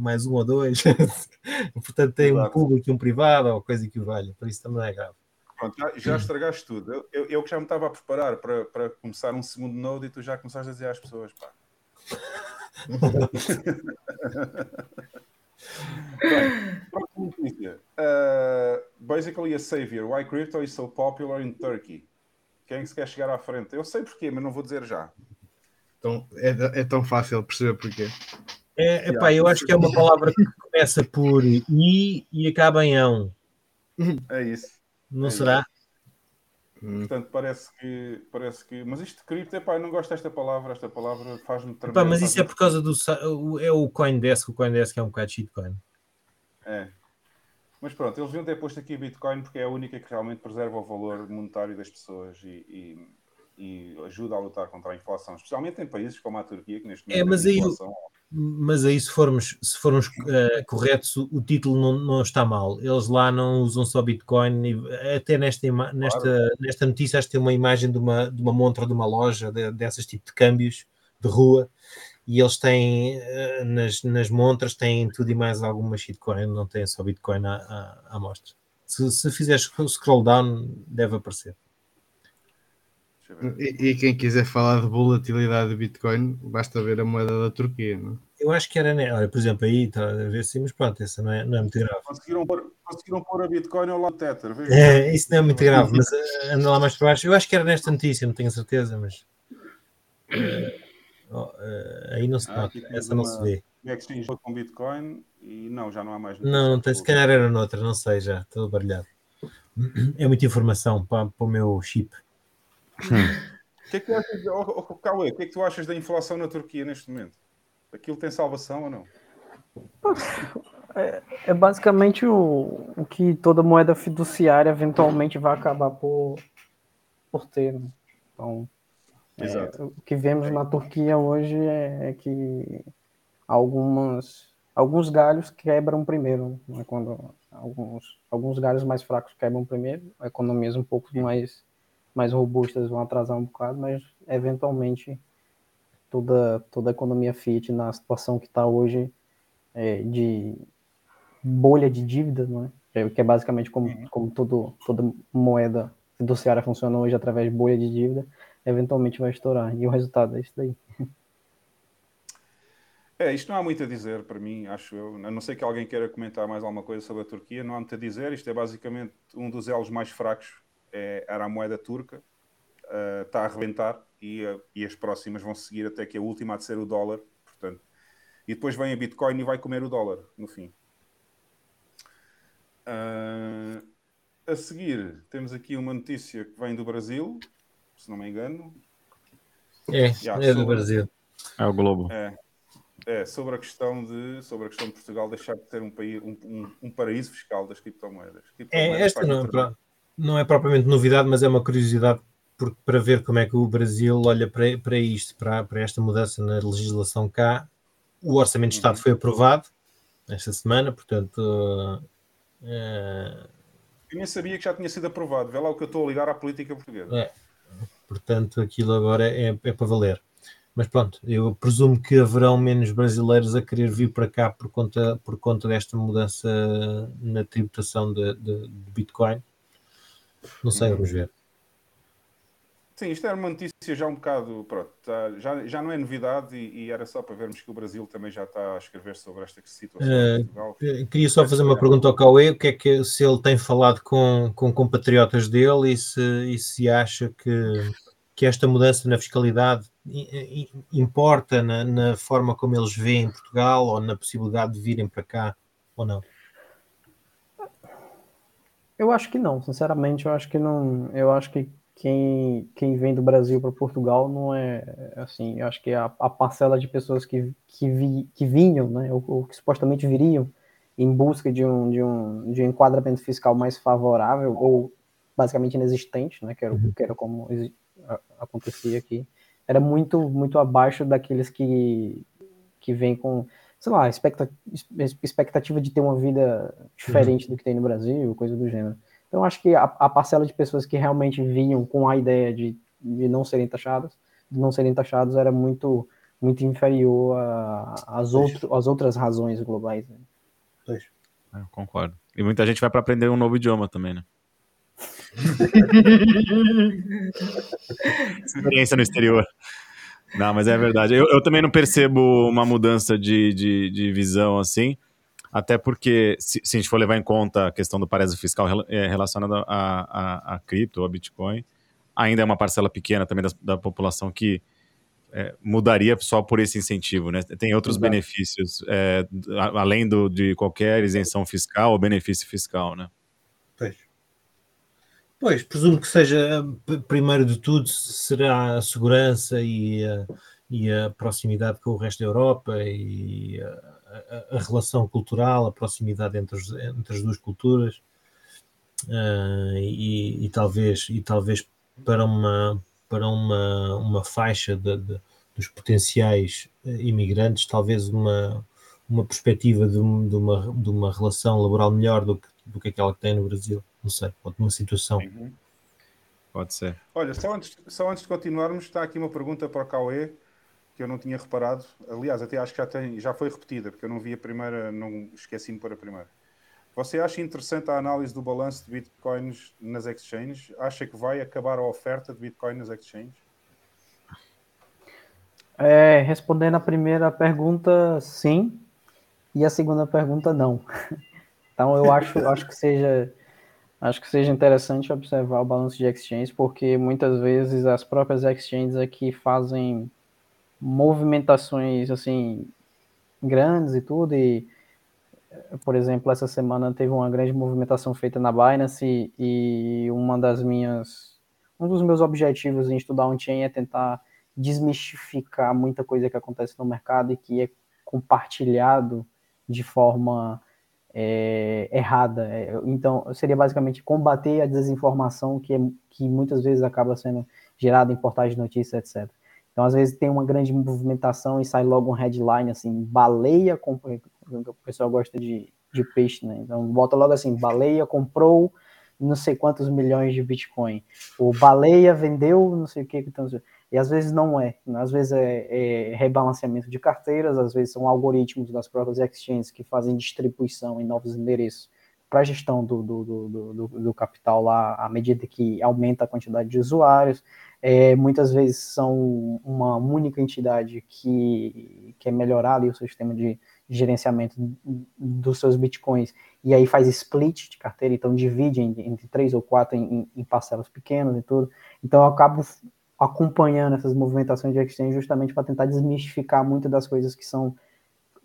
C: mais um ou dois. Portanto, tem um público e um privado, ou coisa que o valha, por isso também não é grave.
A: Pronto, já, já estragaste tudo. Eu, eu, que já me estava a preparar para, para começar um segundo node e tu já começaste a dizer às pessoas, pá. Bem, próxima notícia. Uh, basically a savior. Why crypto is so popular in Turkey? Quem é se quer chegar à frente? Eu sei porquê, mas não vou dizer já.
F: Então, é, é tão fácil perceber porquê.
C: É, epá, eu acho que é uma palavra que começa por i e acaba em ão,
A: É isso.
C: Não
A: É
C: será?
F: Hum.
A: Portanto, parece que, parece que. Mas isto de cripto, epá, eu não gosto desta palavra. Esta palavra faz-me tremer.
C: Mas isso é por causa do. É o Coindesk, o Coindesk é um bocado shitcoin.
A: É. Mas pronto, eles deviam ter posto aqui Bitcoin porque é a única que realmente preserva o valor monetário das pessoas e, e- e ajuda a lutar contra a inflação, especialmente em países como a Turquia, que neste
C: É,
A: momento
C: mas
A: tem
C: aí
A: inflação.
C: Mas aí, se formos, se formos eh, corretos, o, título não, não está mal. Eles lá não usam só Bitcoin. e até nesta, nesta, nesta notícia, acho que tem uma imagem de uma, de uma montra de uma loja, de- dessas tipo de câmbios de rua. E eles têm, eh, nas, nas montras, têm tudo e mais alguma shitcoin, não têm só Bitcoin à, à, à mostra. Se, se fizeres scroll down, deve aparecer.
F: E, e quem quiser falar de volatilidade de Bitcoin, basta ver a moeda da Turquia. Não? é?
C: Eu acho que era, né? Olha, por exemplo, aí está a ver assim, mas pronto, essa não é, não é muito grave.
A: Conseguiram, pôr, conseguiram pôr a Bitcoin ao lado do Tether.
C: É, isso não é muito grave, mas eh, anda lá mais para baixo. Eu acho que era nesta notícia, não tenho certeza, mas eh, oh, eh, aí não se
A: Ah,
C: nota, essa não
A: uma-
C: se vê.
A: Exchange com Bitcoin e não, já não há mais.
C: Não, não tem, se calhar era noutra, não sei já, todo baralhado. É muita informação para, para o meu chip.
A: O que é que tu achas, oh, oh, Cauê, o que é que tu achas da inflação na Turquia neste momento? Aquilo tem salvação ou não?
E: É basicamente o, o que toda moeda fiduciária eventualmente vai acabar por, por ter. né? Então, é, o que vemos na Turquia hoje é, é que algumas, alguns galhos quebram primeiro. Né? Quando alguns, alguns galhos mais fracos quebram primeiro, economias um pouco mais, mais robustas vão atrasar um bocado, mas eventualmente toda, toda a economia fiat na situação que está hoje é, de bolha de dívida, não é? que é basicamente como, uhum. como tudo, toda moeda fiduciária funciona hoje através de bolha de dívida, eventualmente vai estourar. E o resultado é isso daí.
A: É, isto não há muito a dizer para mim, acho eu. A não ser que alguém queira comentar mais alguma coisa sobre a Turquia, não há muito a dizer. Isto é basicamente um dos elos mais fracos, é, era a moeda turca. Uh, está a arrebentar e, uh, e, as próximas vão seguir até que a última há de ser o dólar. Portanto, e depois vem a Bitcoin e vai comer o dólar, no fim. Uh, a seguir, temos aqui uma notícia que vem do Brasil, se não me engano.
C: É, Já, é do Brasil.
B: É o Globo.
A: É, é, sobre a questão de sobre a questão de Portugal deixar de ter um país um, um, um paraíso fiscal das criptomoedas.
C: criptomoedas é, esta não, é não é propriamente novidade, mas é uma curiosidade porque, para ver como é que o Brasil olha para, para isto, para, para esta mudança na legislação cá. O Orçamento de Estado uhum. foi aprovado esta semana, portanto.
A: Uh, eu nem sabia que já tinha sido aprovado. Vê lá o que eu estou a ligar à política portuguesa.
C: É, portanto, aquilo agora é, é para valer. Mas pronto, eu presumo que haverão menos brasileiros a querer vir para cá por conta, por conta desta mudança na tributação de, de, de Bitcoin. Não sei, vamos ver.
A: Sim, isto era uma notícia já um bocado, pronto, tá, já, já não é novidade e, e, era só para vermos que o Brasil também já está a escrever sobre esta situação.
C: Uh, queria só fazer uma pergunta ao Cauê, o que é que se ele tem falado com, com compatriotas dele e se, e se acha que, que esta mudança na fiscalidade importa na, na forma como eles veem Portugal ou na possibilidade de virem para cá ou não?
E: Eu acho que não, sinceramente, eu acho que não. Eu acho que quem, quem vem do Brasil para Portugal não é assim. Eu acho que a, a parcela de pessoas que, que, vi, que vinham, né, ou, ou, que supostamente viriam em busca de um, de, um, de um enquadramento fiscal mais favorável, ou basicamente inexistente, né, que, era, uhum. que era como acontecia aqui, era muito, muito abaixo daqueles que, que vêm com, sei lá, expectativa de ter uma vida diferente uhum. do que tem no Brasil, coisa do gênero. Então, acho que a, a, parcela de pessoas que realmente vinham com a ideia de, de não serem taxadas, de não serem taxados, era muito, muito inferior às, outro, às outras razões globais. Né?
B: Eu concordo. E muita gente vai para aprender um novo idioma também, né? Experiência no exterior. Não, mas é verdade. Eu, eu também não percebo uma mudança de, de, de visão assim. Até porque, se, se, a gente for levar em conta a questão do paraíso fiscal é, relacionado a, a, a cripto, a Bitcoin, ainda é uma parcela pequena também da, da população que é, mudaria só por esse incentivo, né? Tem outros Exato. benefícios, é, além do, de qualquer isenção fiscal ou benefício fiscal, né?
C: Pois. Presumo que seja, primeiro de tudo, será a segurança e a, e a proximidade com o resto da Europa e a, a, a, relação cultural, a proximidade entre, os, entre as duas culturas uh, e, e, talvez, e talvez para uma, para uma, uma faixa de, de, dos potenciais imigrantes, talvez uma, uma perspectiva de, de, uma, de uma relação laboral melhor do que, do que aquela que tem no Brasil. Não sei, pode uma situação. Uhum.
B: Pode ser.
A: Olha, só antes, só antes de continuarmos, está aqui uma pergunta para o Cauê que eu não tinha reparado. Aliás, até acho que já, tem, já foi repetida, porque eu não vi a primeira, não esqueci-me para a primeira. Você acha interessante a análise do balanço de bitcoins nas exchanges? Acha que vai acabar a oferta de bitcoin nas exchanges?
E: É, respondendo a primeira pergunta, sim. E a segunda pergunta, não. Então eu acho, acho que seja acho que seja interessante observar o balanço de exchanges, porque muitas vezes as próprias exchanges aqui fazem movimentações assim grandes e tudo e por exemplo essa semana teve uma grande movimentação feita na Binance e uma das minhas um dos meus objetivos em estudar on-chain é tentar desmistificar muita coisa que acontece no mercado e que é compartilhado de forma é, errada. É, então, seria basicamente combater a desinformação que, é, que muitas vezes acaba sendo gerada em portais de notícias, etc. Então, às vezes, tem uma grande movimentação e sai logo um headline assim: baleia comprou. O pessoal gosta de, de peixe, né? Então, bota logo assim: baleia comprou não sei quantos milhões de Bitcoin. O baleia vendeu não sei o que. Então, e às vezes não é. Às vezes é, é, rebalanceamento de carteiras, às vezes são algoritmos das próprias exchanges que fazem distribuição em novos endereços para a gestão do, do, do, do, do capital lá à medida que aumenta a quantidade de usuários. É, muitas vezes são uma única entidade que quer melhorar ali o sistema de gerenciamento dos seus bitcoins e aí faz split de carteira, então divide entre três ou quatro em, em, parcelas pequenas e tudo. Então eu acabo acompanhando essas movimentações de exchange justamente para tentar desmistificar muitas das coisas que são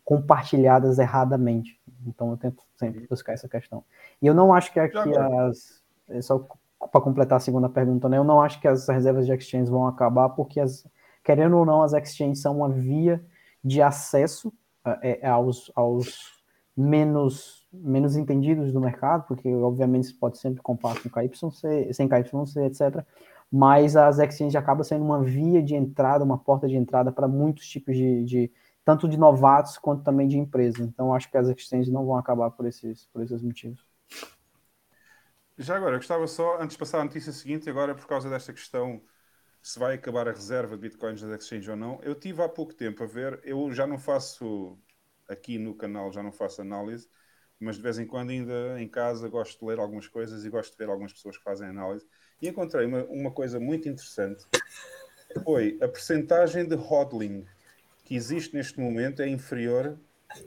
E: compartilhadas erradamente. Então eu tento sempre buscar essa questão. E eu não acho que aqui as. É só para completar a segunda pergunta, né? Eu não acho que as reservas de exchange vão acabar, porque as, querendo ou não, as exchanges são uma via de acesso é, aos, aos menos, menos entendidos do mercado, porque obviamente você pode sempre comparar com KYC, sem KYC, etc. Mas as exchanges acabam sendo uma via de entrada, uma porta de entrada para muitos tipos de, de tanto de novatos quanto também de empresas. Então, acho que as exchanges não vão acabar por esses, por esses motivos.
A: Já agora, eu gostava só, antes de passar à notícia seguinte, agora por causa desta questão se vai acabar a reserva de bitcoins das exchanges ou não, eu tive há pouco tempo a ver, eu já não faço aqui no canal, já não faço análise, mas de vez em quando ainda em casa gosto de ler algumas coisas e gosto de ver algumas pessoas que fazem análise e encontrei uma, uma coisa muito interessante foi a percentagem de hodling que existe neste momento é inferior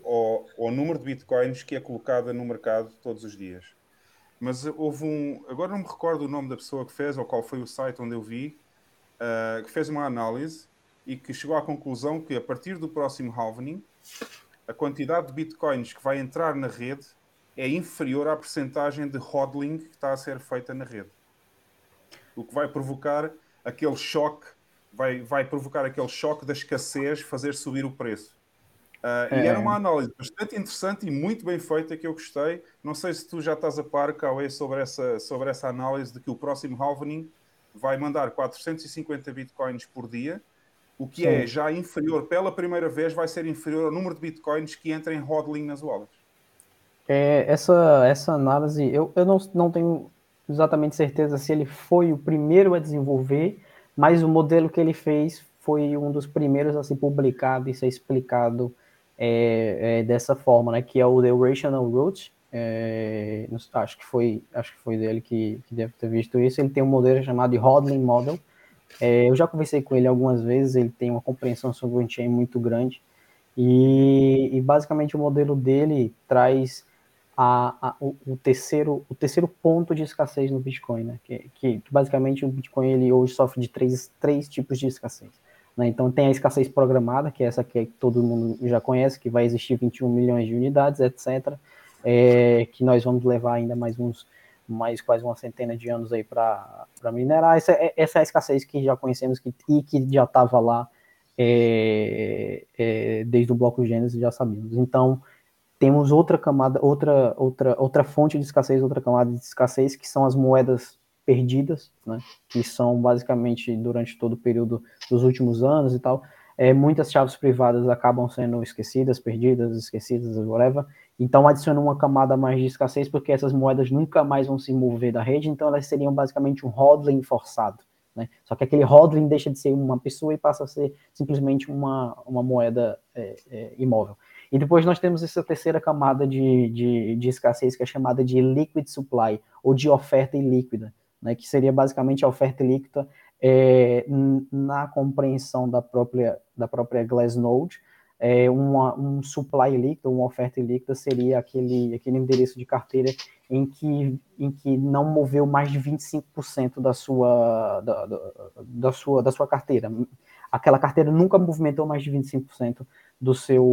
A: ao, ao número de bitcoins que é colocada no mercado todos os dias. Mas houve um. Agora não me recordo o nome da pessoa que fez ou qual foi o site onde eu vi, uh, que fez uma análise e que chegou à conclusão que a partir do próximo halvening, a quantidade de bitcoins que vai entrar na rede é inferior à percentagem de hodling que está a ser feita na rede. O que vai provocar aquele choque vai, vai provocar aquele choque da escassez, fazer subir o preço. Uh, é. E era uma análise bastante interessante e muito bem feita que eu gostei. Não sei se tu já estás a par, Cauê, sobre essa, sobre essa análise de que o próximo halvening vai mandar 450 bitcoins por dia, o que Sim. é já inferior, pela primeira vez, vai ser inferior ao número de bitcoins que entra em hodling nas wallets.
E: É, essa, essa análise, eu, eu não, não tenho exatamente certeza se ele foi o primeiro a desenvolver mas o modelo que ele fez foi um dos primeiros a ser publicado e ser explicado é, é, dessa forma, né? Que é o The Rational Root. É, acho que foi, acho que foi dele que, que, deve ter visto isso. Ele tem um modelo chamado de Hodling Model. É, eu já conversei com ele algumas vezes. Ele tem uma compreensão sobre o on-chain muito grande e, e basicamente o modelo dele traz a, a, o, o, terceiro, o terceiro ponto de escassez no Bitcoin, né? Que, que, basicamente o Bitcoin ele hoje sofre de três, três tipos de escassez. Né? Então tem a escassez programada, que é essa que todo mundo já conhece, que vai existir 21 milhões de unidades, etc. É, que nós vamos levar ainda mais uns mais quase uma centena de anos aí para minerar. Essa, é, essa é a escassez que já conhecemos que, e que já estava lá é, é, desde o bloco Gênesis, já sabíamos. Então, temos outra camada, outra, outra, outra fonte de escassez, outra camada de escassez, que são as moedas perdidas, né, que são basicamente durante todo o período dos últimos anos e tal. É, muitas chaves privadas acabam sendo esquecidas, perdidas, esquecidas, whatever. Então adiciona uma camada mais de escassez, porque essas moedas nunca mais vão se mover da rede, então elas seriam basicamente um hodling forçado. Né? Só que aquele hodling deixa de ser uma pessoa e passa a ser simplesmente uma, uma moeda é, é, imóvel. E depois nós temos essa terceira camada de, de, de escassez, que é chamada de liquid supply, ou de oferta ilíquida, né, que seria basicamente a oferta ilíquida é, na compreensão da própria, da própria Glassnode, é, uma, um supply líquido, uma oferta líquida seria aquele, aquele endereço de carteira em que, em que não moveu mais de 25% da sua, da, da, da, sua, da sua carteira. Aquela carteira nunca movimentou mais de 25% do seu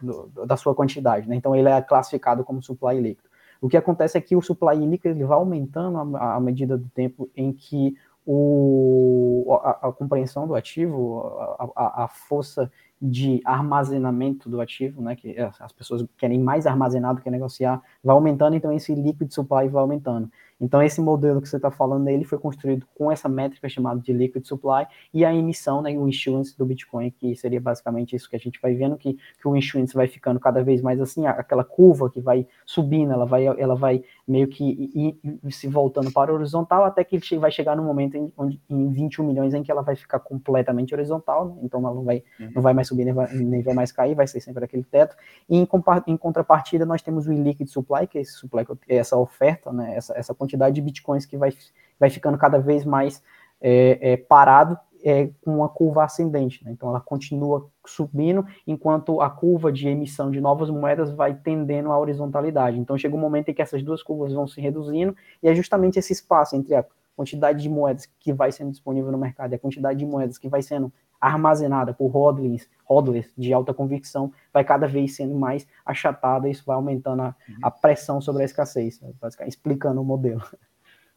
E: do, da sua quantidade, né? Então ele é classificado como supply líquido. O que acontece é que o supply líquido ele vai aumentando à medida do tempo em que o, a, a compreensão do ativo, a, a, a, força de armazenamento do ativo, né, que as pessoas querem mais armazenado que negociar, vai aumentando, então esse liquid supply vai aumentando. Então, esse modelo que você está falando, ele foi construído com essa métrica chamada de liquid supply e a emissão, né, o issuance do Bitcoin, que seria basicamente isso que a gente vai vendo, que, que o issuance vai ficando cada vez mais assim, aquela curva que vai subindo, ela vai, ela vai meio que ir, ir, se voltando para o horizontal, até que vai chegar no momento em, onde, em 21 milhões em que ela vai ficar completamente horizontal, né? então ela não vai, uhum. não vai mais subir, nem vai, nem vai mais cair, vai ser sempre aquele teto. E em, em contrapartida, nós temos o illiquid supply, que é esse supply, é essa oferta, né, essa, essa quantidade de bitcoins que vai, vai ficando cada vez mais é, é, parado é, com uma curva ascendente. Né? Então ela continua subindo, enquanto a curva de emissão de novas moedas vai tendendo à horizontalidade. Então chega um momento em que essas duas curvas vão se reduzindo, e é justamente esse espaço entre a quantidade de moedas que vai sendo disponível no mercado e a quantidade de moedas que vai sendo armazenada por hodlers, hodlers de alta convicção, vai cada vez sendo mais achatada, e isso vai aumentando a, uhum. a pressão sobre a escassez, né? explicando o modelo.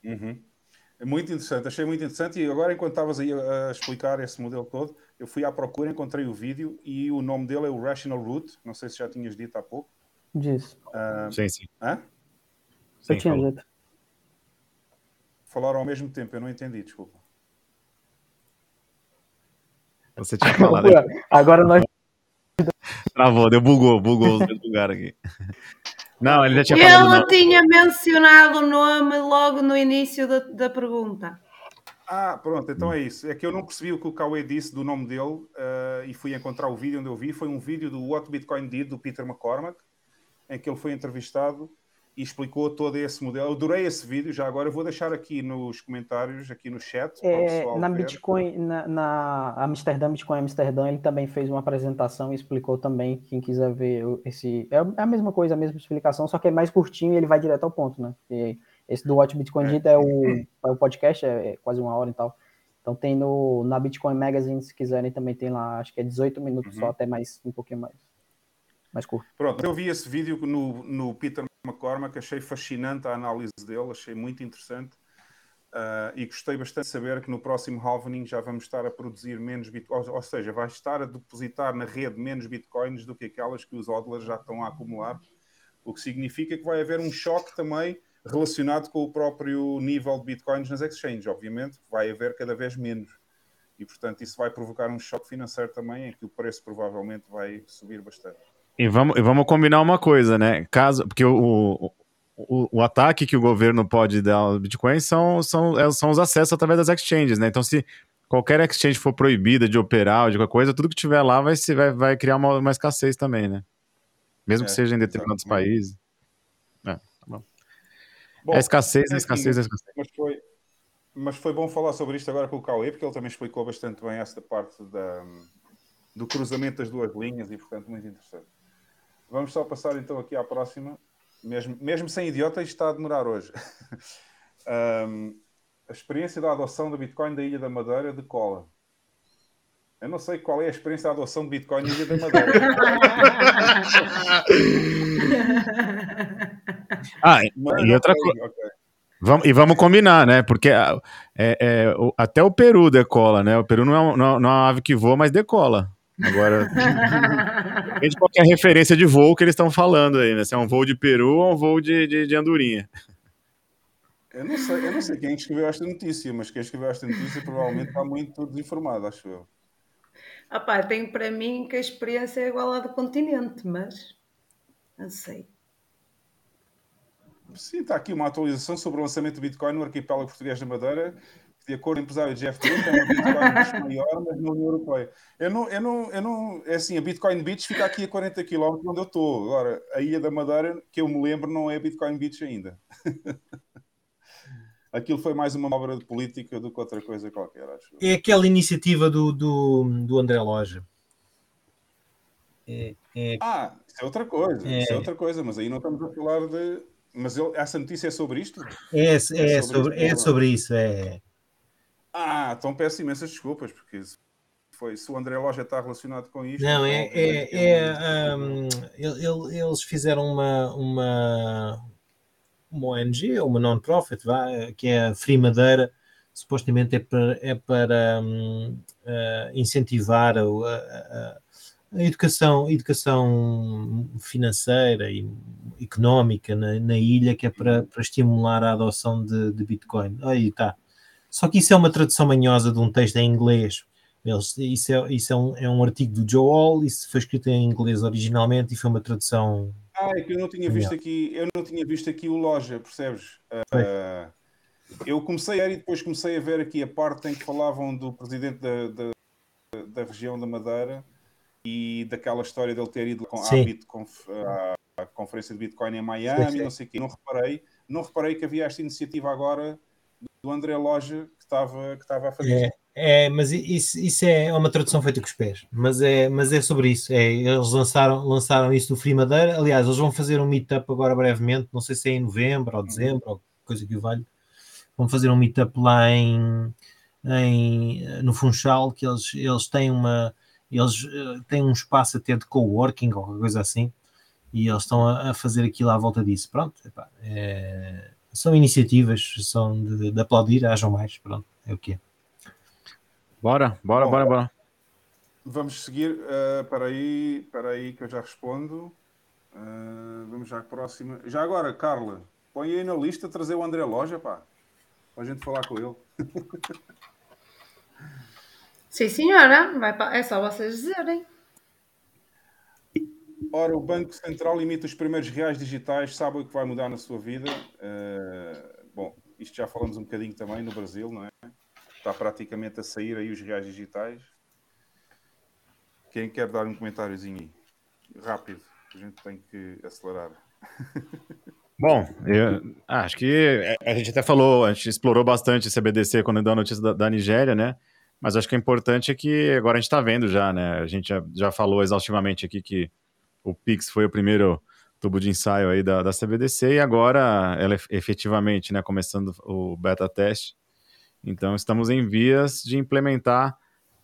A: Uhum. É muito interessante, achei muito interessante. E agora, enquanto estavas aí a explicar esse modelo todo, eu fui à procura, encontrei o vídeo e o nome dele é o Rational Root. Não sei se já tinhas dito há pouco.
E: Diz.
B: Uh, sim, sim.
A: Hã?
E: Sim, eu tinha dito.
A: Falaram ao mesmo tempo, eu não entendi, desculpa.
B: Você tinha falado.
E: Agora nós.
B: Travou, deu bugou, bugou os lugares aqui. Não, ele já tinha
D: Ele
B: falado.
D: Ele tinha mencionado o nome logo no início da, da pergunta.
A: Ah, pronto, então é isso. É que eu não percebi o que o Cauê disse do nome dele uh, e fui encontrar o vídeo onde eu vi. Foi um vídeo do What Bitcoin Did, do Peter McCormack, em que ele foi entrevistado e explicou todo esse modelo. Eu adorei esse vídeo, já agora eu vou deixar aqui nos comentários, aqui no chat.
E: É, na ver. Bitcoin, na, na Amsterdã, Bitcoin Amsterdã, ele também fez uma apresentação e explicou também, quem quiser ver esse... É a mesma coisa, a mesma explicação, só que é mais curtinho e ele vai direto ao ponto, né? E esse do Watch Bitcoin é. é, o, é o podcast, é, é, quase uma hora e tal. Então tem no, na Bitcoin Magazine, se quiserem, também tem lá, acho que é 18 minutos uhum. só, até mais, um pouquinho mais, mais curto.
A: Pronto, eu vi esse vídeo no, no Peter McCormack, achei fascinante a análise dele, achei muito interessante uh, e gostei bastante de saber que no próximo halvening já vamos estar a produzir menos bitcoins, ou seja, vai estar a depositar na rede menos bitcoins do que aquelas que os hodlers já estão a acumular, o que significa que vai haver um choque também relacionado com o próprio nível de bitcoins nas exchanges, obviamente, vai haver cada vez menos. E, portanto, isso vai provocar um choque financeiro também, em que o preço provavelmente vai subir bastante.
B: E vamos, e vamos combinar uma coisa, né? Caso, porque o, o, o ataque que o governo pode dar ao Bitcoin são, são, é, são os acessos através das exchanges, né? Então, se qualquer exchange for proibida de operar ou de qualquer coisa, tudo que tiver lá vai, se, vai, vai criar uma, uma escassez também, né? Mesmo é, que seja em determinados exatamente. países. É, tá bom. bom é escassez, é escassez, é escassez.
A: Mas foi, mas foi bom falar sobre isto agora com o Cauê, porque ele também explicou bastante bem essa parte da, do cruzamento das duas linhas e, portanto, muito interessante. Vamos só passar então aqui à próxima. Mesmo, mesmo sem idiota, isto está a demorar hoje. um, a experiência da adoção do Bitcoin da Ilha da Madeira de cola. Eu não sei qual é a experiência da adoção de Bitcoin na Ilha da Madeira.
B: ah, Mas, e outra coisa. Okay. Vamos, e vamos combinar, né? Porque é, é, até o Peru decola, né? O Peru não é, não, não é uma ave que voa, mas decola. Agora, depende de qualquer referência de voo que eles estão falando aí, né? Se é um voo de Peru ou um voo de, de, de Andorinha.
A: Eu não, sei, eu não sei quem escreveu esta notícia, mas quem escreveu esta notícia provavelmente está muito desinformado, acho eu.
D: Ah pá, tenho para mim que a experiência é igual à do continente, mas não sei.
A: Sim, está aqui uma atualização sobre o lançamento do Bitcoin no arquipélago português da Madeira de acordo com o empresário Jeff Trump, é uma Bitcoin maior, mas na União Europeia. Eu não, eu não, eu não, é assim, a Bitcoin Beach fica aqui a 40 km onde eu estou. Agora, a Ilha da Madeira, que eu me lembro, não é Bitcoin Beach ainda. Aquilo foi mais uma obra de política do que outra coisa qualquer, acho.
C: É aquela iniciativa do, do, do André Loja.
A: É, é... Ah, isso é outra coisa, é... isso é outra coisa, mas aí não estamos a falar de. Mas ele, essa notícia é sobre isto?
C: É, é, é sobre, sobre, é sobre isso, é.
A: Ah, então peço imensas desculpas, porque foi, se o André Loja está relacionado com isto.
C: Não, é, é, é um, ele, eles fizeram uma, uma, uma ONG, uma non-profit, que é a Free Madeira, supostamente é para, é para um, uh, incentivar a, a, a educação, educação financeira e económica na, na ilha, que é para, para estimular a adoção de, de Bitcoin. Aí está. Só que isso é uma tradução manhosa de um texto em inglês. Eles, isso é, isso é, um, é um artigo do Joe Hall, isso foi escrito em inglês originalmente e foi uma tradução.
A: Ah, é que eu não tinha visto aqui, eu não tinha visto aqui o loja, percebes? Uh, eu comecei a e depois comecei a ver aqui a parte em que falavam do presidente da, da, da região da Madeira e daquela história dele ter ido com, à, Bitconf, à, à, conferência de Bitcoin em Miami, sim, sim. não sei o quê. Não reparei, não reparei que havia esta iniciativa agora do André Loja que estava, que estava a fazer.
C: É, é mas isso, isso é uma tradução feita com os pés, mas é, mas é sobre isso. É, eles lançaram, lançaram isso no Free Madeira. Aliás, eles vão fazer um meetup agora brevemente, não sei se é em novembro ou dezembro, ou coisa que o valha. Vão fazer um meetup lá em, em, no Funchal, que eles, eles têm uma eles uh, têm um espaço até de coworking ou coisa assim, e eles estão a, a fazer aquilo à volta disso. Pronto, epá, é, são iniciativas, são de, de, aplaudir, hajam mais, pronto, é o que é.
B: Bora, bora, Bom, bora, bora.
A: Vamos seguir, uh, para aí, para aí que eu já respondo. Uh, vamos já à próxima. Já agora, Carla, põe aí na lista trazer o André Loja, pá, para a gente falar com ele.
D: Sim, senhora. Vai. É só vocês dizerem.
A: Ora, o Banco Central limita os primeiros reais digitais, sabe o que vai mudar na sua vida? Uh, bom, isto já falamos um bocadinho também no Brasil, não é? Está praticamente a sair aí os reais digitais. Quem quer dar um comentáriozinho aí? Rápido, a gente tem que acelerar.
B: Bom, eu acho que a gente até falou, a gente explorou bastante esse BDC quando deu a notícia da, da Nigéria, né? Mas acho que é importante é que agora a gente está vendo já, né? A gente já, já falou exaustivamente aqui que o Pix foi o primeiro tubo de ensaio aí da, da CBDC e agora ela é efetivamente, né, começando o beta teste. Então estamos em vias de implementar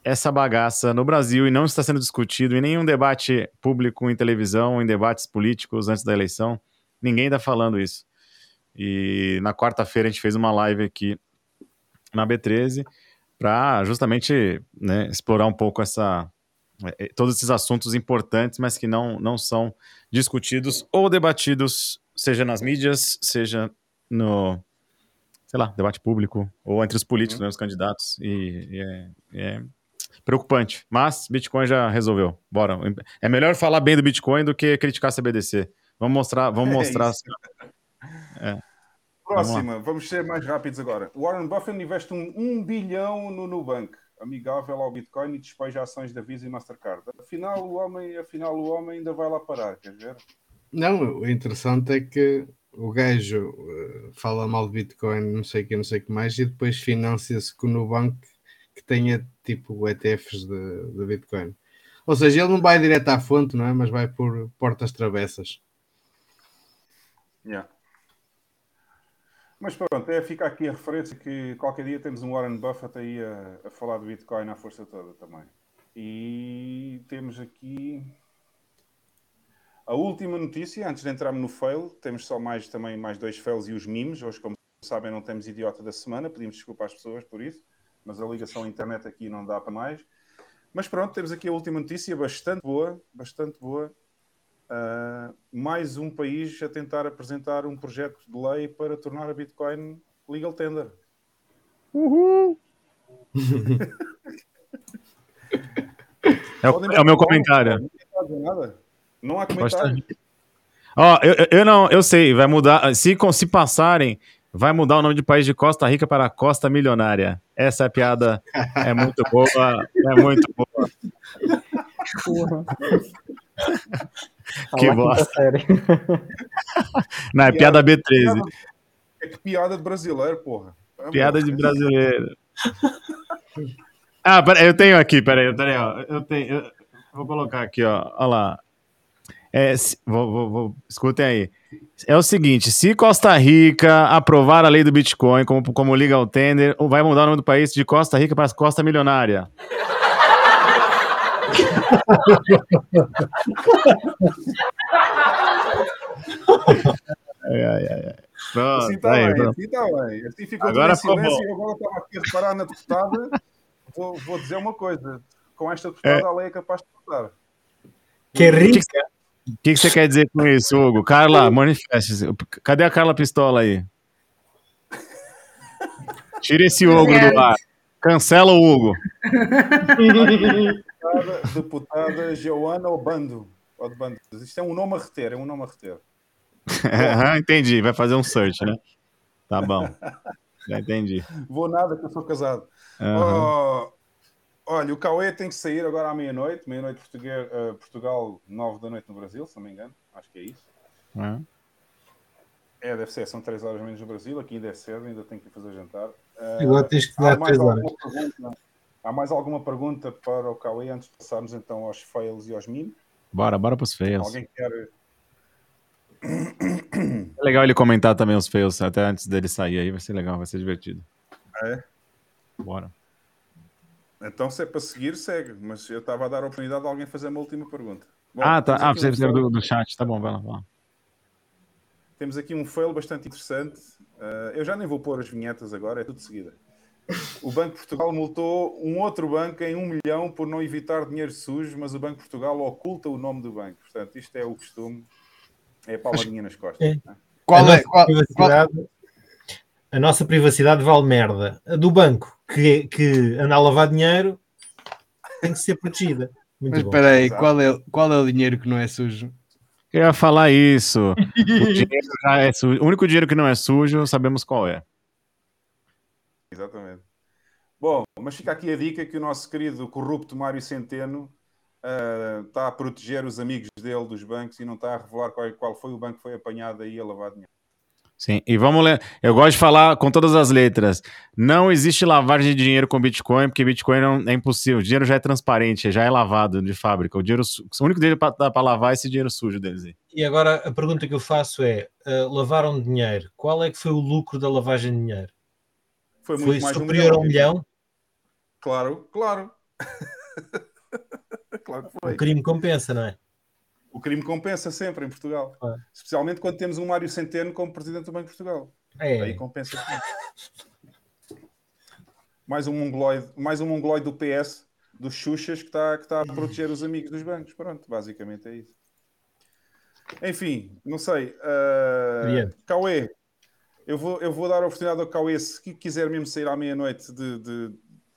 B: essa bagaça no Brasil e não está sendo discutido em nenhum debate público em televisão, em debates políticos antes da eleição. Ninguém está falando isso. E na quarta-feira a gente fez uma live aqui na B13 para justamente né, explorar um pouco essa, todos esses assuntos importantes, mas que não, não são discutidos ou debatidos, seja nas mídias, seja no, sei lá, debate público, ou entre os políticos, uhum. né, os candidatos, e, e é, é, preocupante. Mas Bitcoin já resolveu. Bora. É melhor falar bem do Bitcoin do que criticar a CBDC. Vamos mostrar, vamos é mostrar.
A: É Próxima, vamos, vamos, ser mais rápidos agora. Warren Buffett investe um, um bilhão no Nubank, amigável ao Bitcoin e despeja ações da Visa e Mastercard. Afinal, o homem, afinal, o homem ainda vai lá parar, quer ver?
F: Não, o interessante é que o gajo uh, fala mal de Bitcoin, não sei o que, não sei o que mais, e depois financia-se com o Nubank que tenha tipo ETFs de, de Bitcoin. Ou seja, ele não vai direto à fonte, não é? Mas vai por portas travessas.
A: Yeah. Mas pronto, é, fica aqui a referência que qualquer dia temos um Warren Buffett aí a, a falar de Bitcoin à força toda também. E temos aqui a última notícia, antes de entrarmos no fail, temos só mais também mais dois fails e os memes. Hoje, como sabem, não temos idiota da semana, pedimos desculpa às pessoas por isso, mas a ligação à internet aqui não dá para mais. Mas pronto, temos aqui a última notícia, bastante boa, bastante boa, uh, mais um país a tentar apresentar um projeto de lei para tornar a Bitcoin legal tender.
B: Uhul! é, o, é o meu comentário.
A: Não há comentário.
B: Ó, oh, eu, eu não, eu sei, vai mudar. Se, se passarem, vai mudar o nome de país de Costa Rica para Costa Milionária. Essa é piada é muito boa, é muito boa. Porra. que bosta. Não, é piada B13.
A: É que piada de brasileiro, porra.
B: É piada de brasileiro. Ah, peraí, eu tenho aqui, peraí, peraí, ó. Eu tenho. Eu vou colocar aqui, ó. Olha lá. É, vou, vou, vou, escutem aí. É o seguinte: se Costa Rica aprovar a lei do Bitcoin como, como legal tender, vai mudar o nome do país de Costa Rica para Costa Milionária ai, ai, ai. Pronto,
A: assim tá aí, bem, assim tá bem. Assim ficou agora silêncio e agora estava aqui a reparar na deputada. Vou, vou dizer uma coisa: com esta deputada é. a lei é capaz de votar.
C: Que rica.
B: O que, que você quer dizer com isso, Hugo? Carla, manifeste-se. Cadê a Carla Pistola aí? Tira esse Hugo do ar. Cancela o Hugo.
A: Deputada, deputada Joana Obando. Obando. Isto é um nome a reter, é um nome a reter.
B: Entendi. Vai fazer um search, né? Tá bom. Já entendi.
A: Vou nada que eu sou casado.
B: Aham.
A: Oh, olha, o Cauê tem que sair agora à meia-noite. Meia-noite eh, Portugal, nove da noite no Brasil, se não me engano. Acho que é isso.
B: É.
A: É, deve ser. São três horas menos no Brasil. Aqui ainda é cedo, ainda tenho que fazer jantar. Eh,
C: Agora tens que
A: há
C: dar
A: mais
C: três horas.
A: alguma pergunta? Há mais alguma pergunta para o Cauê antes de passarmos então aos fails e aos memes?
B: Bora, bora pros fails.
A: Alguém quer.
B: É legal ele comentar também os fails até antes dele sair aí. Vai ser legal, vai ser divertido.
A: É?
B: Bora.
A: Então, se é para seguir, segue. Mas eu estava a dar a oportunidade de alguém fazer uma última pergunta. Bom,
B: ah, tá. Ah, você
A: um
B: do, do chat. Tá bom, vai lá, vai lá.
A: Temos aqui um fail bastante interessante. Uh, eu já nem vou pôr as vinhetas agora, é tudo de seguida. O Banco de Portugal multou um outro banco em um milhão por não evitar dinheiro sujo, mas o Banco de Portugal oculta o nome do banco. Portanto, isto é o costume. É a palmadinha nas costas.
C: É.
A: né?
F: Qual
C: a,
F: é? Qual, qual,
C: privacidade, a nossa privacidade vale merda. A do banco que, que anda a lavar dinheiro tem que ser protegida. Muito
F: mas espera aí, qual é, qual é o dinheiro que não é sujo?
B: Eu ia falar isso. O, dinheiro já é sujo. o único dinheiro que não é sujo, sabemos qual é.
A: Exatamente. Bom, mas fica aqui a dica que o nosso querido corrupto Mário Centeno uh, está a proteger os amigos dele dos bancos e não está a revelar qual, qual foi o banco que foi apanhado aí a lavar dinheiro.
B: Sim, e vamos ler. Eu gosto de falar com todas as letras. Não existe lavagem de dinheiro com Bitcoin, porque Bitcoin não, é impossível. O dinheiro já é transparente, já é lavado de fábrica. O, dinheiro, su- o único dinheiro para lavar é esse dinheiro sujo deles aí.
C: E agora a pergunta que eu faço é: uh, lavaram dinheiro? Qual é que foi o lucro da lavagem de dinheiro?
A: Foi muito
C: Foi
A: mais um
C: superior a um
A: milhão.
C: milhão?
A: Claro, claro. claro que foi.
C: O crime compensa, não é?
A: O crime compensa sempre em Portugal.
C: Claro.
A: Especialmente quando temos um Mário Centeno como presidente do Banco de Portugal. Aí
C: É.
A: compensa sempre. mais um mongoloide, mais um mongoloide do PS, dos Xuxas, que está que tá a proteger os amigos dos bancos. Pronto, basicamente é isso. Enfim, não sei. Uh. Cauê, eu vou, eu vou dar a oportunidade ao Cauê, se qui- quiser mesmo sair à meia-noite, de, de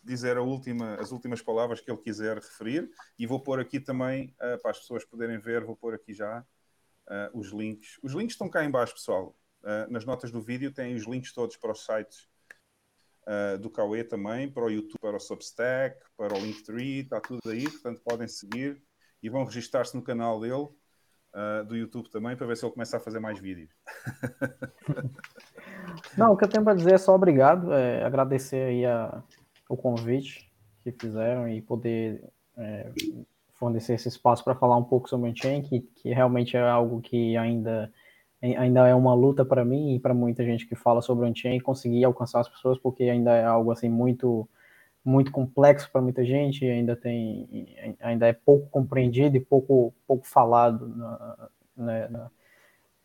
A: dizer última, as últimas palavras que ele quiser referir. E vou pôr aqui também, uh, para as pessoas poderem ver, vou pôr aqui já uh, os links. Os links estão cá em baixo, pessoal. Uh, nas notas do vídeo têm os links todos para os sites do Cauê também, para o YouTube, para o Substack, para o Linktree, está tudo aí, portanto podem seguir e vão registar-se no canal dele, uh, do YouTube também, para ver se ele começa a fazer mais vídeos.
E: Não, o que eu tenho para dizer é só obrigado, é, agradecer aí a, o convite que fizeram e poder é, fornecer esse espaço para falar um pouco sobre o Unchain, que, que realmente é algo que ainda, ainda é uma luta para mim e para muita gente que fala sobre o Unchain, conseguir alcançar as pessoas, porque ainda é algo assim muito muito complexo para muita gente, ainda tem ainda é pouco compreendido e pouco pouco falado na, né, na,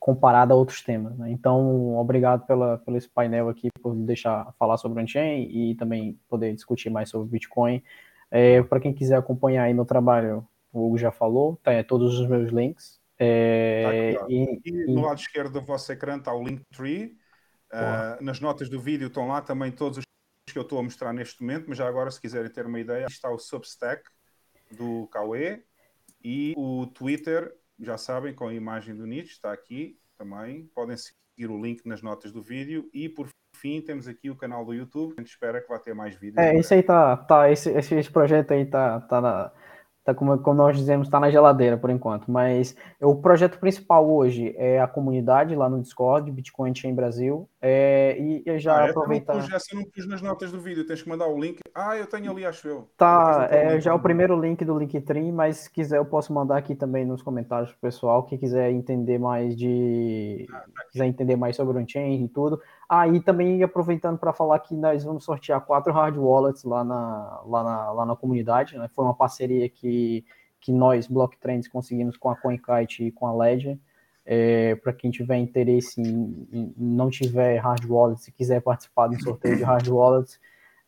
E: comparado a outros temas. Né? Então, obrigado pela, pelo esse painel aqui, por deixar falar sobre o on-chain e também poder discutir mais sobre Bitcoin. É, Para quem quiser acompanhar aí meu trabalho, o Hugo já falou, tá, é, todos os meus links. É,
A: Tá aqui,
E: e,
A: E no lado esquerdo do vosso ecrã está o Linktree. Uh, nas notas do vídeo estão lá também todos os que eu estou a mostrar neste momento, mas já agora, se quiserem ter uma ideia, está o Substack do Cauê e o Twitter, já sabem, com a imagem do Nietzsche, está aqui também. Podem seguir o link nas notas do vídeo e, por fim, temos aqui o canal do YouTube. A gente espera que vá ter mais vídeos.
E: É, esse aí tá, tá esse, esse, esse projeto aí tá, tá na, tá como, como nós dizemos, está na geladeira por enquanto. Mas o projeto principal hoje é a comunidade lá no Discord, Bitcoin Chain Brasil. É, e, e já
A: ah,
E: aproveitar.
A: Essa, essa não pus nas notas do vídeo, tens que mandar o link. Ah, eu tenho ali, acho eu.
E: Tá, é já o primeiro link do Linktree, mas se quiser eu posso mandar aqui também nos comentários pro pessoal que quiser entender mais de. Ah, tá quiser entender mais sobre o on-chain e tudo. Ah, e também aproveitando para falar que nós vamos sortear quatro hard wallets lá na, lá na, lá na comunidade. Né? Foi uma parceria que, que nós, Block Trends, conseguimos com a CoinKite e com a Ledger. É, para quem tiver interesse em, em, não tiver hard wallets, se quiser participar do sorteio de hard wallets,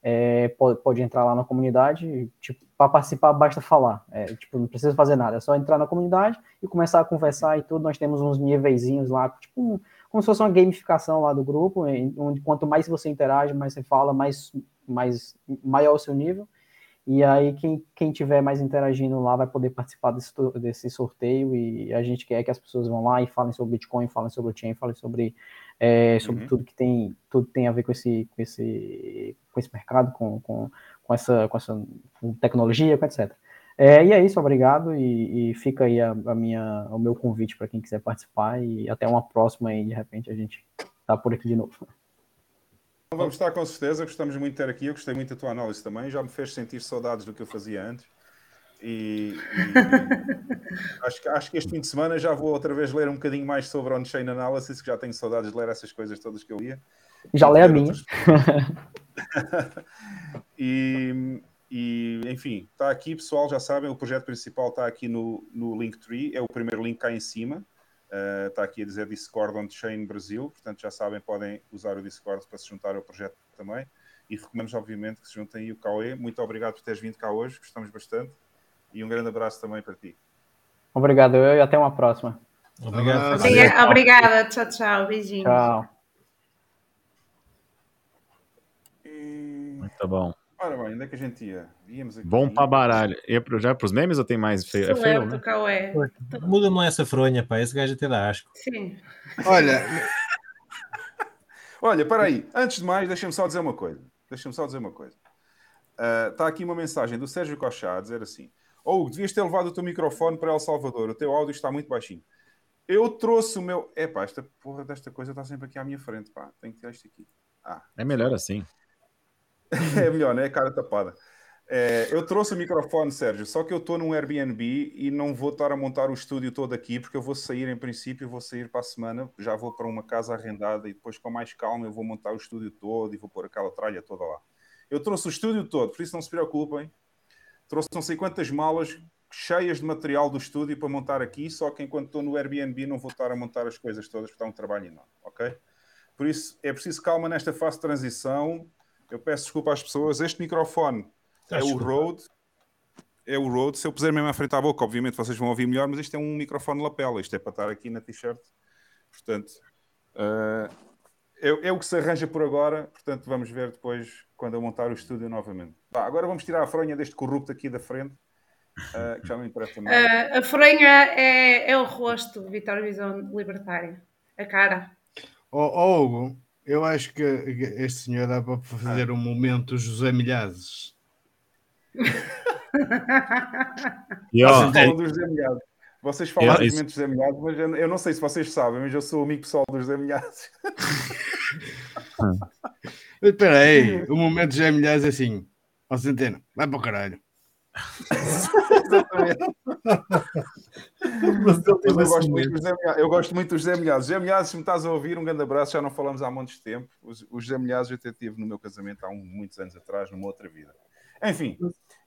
E: é, pode, pode, entrar lá na comunidade, tipo, para participar basta falar, é, tipo, não precisa fazer nada, é só entrar na comunidade e começar a conversar e tudo, nós temos uns níveis lá, tipo, como se fosse uma gamificação lá do grupo, onde quanto mais você interage, mais você fala, mais, mais maior o seu nível, e aí, quem, quem tiver mais interagindo lá vai poder participar desse, desse sorteio. E a gente quer que as pessoas vão lá e falem sobre Bitcoin, falem sobre o chain, falem sobre, é, sobre uhum. tudo que tem tudo tem a ver com esse, com esse, com esse mercado, com, com, com, essa, com essa tecnologia, etc. É, e é isso, obrigado. E, e fica aí a, a, minha, o meu convite para quem quiser participar. E até uma próxima e de repente a gente tá por aqui de novo.
A: Vamos estar com certeza, gostamos muito de ter aqui. Eu gostei muito da tua análise também, já me fez sentir saudades do que eu fazia antes. E, e acho, que, acho que este fim de semana já vou outra vez ler um bocadinho mais sobre on-chain analysis, que já tenho saudades de ler essas coisas todas que eu lia.
E: Já lê a minha.
A: e, e, enfim, está aqui, pessoal, já sabem, o projeto principal está aqui no, no Linktree, é o primeiro link cá em cima. Uh, está aqui a dizer Discord on Chain Brasil, portanto já sabem, podem usar o Discord para se juntar ao projeto também. E recomendamos, obviamente, que se juntem aí o Cauê. Muito obrigado por teres vindo cá hoje, gostamos bastante. E um grande abraço também para ti.
E: Obrigado, eu e até uma próxima.
D: Obrigado. Obrigada, obrigada. tchau, tchau, beijinhos.
E: Tchau.
B: Muito bom.
A: Ora bem, onde é que a gente ia? Víamos aqui.
B: Bom para baralho. Ia pro, já para os memes ou tem mais? Feio, é feio, né?
C: Cauê. Muda-me lá essa fronha, pá. Esse gajo até dá asco.
D: Sim.
A: Olha. Olha, para aí. Antes de mais, deixa-me só dizer uma coisa. Deixa-me só dizer uma coisa. Está uh, aqui uma mensagem do Sérgio Cochá a dizer assim: Ou oh, devias ter levado o teu microfone para El Salvador. O teu áudio está muito baixinho. Eu trouxe o meu. Epá, esta porra desta coisa está sempre aqui à minha frente. Pá, tenho que tirar isto aqui.
B: Ah, é melhor assim.
A: é melhor, né? Cara tapada. É, eu trouxe o microfone, Sérgio, só que eu estou num Airbnb e não vou estar a montar o estúdio todo aqui, porque eu vou sair em princípio, vou sair para a semana, já vou para uma casa arrendada e depois com mais calma eu vou montar o estúdio todo e vou pôr aquela tralha toda lá. Eu trouxe o estúdio todo, por isso não se preocupem. Trouxe não sei quantas malas cheias de material do estúdio para montar aqui, só que enquanto estou no Airbnb não vou estar a montar as coisas todas, porque está um trabalho enorme, ok? Por isso é preciso calma nesta fase de transição eu peço desculpa às pessoas. Este microfone é o Rode. É o Rode. Se eu puser mesmo à frente à boca, obviamente vocês vão ouvir melhor, mas isto é um microfone lapela. Isto é para estar aqui na t-shirt. Portanto, uh, é, é, o que se arranja por agora. Portanto, vamos ver depois quando eu montar o estúdio novamente. Tá, agora vamos tirar a fronha deste corrupto aqui da frente. Uh, que já me interessa mais.
D: Uh, a fronha é, é o rosto de Vitória Visão Libertária. A cara.
F: Oh, oh Hugo, eu acho que este senhor dá para fazer um momento José Milhazes.
A: e, vocês falam do José Milhazes. Vocês falam do momento José Milhazes, mas eu, não sei se vocês sabem, mas eu sou amigo pessoal do José Milhazes.
F: Espera aí, o momento José Milhazes é assim: ó Centeno, vai para o caralho.
A: Mas eu, gosto muito do José eu gosto muito do José Milhazes. José Milhazes, se me estás a ouvir, um grande abraço. Já não falamos há muitos tempo. O José Milhazes eu até tive no meu casamento há um, muitos anos atrás, numa outra vida. Enfim,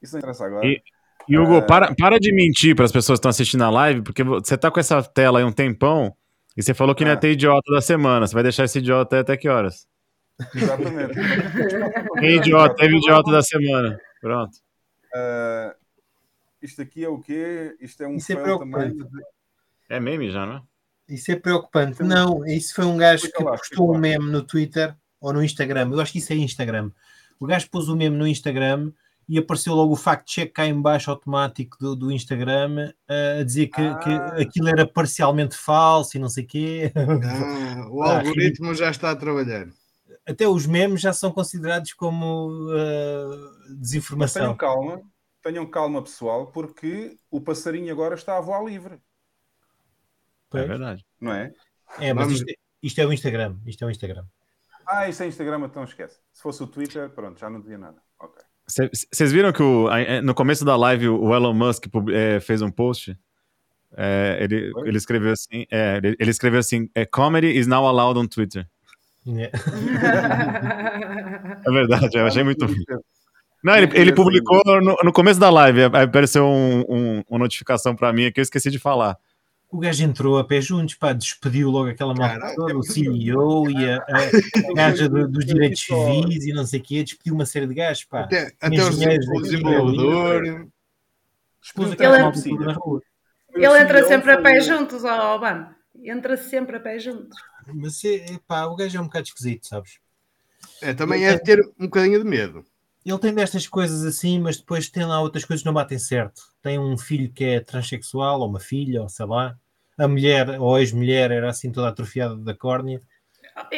A: isso não interessa agora.
B: E, e Hugo, uh... para, para de mentir para as pessoas que estão assistindo a live, porque você tá com essa tela aí um tempão e você falou que não ia ah. ter idiota da semana. Você vai deixar esse idiota até, até que horas?
A: Exatamente.
B: Tem idiota, teve idiota da semana. Pronto.
A: Uh, isto aqui é o quê? Isto é um isso é também.
B: É meme já, não é?
C: Isso é preocupante. Não, isso foi um gajo que lá, postou um meme no Twitter ou no Instagram. Eu acho que isso é Instagram. O gajo pôs o meme no Instagram e apareceu logo o fact-check cá em baixo automático do, do Instagram uh, a dizer que, ah. que, aquilo era parcialmente falso e não sei o quê.
F: Ah, o ah, algoritmo já está a trabalhar.
C: Até os memes já são considerados como uh, desinformação.
A: Tenham calma, tenham calma, pessoal, porque o passarinho agora está a voar livre.
B: É verdade.
A: Não é?
C: É, mas isto, isto, é o Instagram. Isto é o Instagram.
A: Ah, isso é Instagram, então esquece. Se fosse o Twitter, pronto, já não dizia nada. Ok.
B: Vocês viram que o, no começo da live o Elon Musk é, fez um post? É, ele, ele, escreveu assim: é, ele, ele, escreveu assim: é, Comedy is now allowed on Twitter. Yeah. é verdade, eu achei muito. Não, ele, ele publicou no, no, começo da live, aí apareceu um, um, uma notificação para mim que eu esqueci de falar.
C: O gajo entrou a pé juntos, pá, despediu logo aquela malta toda,
F: é
C: o CEO e a, a, a gaja do- dos direitos civis e não sei o quê, despediu uma série de gajos, pá.
F: Até, até o
C: Engenheiros
F: o
C: daqui,
F: desenvolvedor.
C: Expôs
A: Ele
C: aquela
D: é-
C: malta toda na rua.
D: Ele entra
A: CEO
D: sempre a
A: foi-
D: pé juntos, ó Obama. Entra sempre a pé juntos.
C: Mas, é, é, pá, o gajo é um bocado esquisito, sabes?
F: É, também é de ter um bocadinho de medo.
C: Ele tem destas coisas assim, mas depois tem lá outras coisas que não batem certo. Tem um filho que é transexual, ou uma filha, ou sei lá. A mulher, ou a ex-mulher, era assim toda atrofiada da córnea.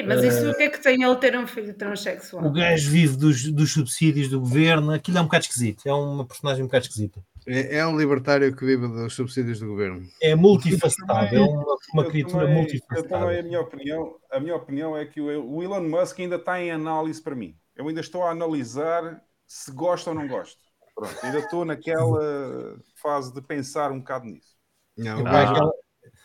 D: Mas isso o que é que tem ele ter um filho transexual?
C: O gajo vive dos, dos subsídios do governo. Aquilo é um bocado esquisito. É uma personagem um bocado esquisita.
F: É, é um libertário que vive dos subsídios do governo.
C: É multifacetado. É uma, uma criatura
A: também- Eu
C: multifacetada.
A: também, a minha opinião, a minha opinião é que o o Elon Musk ainda está em análise para mim. Eu ainda estou a analisar se gosto ou não gosto. Pronto, ainda estou naquela fase de pensar um bocado nisso.
F: Não, o
C: Ah.
F: gajo,
C: Aquela,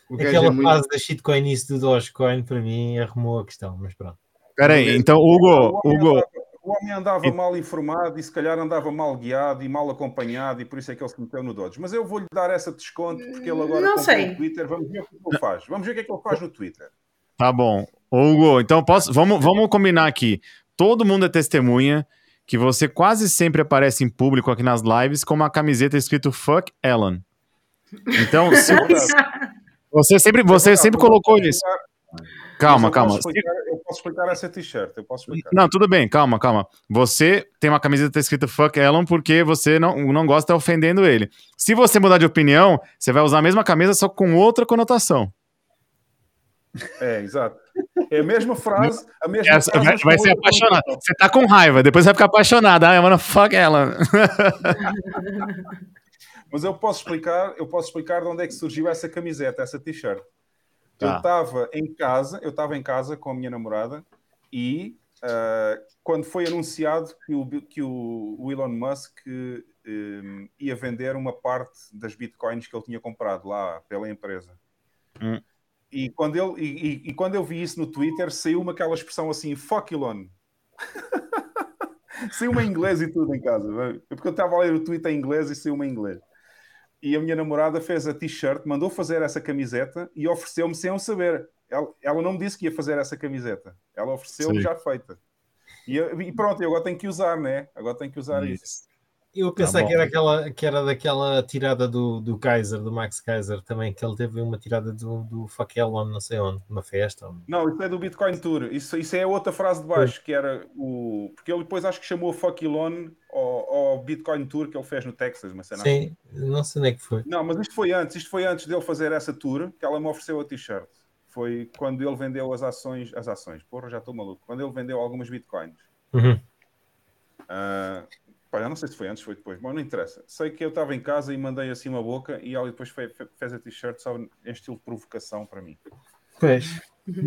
F: o gajo
C: aquela
F: é muito.
C: fase da shitcoinice do Dogecoin, para mim, arrumou a questão. Mas pronto.
B: Peraí, então,
A: O
B: Hugo,
A: homem
B: Hugo,
A: andava, o homem andava mal informado e se calhar andava mal guiado e mal acompanhado e por isso é que ele se meteu no Dodge. Mas eu vou-lhe dar essa desconto porque ele agora
D: Não sei.
A: o Twitter. Vamos ver o que ele faz. Vamos ver o que é que ele faz no Twitter.
B: Tá bom. Hugo, então posso, vamos, vamos combinar aqui. Todo mundo é testemunha que você quase sempre aparece em público aqui nas lives com uma camiseta escrito Fuck Ellen. Então, se- você sempre, você sempre colocou isso. Calma, calma.
A: Eu posso explicar essa t-shirt. Eu posso explicar.
B: Não, tudo bem, calma, calma. Você tem uma camiseta escrita Fuck Ellen porque você não, não gosta ofendendo ele. Se você mudar de opinião, você vai usar a mesma camisa, só com outra conotação.
A: É, exato. É a mesma frase. A mesma
B: Essa-
A: frase,
B: vai, vai ser apaixonado. Você tá com raiva, depois vai ficar apaixonado. Ah, mano, fuck ela.
A: Mas eu posso explicar, eu posso explicar de onde é que surgiu essa camiseta, essa t-shirt. Eu
B: Tá.
A: estava em casa, eu estava em casa com a minha namorada e ah, quando foi anunciado que o, que o, Elon Musk eh, ia vender uma parte das bitcoins que ele tinha comprado lá pela empresa.
B: Hum.
A: E, quando ele, e, e- quando eu vi isso no Twitter, saiu-me aquela expressão assim, fuck Elon. saiu-me em inglês e tudo em casa. Porque eu estava a ler o tweet em inglês e saiu-me em inglês. E a minha namorada fez a t-shirt, mandou fazer essa camiseta e ofereceu-me sem eu saber. Ela, ela não me disse que ia fazer essa camiseta. Ela ofereceu-me já feita. E, eu- e pronto, eu agora tenho que usar, né? Agora tenho que usar isso.
C: Eu pensei
B: bom.
C: que, era aquela, que era daquela tirada do, do Kaiser, do Max Kaiser também, que ele teve uma tirada do, do Fuck Elon, não sei onde, numa festa. ou-
A: Não, isso é do Bitcoin Tour. Isso, isso é outra frase de baixo, que era o. Porque ele depois acho que chamou Fuck Elon ao, ao Bitcoin Tour que ele fez no Texas, mas sei lá.
C: Sim, não sei onde é que foi.
A: Não, mas isto foi antes, isto foi antes dele fazer essa tour que ela me ofereceu a t-shirt. Foi quando ele vendeu as ações, as ações, porra, já estou maluco. Quando ele vendeu algumas bitcoins.
C: Uhum.
A: Ah, pá, eu não sei se foi antes, foi depois, mas não interessa. Sei que eu estava em casa e mandei assim uma boca e ela depois fe- fez a t-shirt só em estilo de provocação para mim.
C: Pois.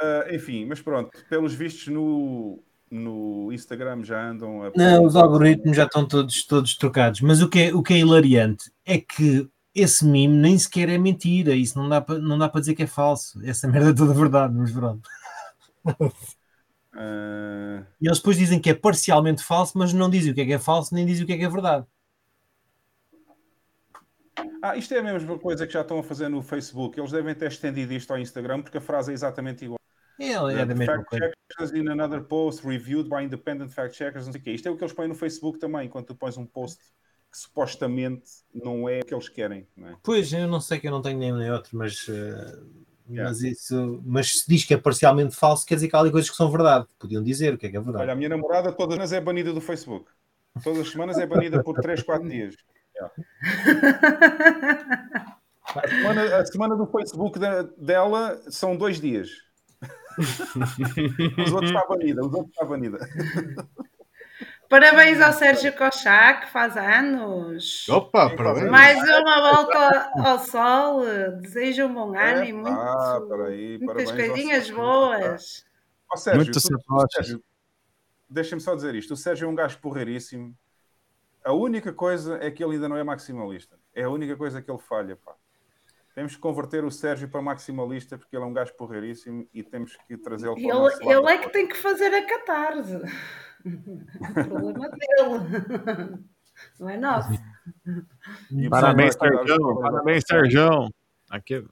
A: Ah, enfim, mas pronto, pelos vistos no, no Instagram já andam a.
C: Não, os algoritmos já estão todos, todos trocados. Mas o que, é, o que é hilariante é que esse meme nem sequer é mentira. Isso não dá para não dá para dizer que é falso. Essa merda é toda verdade, mas pronto.
A: Ah,
C: E eles depois dizem que é parcialmente falso, mas não dizem o que é que é falso, nem dizem o que é que é verdade.
A: Ah, isto é a mesma coisa que já estão a fazer no Facebook. Eles devem ter estendido isto ao Instagram porque a frase é exatamente igual.
C: É, é da mesma
A: fact
C: coisa.
A: checkers in another post reviewed by independent fact checkers, não sei o quê. Isto é o que eles põem no Facebook também, quando tu pões um post que supostamente não é o que eles querem. É?
C: Pois, eu não sei que eu não tenho nenhum nem outro, mas, eh,
A: Yeah.
C: mas isso, mas se diz que é parcialmente falso, quer dizer que há ali coisas que são verdade. Podiam dizer o que é que é verdade.
A: Olha, a minha namorada todas as semanas é banida do Facebook. Todas as semanas é banida por 3, 4 dias. Yeah. A semana, a semana do Facebook da- dela são dois dias. os outros está banida, os outros está banida.
D: Parabéns ao Sérgio Cochá, que faz anos.
F: Opa, parabéns.
D: Mais uma volta ao sol. Desejo um bom ano e
A: É,
D: muito,
A: ah, peraí,
D: muitas coisinhas
A: Sérgio.
D: boas.
A: Ó, Sérgio,
B: Muito.
A: Sérgio, deixa-me só dizer isto. O Sérgio é um gajo porreiríssimo. A única coisa é que ele ainda não é maximalista. É a única coisa que ele falha, pá. Temos que converter o Sérgio para maximalista porque ele é um gajo porreiríssimo e temos que trazê-lo para o
D: Ele,
A: nosso lado
D: ele é que tem que fazer a catarse. O problema dele. Não é nosso.
A: E
B: Parabéns,
A: pobres
B: Parabéns, Sérgio. Aqui,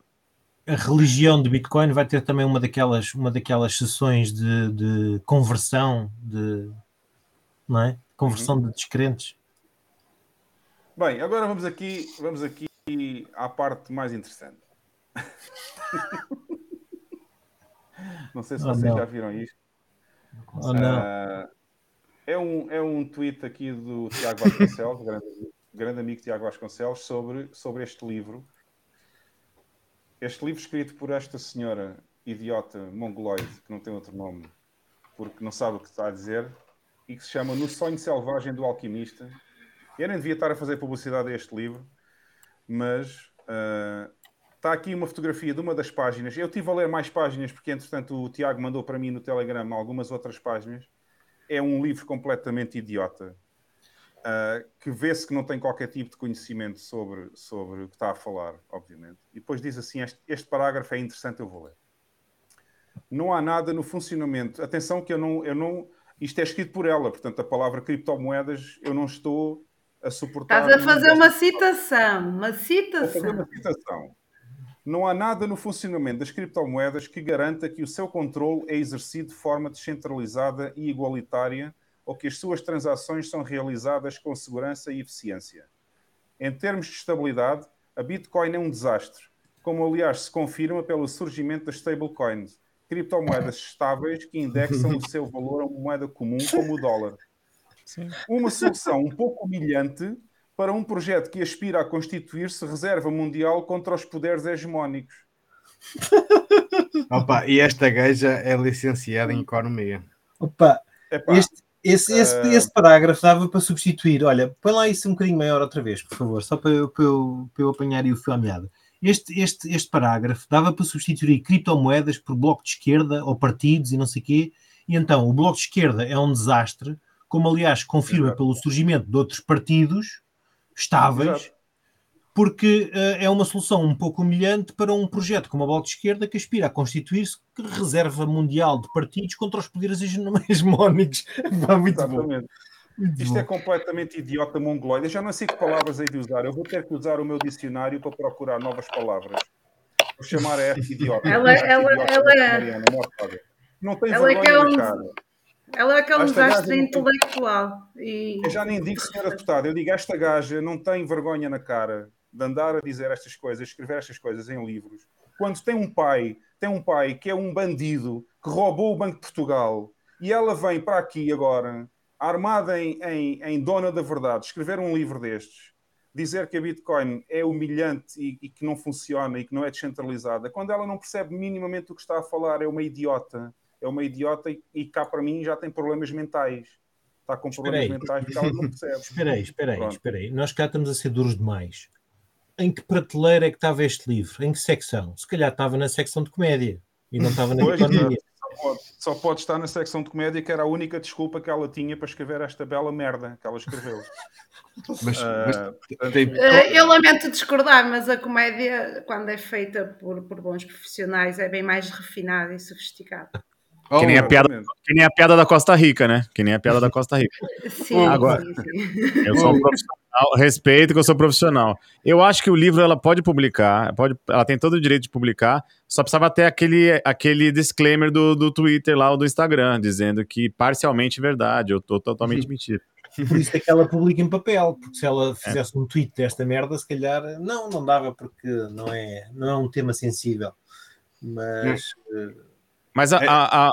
C: a religião do Bitcoin vai ter também uma daquelas, uma daquelas sessões de, de conversão de não é? Conversão de descrentes.
A: Bem, agora vamos aqui, vamos aqui à parte mais interessante. não sei se
C: Oh,
A: vocês
C: não.
A: já viram isto.
C: Ou não?
A: É, um, é um tweet aqui do Tiago Vasconcelos, grande, grande amigo Tiago Vasconcelos, sobre, sobre este livro. Este livro escrito por esta senhora idiota mongoloide, que não tem outro nome, porque não sabe o que está a dizer, e que se chama No Sonho Selvagem do Alquimista. Eu nem devia estar a fazer publicidade a este livro, mas ah, está aqui uma fotografia de uma das páginas. Eu estive a ler mais páginas, porque entretanto o Tiago mandou para mim no Telegram algumas outras páginas. É um livro completamente idiota, ah, que vê-se que não tem qualquer tipo de conhecimento sobre, sobre o que está a falar, obviamente. E depois diz assim: este, este parágrafo é interessante, eu vou ler. Não há nada no funcionamento. Atenção que eu não, eu não. Isto é escrito por ela, portanto, a palavra criptomoedas eu não estou a suportar.
D: Estás a fazer uma citação, uma
A: Vou fazer uma
D: citação.
A: Não há nada no funcionamento das criptomoedas que garanta que o seu controle é exercido de forma descentralizada e igualitária ou que as suas transações são realizadas com segurança e eficiência. Em termos de estabilidade, a Bitcoin é um desastre, como aliás se confirma pelo surgimento das stablecoins, criptomoedas estáveis que indexam o seu valor a uma moeda comum como o dólar. Uma solução um pouco humilhante para um projeto que aspira a constituir-se reserva mundial contra os poderes hegemónicos.
F: Opa, e esta gaja é licenciada em economia.
C: Opa,
A: Epá,
C: este, esse, esse,
A: Ah.
C: esse parágrafo dava para substituir. Olha, põe lá isso um bocadinho maior outra vez, por favor, só para eu, para eu, para eu apanhar aí o fio à meada. Este, este, este parágrafo dava para substituir criptomoedas por bloco de esquerda ou partidos e não sei o quê. E então, o bloco de esquerda é um desastre, como aliás confirma
A: Exato.
C: pelo surgimento de outros partidos estáveis,
A: Exato.
C: porque eh, é uma solução um pouco humilhante para um projeto como a de Esquerda que aspira a constituir-se reserva mundial de partidos contra os poderes hegem- hegemónicos. Muito bom.
A: exatamente.
C: Muito
A: Isto
C: bom.
A: é completamente idiota mongoloide. Eu já não sei que palavras hei de usar. Eu vou ter que usar o meu dicionário para procurar novas palavras. Vou chamar a esta idiota.
D: Ela- ela-
A: idiota
D: ela é-
A: Mariana. Não tem
D: Ela é que
A: vergonha
D: é um-
A: cara.
D: Ela é aquele
A: Esta
D: desastre intelectual. E
A: Eu já nem digo senhora deputada, eu digo esta gaja não tem vergonha na cara de andar a dizer estas coisas, escrever estas coisas em livros, quando tem um pai, tem um pai que é um bandido que roubou o Banco de Portugal e ela vem para aqui agora, armada em, em, em dona da verdade, escrever um livro destes, dizer que a Bitcoin é humilhante e, e que não funciona e que não é descentralizada, quando ela não percebe minimamente o que está a falar, é uma idiota. É uma idiota e, e cá para mim já tem problemas mentais. Está com
C: Espera
A: problemas
C: aí.
A: mentais porque ela não percebe.
C: Espera aí, espera aí,
A: Pronto.
C: espera aí. Nós cá estamos a ser duros demais. Em que prateleira é que estava este livro? Em que secção? Se calhar estava na secção de comédia e não estava na
A: Pois,
C: economia.
A: Só pode, só pode estar na secção de comédia, que era a única desculpa que ela tinha para escrever esta bela merda que ela escreveu.
F: Mas,
A: Ah,
F: mas tem-
D: Eh, eu lamento discordar, mas a comédia, quando é feita por, por bons profissionais, é bem mais refinada e sofisticada.
F: Oh,
B: Que nem a piada,
A: exatamente.
B: que nem a piada da Costa Rica, né? Que nem a piada da Costa Rica.
D: Sim,
B: Agora-
D: sim, sim.
B: Eu sou um profissional, respeito que eu sou profissional. Eu acho que o livro ela pode publicar, pode, ela tem todo o direito de publicar, só precisava ter aquele, aquele disclaimer do, do Twitter lá ou do Instagram, dizendo que parcialmente verdade, ou tô totalmente mentira.
C: Por isso é que ela publica em papel, porque se ela fizesse um tweet desta merda, se calhar não, não dava, porque não é, não é um tema sensível. Mas eh,
B: Mas a,
F: É.
B: a, a,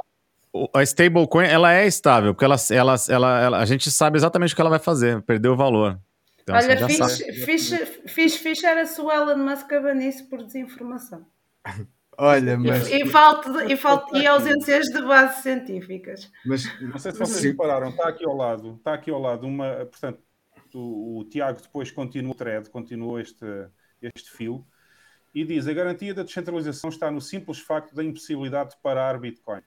B: a stablecoin, ela é estável, porque ela, ela, ela, ela- a gente sabe exatamente o que ela vai fazer, perder o valor. Então,
D: Olha,
B: já sabe.
D: fixe, era se o Elon Musk banisse por desinformação.
F: Olha, mas,
D: E, e, falta de- e, falta, e ausências de bases científicas.
F: mas
A: Não sei se vocês
F: Sim.
A: repararam, está aqui ao lado, está aqui ao lado uma, portanto, o, o Tiago depois continua o thread, continuou este, este fio, e diz, a garantia da descentralização está no simples facto da impossibilidade de parar Bitcoin.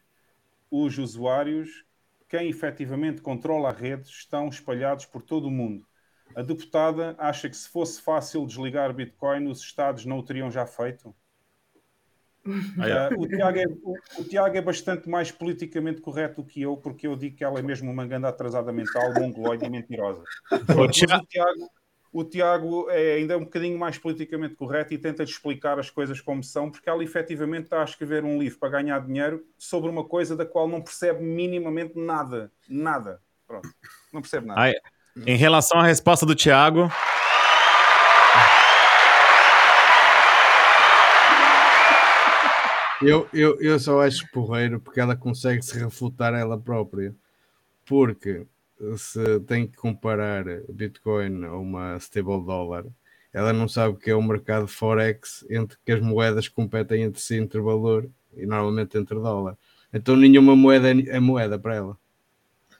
A: Os usuários, quem efetivamente controla a rede, estão espalhados por todo o mundo. A deputada acha que se fosse fácil desligar Bitcoin, os Estados não o teriam já feito? Ah, o, Tiago é, o, o Tiago é bastante mais politicamente correto do que eu, porque eu digo que ela é mesmo uma ganda atrasada mental, mongoloide e mentirosa. O Tiago, o Tiago é ainda um bocadinho mais politicamente correto e tenta explicar as coisas como são, porque ela efetivamente está a escrever um livro para ganhar dinheiro sobre uma coisa da qual não percebe minimamente nada. Nada. Pronto. Não percebe nada.
B: Aí, em relação à resposta do Tiago.
F: Eu, eu, eu só acho porreiro porque ela consegue se refutar ela própria. Porque se tem que comparar Bitcoin a uma stable dollar, ela não sabe o que é o mercado Forex entre que as moedas competem entre si entre valor e normalmente entre dólar. Então nenhuma moeda é moeda para ela.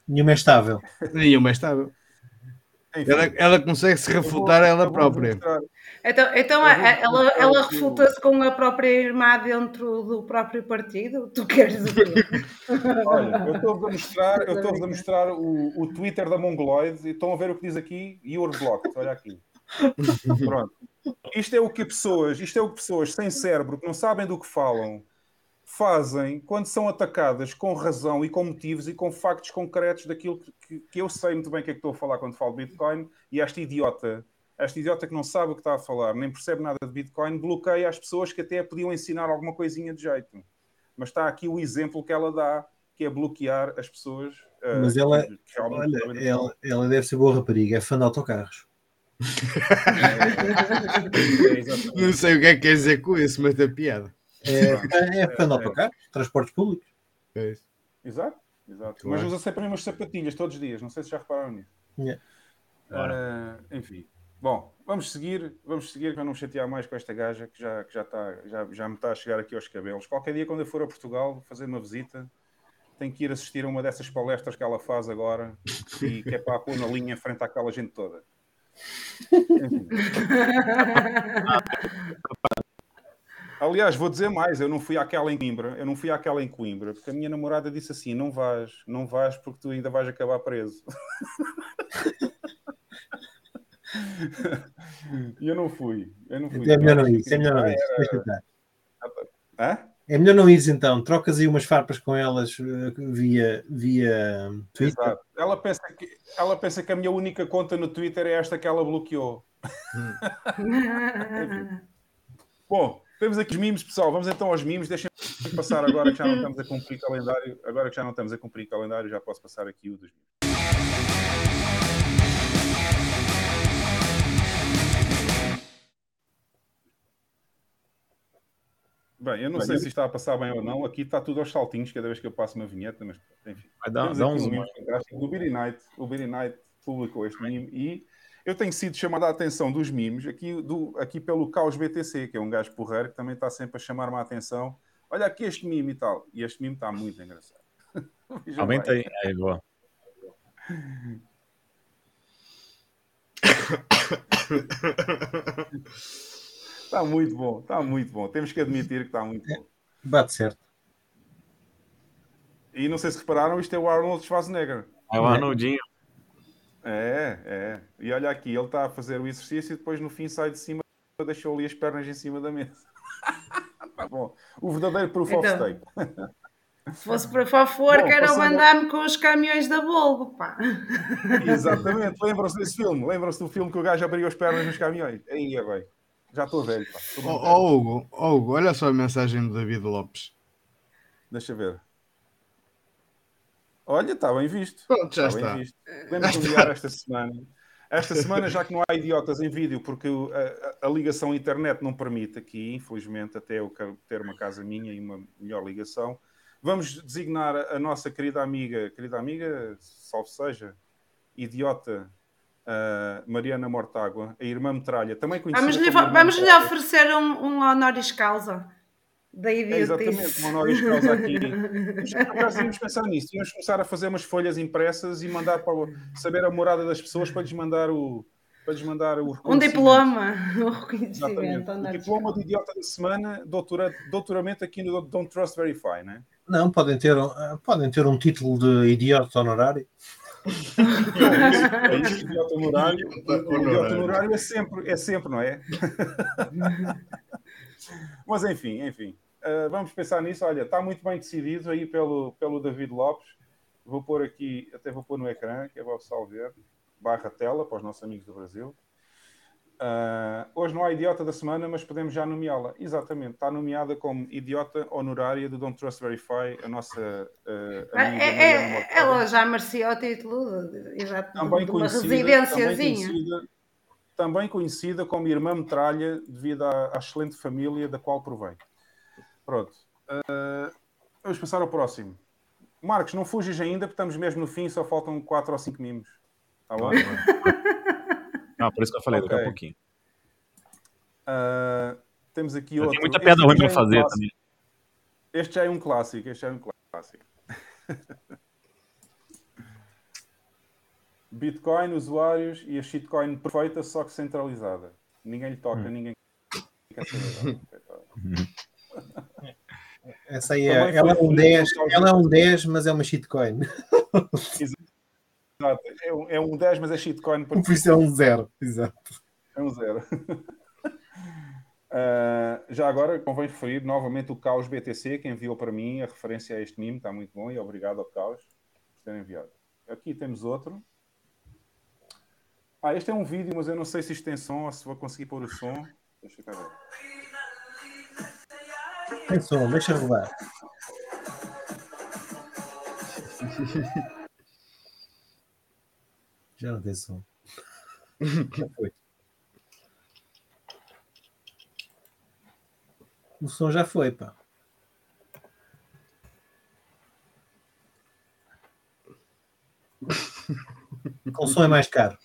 C: Nenhuma é estável.
F: Nenhuma é estável. Ela, ela consegue se refutar
A: eu
F: ela
A: vou
F: própria.
D: Então, então
A: vou-
D: ela,
A: vou-
D: ela
A: vou-
D: refuta-se com a própria irmã dentro do próprio partido? Tu queres dizer?
A: Olha, eu estou-vos a mostrar, eu estou-vos a mostrar o, o Twitter da Mongoloid e estão a ver o que diz aqui, You're blocked, olha aqui. Pronto. Isto é o que pessoas, isto é o que pessoas sem cérebro, que não sabem do que falam, fazem quando são atacadas com razão e com motivos e com factos concretos daquilo que, que- que eu sei muito bem o que é que estou a falar quando falo Bitcoin e esta idiota, esta idiota que não sabe o que está a falar, nem percebe nada de Bitcoin, bloqueia as pessoas que até podiam ensinar alguma coisinha de jeito. Mas está aqui o exemplo que ela dá, que é bloquear as pessoas. eh,
C: Mas ela- Olha, ela, ela deve ser boa rapariga, é fã de autocarros.
A: É, exatamente.
F: Não sei o que é que quer dizer com isso, mas é piada.
C: É, fã- é fã de autocarros, transportes públicos.
F: É isso.
A: Exato, exato.
F: Claro.
A: Mas usa sempre as mesmas sapatilhas todos os dias. Não sei se já repararam nisso.
C: Yeah.
A: Ah, enfim. Bom, vamos seguir, vamos seguir para não me chatear mais com esta gaja que já, que já, está, já, já me está a chegar aqui aos cabelos. Qualquer dia, quando eu for a Portugal fazer uma visita, tenho que ir assistir a uma dessas palestras que ela faz agora e que é para a pôr na linha em frente àquela gente toda. Aliás, vou dizer mais, eu não fui àquela em Coimbra, eu não fui àquela em Coimbra, porque a minha namorada disse assim: não vais, não vais porque tu ainda vais acabar preso. e eu não fui, eu não fui.
C: É melhor não ir, é melhor não ir.
A: Hã?
C: É melhor não ir então. Trocas aí umas farpas com elas eh, via, via Twitter.
A: Exato. Ela pensa, que, ela pensa que a minha única conta no Twitter é esta que ela bloqueou. Bom, temos aqui os mimos, pessoal. Vamos então aos mimos. Deixem-me passar agora que já não estamos a cumprir calendário. Agora que já não estamos a cumprir calendário, já posso passar aqui o dos mimos. Bem, eu não sei se está a passar bem ou não. Aqui está tudo aos saltinhos cada vez que eu passo uma vinheta, mas enfim.
B: Vai dar,
A: Temos
B: dá
A: aqui
B: uns
A: um fantástico do Beery Knight. O Beery Knight publicou este mimo e eu tenho sido chamado a atenção dos mimos aqui, do, aqui pelo Caos BTC, que é um gajo porreiro que também está sempre a chamar-me a atenção. Olha aqui este mimo e tal. E este mimo está muito engraçado.
B: Aumenta aí. Aí, boa.
A: Está muito bom, está muito bom. Temos que admitir que está muito bom.
C: Bate certo.
A: E não sei se repararam, isto é o Arnold Schwarzenegger.
B: É o Arnoldinho.
A: É, é. E olha aqui, ele está a fazer o exercício e depois no fim sai de cima deixou ali as pernas em cima da mesa. tá bom. O verdadeiro proof of
D: Então.
A: stake.
D: Se fosse para favor,
A: Bom,
D: quero
A: passando-
D: andar-me com os caminhões da Volvo, pá.
A: Exatamente. Lembram-se desse filme? Lembram-se do filme que o gajo abriu as pernas nos caminhões? Aí, agora. Já estou velho, pá.
F: Ó ó,
A: velho.
F: Hugo, ó, Hugo, olha só a mensagem do David Lopes.
A: Deixa ver. Olha, está bem visto.
F: Pronto, já
A: Está
F: está.
A: bem visto. Podemos enviar esta semana. Esta semana, já que não há idiotas em vídeo, porque a, a- a ligação à internet não permite aqui, infelizmente, até eu ter uma casa minha e uma melhor ligação, vamos designar a, nossa querida amiga, querida amiga, salve seja, idiota, ah, Mariana Mortágua, a irmã Metralha, também conhecida
D: Vamos-lhe
A: como irmã
D: vamos
A: Metralha.
D: oferecer um, um honoris causa da
A: É exatamente, uma honoris causa aqui. Acaso, íamos pensar nisso. Íamos começar a fazer umas folhas impressas e mandar para o- saber a morada das pessoas para lhes mandar o, para lhes mandar o
D: Um
A: reconhecimento.
D: diploma, um
A: Exatamente.
D: reconhecimento.
A: O
D: honoris
A: diploma de idiota da semana, doutora, doutoramento aqui no Don't Trust Verify, né?
C: Não, podem ter, um- ah, podem ter um título de idiota honorário.
A: É isso, idiota honorário. O idiota
F: honorário
A: é sempre, é sempre, não é? Mas enfim, enfim. Uh, vamos pensar nisso. Olha, está muito bem decidido aí pelo, pelo David Lopes. Vou pôr aqui, até vou pôr no ecrã, que é o pessoal ver. Barra tela para os nossos amigos do Brasil. Uh, hoje não há idiota da semana, mas podemos já nomeá-la. Exatamente, está nomeada como idiota honorária do Don't Trust Verify, a nossa uh, amiga
D: é, é, Ela já merecia o título exato,
A: também
D: de
A: uma residênciazinha. Também conhecida, também conhecida como Irmã Metralha, devido à, à, excelente família da qual provém. Pronto. Uh, vamos passar ao próximo. Marcos, não fujas ainda, porque estamos mesmo no fim, só faltam 4 ou 5 mimos. Tá bom?
B: Não, por isso que eu falei, okay. daqui a pouquinho.
A: Uh, temos aqui outro.
B: Tem muita piada ruim para é fazer
A: um
B: também.
A: Este já é um clássico, este já é um clássico. Bitcoin, usuários e a shitcoin perfeita, só que centralizada. Ninguém lhe toca, hum. ninguém quer saber.
C: Essa aí é, ela é um 10, ela é um 10, mas é uma shitcoin.
A: Exato, é um, é um 10, mas é shitcoin.
C: Por isso é um 0, exato.
A: É um 0. Uh, já agora convém referir novamente o Caos BTC, que enviou para mim a referência a este mimo, está muito bom e obrigado ao Caos por ter enviado. Aqui temos outro. Ah, este é um vídeo, mas eu não sei se isto tem som ou se vou conseguir pôr o som. Deixa eu ver.
C: Tem som, deixa rodar. Já não tem som. Já foi. O som já foi, pá. Com som é mais caro.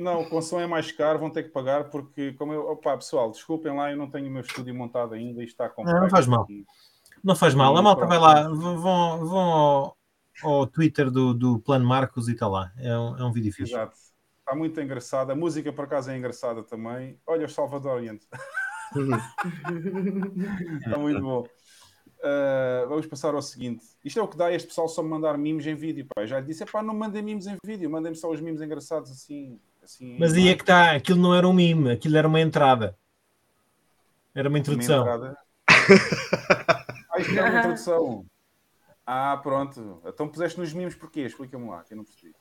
A: Não, com som é mais caro, vão ter que pagar porque, como eu. Opa, pessoal, desculpem lá, eu não tenho o meu estúdio montado ainda e está com.
C: Não, não faz mal. Não faz mal. A malta vai lá, vão, vão ao, ao Twitter do, do Plano Marcos e está lá. É um, é um vídeo fixe.
A: Exato. Está muito engraçado. A música, por acaso, é engraçada também. Olha, os Salvadorians. Está muito bom. Uh, vamos passar ao seguinte. Isto é o que dá este pessoal só me mandar mimos em vídeo. Pá. Já lhe disse, pá, não mandem mimos em vídeo, mandem-me só os mimos engraçados assim. Assim
C: Mas aí é que está, aquilo não era um mime, aquilo era uma entrada. Era uma introdução. Uma entrada.
A: ah, isto é uma introdução. Ah, pronto. Então puseste nos mimos porquê? Explica-me lá, que eu não percebi.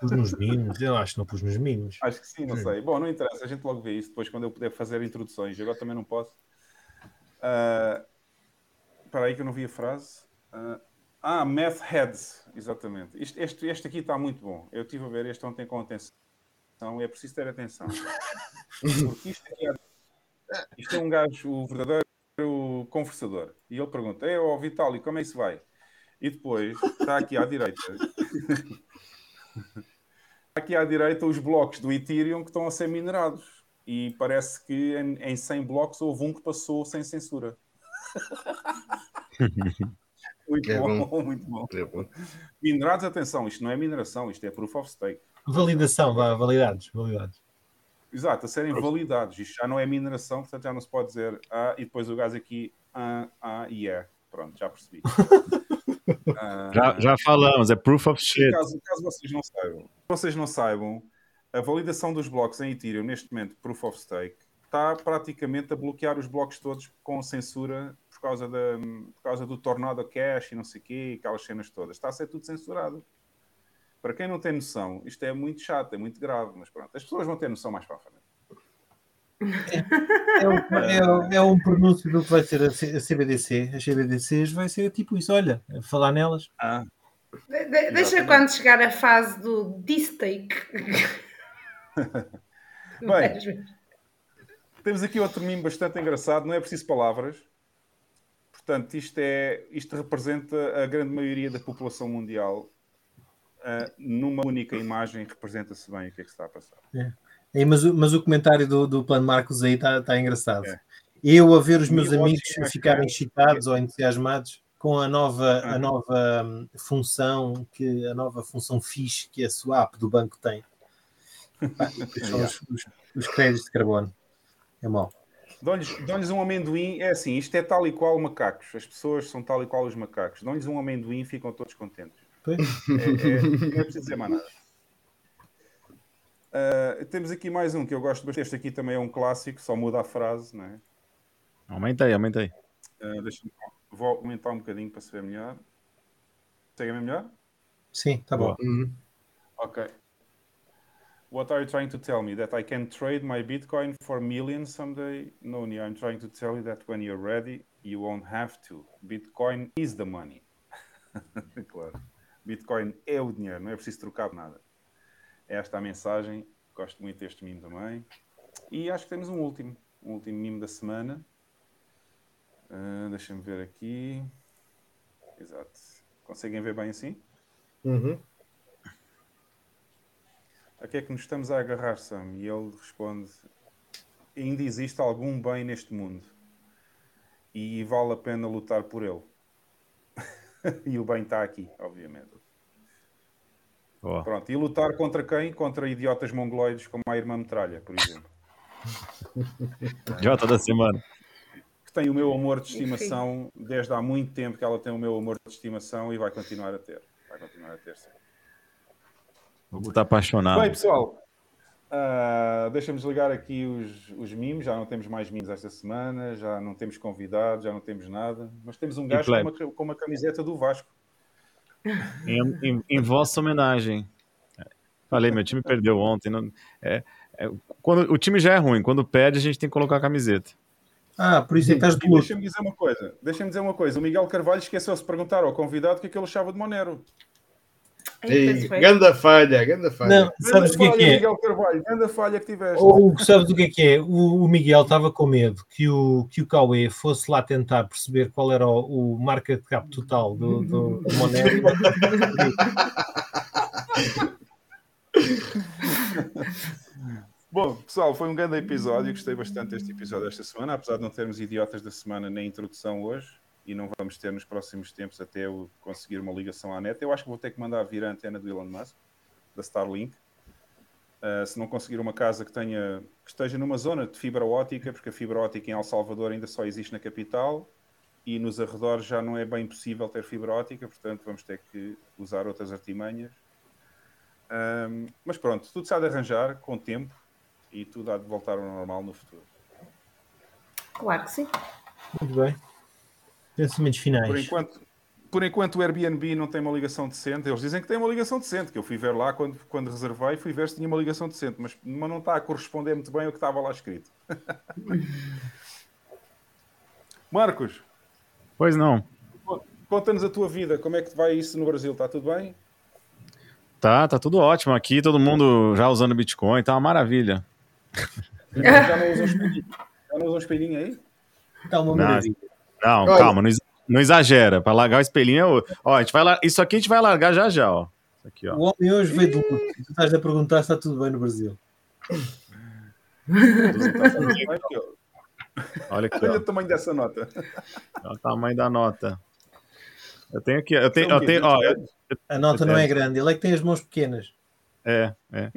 C: Pus nos mimos, eu acho que não pus nos mimos.
A: Acho que sim, não sim. sei. Bom, não interessa, a gente logo vê isso depois quando eu puder fazer introduções. Agora também não posso. Uh, Espera aí que eu não vi a frase. Uh, ah, Math Heads, exatamente. Este, este, este aqui está muito bom. Eu estive a ver este ontem com atenção. Então é preciso ter atenção. Porque isto, é, isto é um gajo, o verdadeiro conversador. E ele pergunta: É, ó Vitali, como é que se vai? E depois está aqui à direita. aqui à direita os blocos do Ethereum que estão a ser minerados. E parece que em, em 100 blocos houve um que passou sem censura. muito é bom, bom, muito bom. É bom. Minerados, atenção, isto não é mineração, isto é proof of stake.
C: Validação, vá, validados, validados.
A: Exato, a serem validados. Isto já não é mineração, portanto já não se pode dizer ah, e depois o gás aqui ah, ah e é. Pronto, já percebi.
B: uh, já, já falamos, é proof of shit.
A: Caso, caso vocês não saibam, vocês não saibam, a validação dos blocos em Ethereum, neste momento, proof of stake, está praticamente a bloquear os blocos todos com censura causa, da, por causa do Tornado Cash e não sei o quê, aquelas cenas todas. Está a ser tudo censurado. Para quem não tem noção, isto é muito chato, é muito grave, mas pronto, as pessoas vão ter noção mais para a frente.
C: É, um, é, é, um pronúncio do que vai ser a, CBDC. As CBDCs vai ser tipo isso, olha, falar nelas.
A: Ah,
D: de, de, deixa quando chegar a fase do distake.
A: Bem, temos aqui outro mimo bastante engraçado, não é preciso palavras. Portanto, isto, é, isto representa a grande maioria da população mundial. Uh, numa única imagem representa-se bem o que é que está a passar.
C: É. É, mas, mas, o comentário do, do Plano Marcos aí está tá engraçado. É. Eu a ver os meus amigos ficarem excitados ou entusiasmados com a nova, a nova hum, função que a nova função fixe que a swap do banco tem. São os, os, os créditos de carbono. É mau.
A: Dão-lhes um amendoim, é assim, isto é tal e qual macacos. As pessoas são tal e qual os macacos. Dão-lhes um amendoim e ficam todos contentes. É, é, não é preciso dizer mais nada. Uh, temos aqui mais um que eu gosto bastante. Este aqui também é um clássico, só muda a frase, não é?
B: Aumentei, aumentei.
A: Uh, vou aumentar um bocadinho para se ver melhor. Consegue ver melhor?
C: Sim, tá bom. Uhum.
A: Ok. What are you trying to tell me? That I can trade my Bitcoin for millions someday? No, Nia, I'm trying to tell you that when you're ready, you won't have to. Bitcoin is the money. claro. Bitcoin é o dinheiro, não é preciso trocar nada. É esta a mensagem. Gosto muito deste mimo também. E acho que temos um último. Um último mimo da semana. Uh, Deixa-me ver aqui. Exato. Conseguem ver bem assim?
C: Uhum.
A: A que é que nos estamos a agarrar, Sam? E ele responde: Ainda existe algum bem neste mundo e vale a pena lutar por ele. e o bem está aqui, obviamente.
B: Ó.
A: Pronto, e lutar contra quem? Contra idiotas mongoloides como a irmã Metralha, por exemplo.
B: Idiota da semana.
A: Que tem o meu amor de estimação desde há muito tempo que ela tem o meu amor de estimação e vai continuar a ter. Vai continuar a ter, sim.
B: Vou botar apaixonado.
A: Bem, pessoal, ah, deixa-me desligar aqui os, os mimos. Já não temos mais mimos esta semana, já não temos convidados, já não temos nada. Mas temos um gajo com uma, com uma camiseta do Vasco.
B: Em, em- em vossa homenagem. Falei, meu time perdeu ontem. não- é- é- quando, o time já é ruim. Quando perde, a gente tem que colocar a camiseta.
C: Ah, por isso é
A: E
C: luto.
A: deixa-me dizer uma coisa. Deixa-me dizer uma coisa. O Miguel Carvalho esqueceu-se de perguntar ao convidado o que é que ele achava de Monero.
D: Ei,
F: ganda falha, ganda falha.
C: Não, sabes o que é
A: falha,
C: que é?
A: Miguel Carvalho, grande falha que tiveste.
C: Ou sabes o que é que é? O, o Miguel estava com medo que o, que o Cauê fosse lá tentar perceber qual era o, o market cap total do, do, do Monero.
A: Bom, pessoal, foi um grande episódio. Gostei bastante deste episódio esta semana, apesar de não termos idiotas da semana na introdução hoje e não vamos ter nos próximos tempos até eu conseguir uma ligação à net. Eu acho que vou ter que mandar vir a antena do Elon Musk, da Starlink. Uh, se não conseguir uma casa que tenha que esteja numa zona de fibra ótica, porque a fibra ótica em El Salvador ainda só existe na capital e nos arredores já não é bem possível ter fibra ótica, portanto vamos ter que usar outras artimanhas. Um, mas pronto, tudo se há de arranjar com o tempo e tudo há de voltar ao normal no futuro.
D: Claro que sim.
C: Muito bem. Pensamentos finais.
A: Por enquanto, por enquanto o Airbnb não tem uma ligação decente. Eles dizem que tem uma ligação decente, que eu fui ver lá quando, quando reservei, fui ver se tinha uma ligação decente, mas, mas não está a corresponder muito bem ao que estava lá escrito. Marcos,
B: Pois não.
A: conta-nos a tua vida, como é que vai isso no Brasil? Está tudo bem?
B: Tá, tá tudo ótimo aqui. Todo mundo já usando Bitcoin. Tá uma maravilha.
A: Já não usam espelhinho, já não usam espelhinho aí?
C: Está uma maravilha.
B: Não,
F: Olha.
B: calma, não, ex- não exagera. Para largar o espelhinho, é ó, a gente vai lar- isso aqui a gente vai largar já já, ó. Isso aqui, ó.
C: O homem hoje veio do luto. Tu estás a perguntar se está tudo bem no Brasil.
B: Olha aqui,
A: Olha o tamanho dessa nota.
B: Olha o tamanho da nota. Eu tenho aqui, eu tenho, eu tenho, ó,
A: 20
B: eu-?
C: A nota não é grande. Ele é que tem as mãos pequenas.
B: é, é.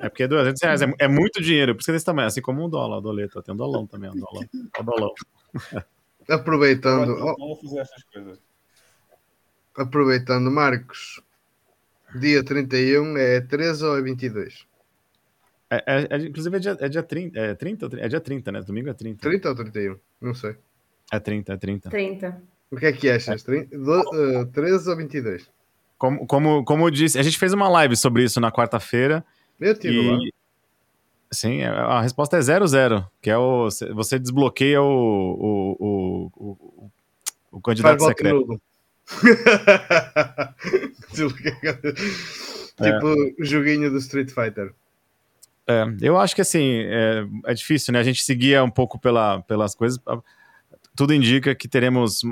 B: É porque é 200 reais, é, é muito dinheiro, por isso que é desse tamanho, assim como um dólar, o doleta, tem um dolão também, um dolão, um dolão.
F: Aproveitando,
A: Não vou fazer estas coisas.
F: aproveitando, Marcos, dia 31 é 13 ou é 22?
B: É, é- é- inclusive é dia, é dia 30, é 30, ou tri- é dia 30, né? Domingo é 30.
F: 30 ou 31? Não sei.
B: É 30, é 30.
D: 30.
F: O que é que achas? 30, do- eh, 13 ou 22?
B: Como, como, como eu disse, a gente fez uma live sobre isso na quarta-feira
F: Eu estive lá.
B: Sim, é- a resposta é 00, que é o... Você desbloqueia o, o, o, o, o- candidato secreto.
F: nulo. tipo o joguinho do Street Fighter.
B: É, eu acho que assim, é, é difícil, né? A gente seguia um pouco pela, pelas coisas. Tudo indica que teremos.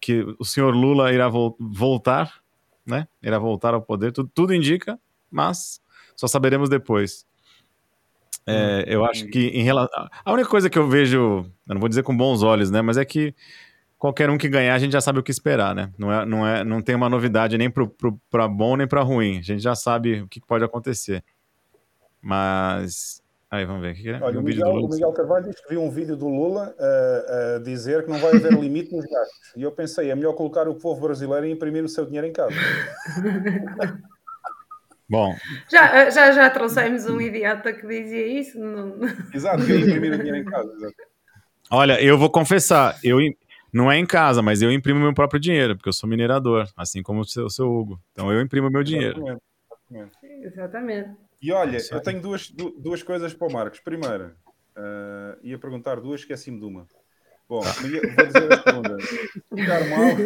B: que o senhor Lula irá vol- voltar, né? Irá voltar ao poder. Tudo, tudo indica, mas só saberemos depois. É, eu acho que em relação. A única coisa que eu vejo, eu não vou dizer com bons olhos, né? Mas é que qualquer um que ganhar, a gente já sabe o que esperar, né? Não, é, não, é, não tem uma novidade nem pro, pro, pra bom nem pra ruim. A gente já sabe o que pode acontecer. Mas. Aí, vamos ver. Aqui, né?
A: Olha,
B: um
A: o
B: vídeo
A: Miguel,
B: do
A: o. Miguel Carvalho diz que viu um vídeo do Lula uh, a dizer que não vai haver limite nos gastos. E eu pensei, é melhor colocar o povo brasileiro e imprimir o seu dinheiro em casa.
B: Bom,
D: Já, já, já trouxemos um idiota que dizia isso. Não...
A: Exato, queria imprimir o dinheiro em casa. exato.
B: olha, eu vou confessar, eu não é em casa, mas eu imprimo meu próprio dinheiro, porque eu sou minerador, assim como o seu, o seu Hugo. Então eu imprimo meu dinheiro.
A: Exatamente, exatamente.
D: Exatamente.
A: E olha, eu tenho duas, du- duas coisas para o Marcos. Primeira, eh, ia perguntar duas, esqueci-me de uma. Bom, ia- vou dizer a segunda. Se ficar mal,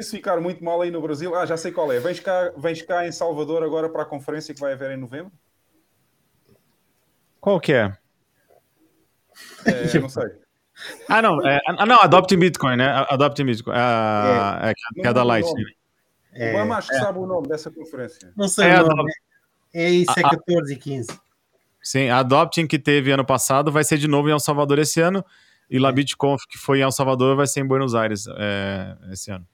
A: isso ficar muito mal aí no Brasil, ah, já sei qual é. Vens cá, vens cá em Salvador agora para a conferência que vai haver em novembro?
B: Qual que é?
A: É, não sei.
B: Ah, não. É, ah, não, Adopting Bitcoin, né? Adopting Bitcoin. Ah, é, que- que é da Lightning.
A: não. O
C: É,
A: Bama acho que sabe o nome dessa conferência.
C: não sei
B: É,
C: o nome. É isso, é
B: a-
C: 14 e 15.
B: Sim, a Adopting que teve ano passado vai ser de novo em El Salvador esse ano. E lá BitConf, que foi em El Salvador, vai ser em Buenos Aires é, esse ano.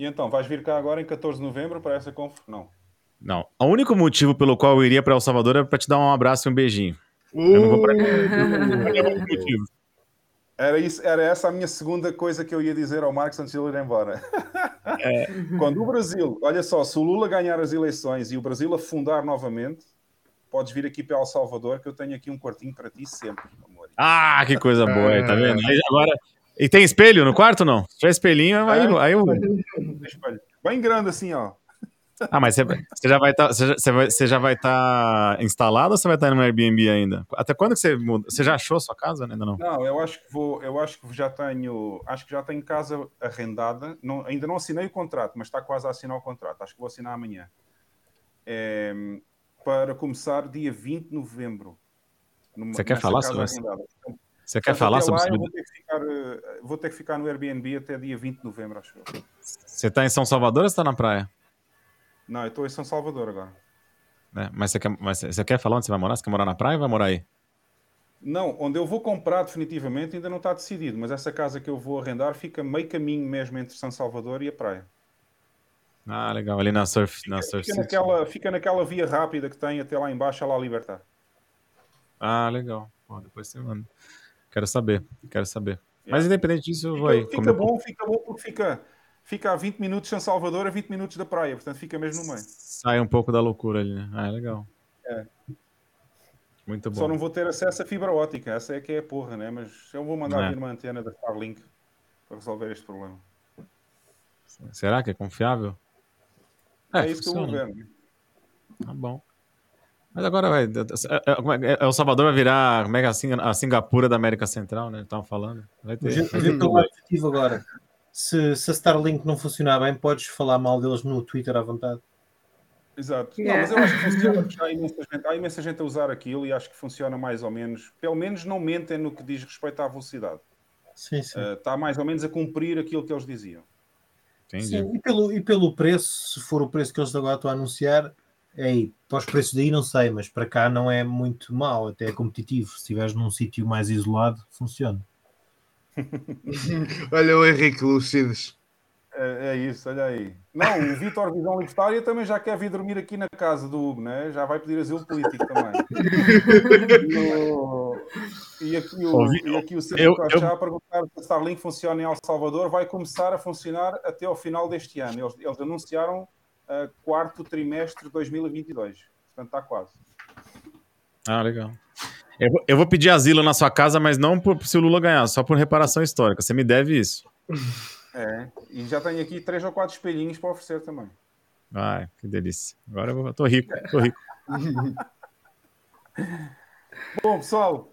A: E então, vais vir cá agora em 14 de novembro para essa conf? Não.
B: Não. O único motivo pelo qual eu iria para El Salvador é para te dar um abraço e um beijinho. Eu não vou. É único motivo.
A: Era, isso, era essa a minha segunda coisa que eu ia dizer ao Marcos antes de ele ir embora. Quando o Brasil, olha só, se o Lula ganhar as eleições e o Brasil afundar novamente, podes vir aqui para El Salvador, que eu tenho aqui um quartinho para ti sempre, amor.
B: Ah, que coisa boa, aí, tá vendo? Aí agora... E tem espelho no quarto não? Se tiver espelhinho, aí, aí eu...
A: Espelho. Bem grande assim, ó.
B: Ah, mas você, você já vai estar vai, vai tá instalado ou você vai estar no Airbnb ainda? Até quando que você muda? Você já achou a sua casa? né? Ainda não.
A: Não, eu acho que vou, eu acho que já tenho, acho que já tenho casa arrendada. Não, ainda não assinei o contrato, mas está quase a assinar o contrato. Acho que vou assinar amanhã. É, para começar dia 20 de novembro. Numa-
B: Você quer falar sobre isso? Você quer falar sobre isso?
A: vou ter, que ficar, eh, vou ter que ficar no Airbnb até dia 20 de novembro, acho eu.
B: Você tá em São Salvador ou você tá na praia?
A: Não, eu estou em São Salvador agora.
B: Né? Mas, você quer, mas você quer falar onde você vai morar? Você quer morar na praia ou vai morar aí?
A: Não, onde eu vou comprar definitivamente ainda não está decidido, mas essa casa que eu vou arrendar fica meio caminho mesmo entre São Salvador e a praia.
B: Ah, legal. Ali na Surf, na surf
A: Fica naquela, fica naquela via rápida que tem até lá embaixo, a lá Libertar.
B: Ah, legal. Pô, depois você manda. Quero saber, quero saber. Mas independente disso, eu vou aí.
A: Fica,
B: comer
A: fica bom, fica bom porque fica, fica a 20 minutos de São Salvador a 20 minutos da praia, portanto fica mesmo no meio.
B: Sai um pouco da loucura ali, né? Ah, é legal.
A: É.
B: Muito bom.
A: Só não vou ter acesso a fibra ótica, essa é que é a porra, né? Mas eu vou mandar
B: É.
A: vir uma antena da Starlink para resolver este problema.
B: Será que é confiável?
A: É, isso que eu vou
B: funciona.
A: ver. né?
B: Tá bom. Mas agora vai. é- é- é é- El Salvador vai virar como é que é a Sing- a Singapura da América Central, né? Estavam falando. Vai ter.
C: Lado positivo agora. Se, se a Starlink não funcionar bem, podes falar mal deles no Twitter à vontade.
A: Exato.
D: Yeah.
A: Não, mas eu acho que funciona, porque há imensa, gente, há imensa gente a usar aquilo e acho que funciona mais ou menos. Pelo menos não mentem no que diz respeito à velocidade.
C: Sim, sim.
A: Uh, está mais ou menos a cumprir aquilo que eles diziam.
B: Entendi.
C: Sim, e, pelo, e pelo preço, se for o preço que eles agora estão a anunciar, é aí, para os preços daí não sei, mas para cá não é muito mau, até é competitivo. Se estiveres num sítio mais isolado, funciona.
F: Olha o Henrique Lucides.
A: É, é isso, olha aí. Não, o Vitor Visão Libertária também já quer vir dormir aqui na casa do Hugo, né? já vai pedir asilo político também. E, o, e aqui o,
B: Ouvi-
A: e aqui o Sérgio
B: eu-
A: Cochá a perguntar se a Starlink funciona em El Salvador. Vai começar a funcionar até ao final deste ano. Eles, eles anunciaram uh, quarto trimestre de 2022. Portanto, está quase.
B: Ah, legal. Eu vou, eu vou pedir asilo na sua casa, mas não por, se o Lula ganhar, só por reparação histórica. Você me deve isso.
A: É, e já tenho aqui três ou quatro espelhinhos para oferecer também.
B: Ai, que delícia. Agora eu vou, tô rico, tô rico.
A: Bom, pessoal,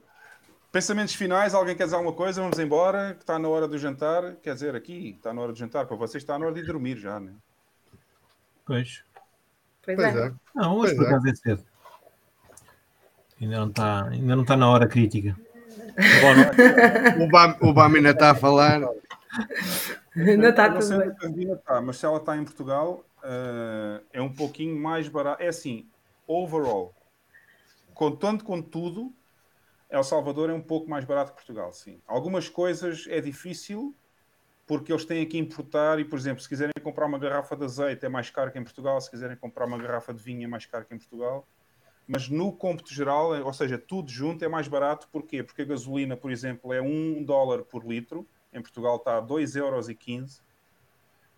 A: pensamentos finais. Alguém quer dizer alguma coisa? Vamos embora, que está na hora do jantar. Quer dizer, aqui está na hora do jantar. Para vocês está na hora de dormir já, né?
C: Pois.
D: Pois,
F: Pois
D: é.
F: é.
C: Não, hoje
F: Pois
C: por acaso é cedo. Ainda não está, ainda não está na hora crítica.
F: O Bam, o Bam ainda está a falar.
D: Ainda está tudo bem.
A: Candina está, mas se ela está em Portugal, eh, é um pouquinho mais barato. É assim, overall, contando com tudo, El Salvador é um pouco mais barato que Portugal, sim. Algumas coisas é difícil, porque eles têm que importar, e por exemplo, se quiserem comprar uma garrafa de azeite é mais caro que em Portugal, se quiserem comprar uma garrafa de vinho é mais caro que em Portugal. Mas no cômputo geral, é- ou seja, tudo junto é mais barato, porquê? Porque a gasolina, por exemplo, é 1 dólar por litro, em Portugal está a 2,15 euros.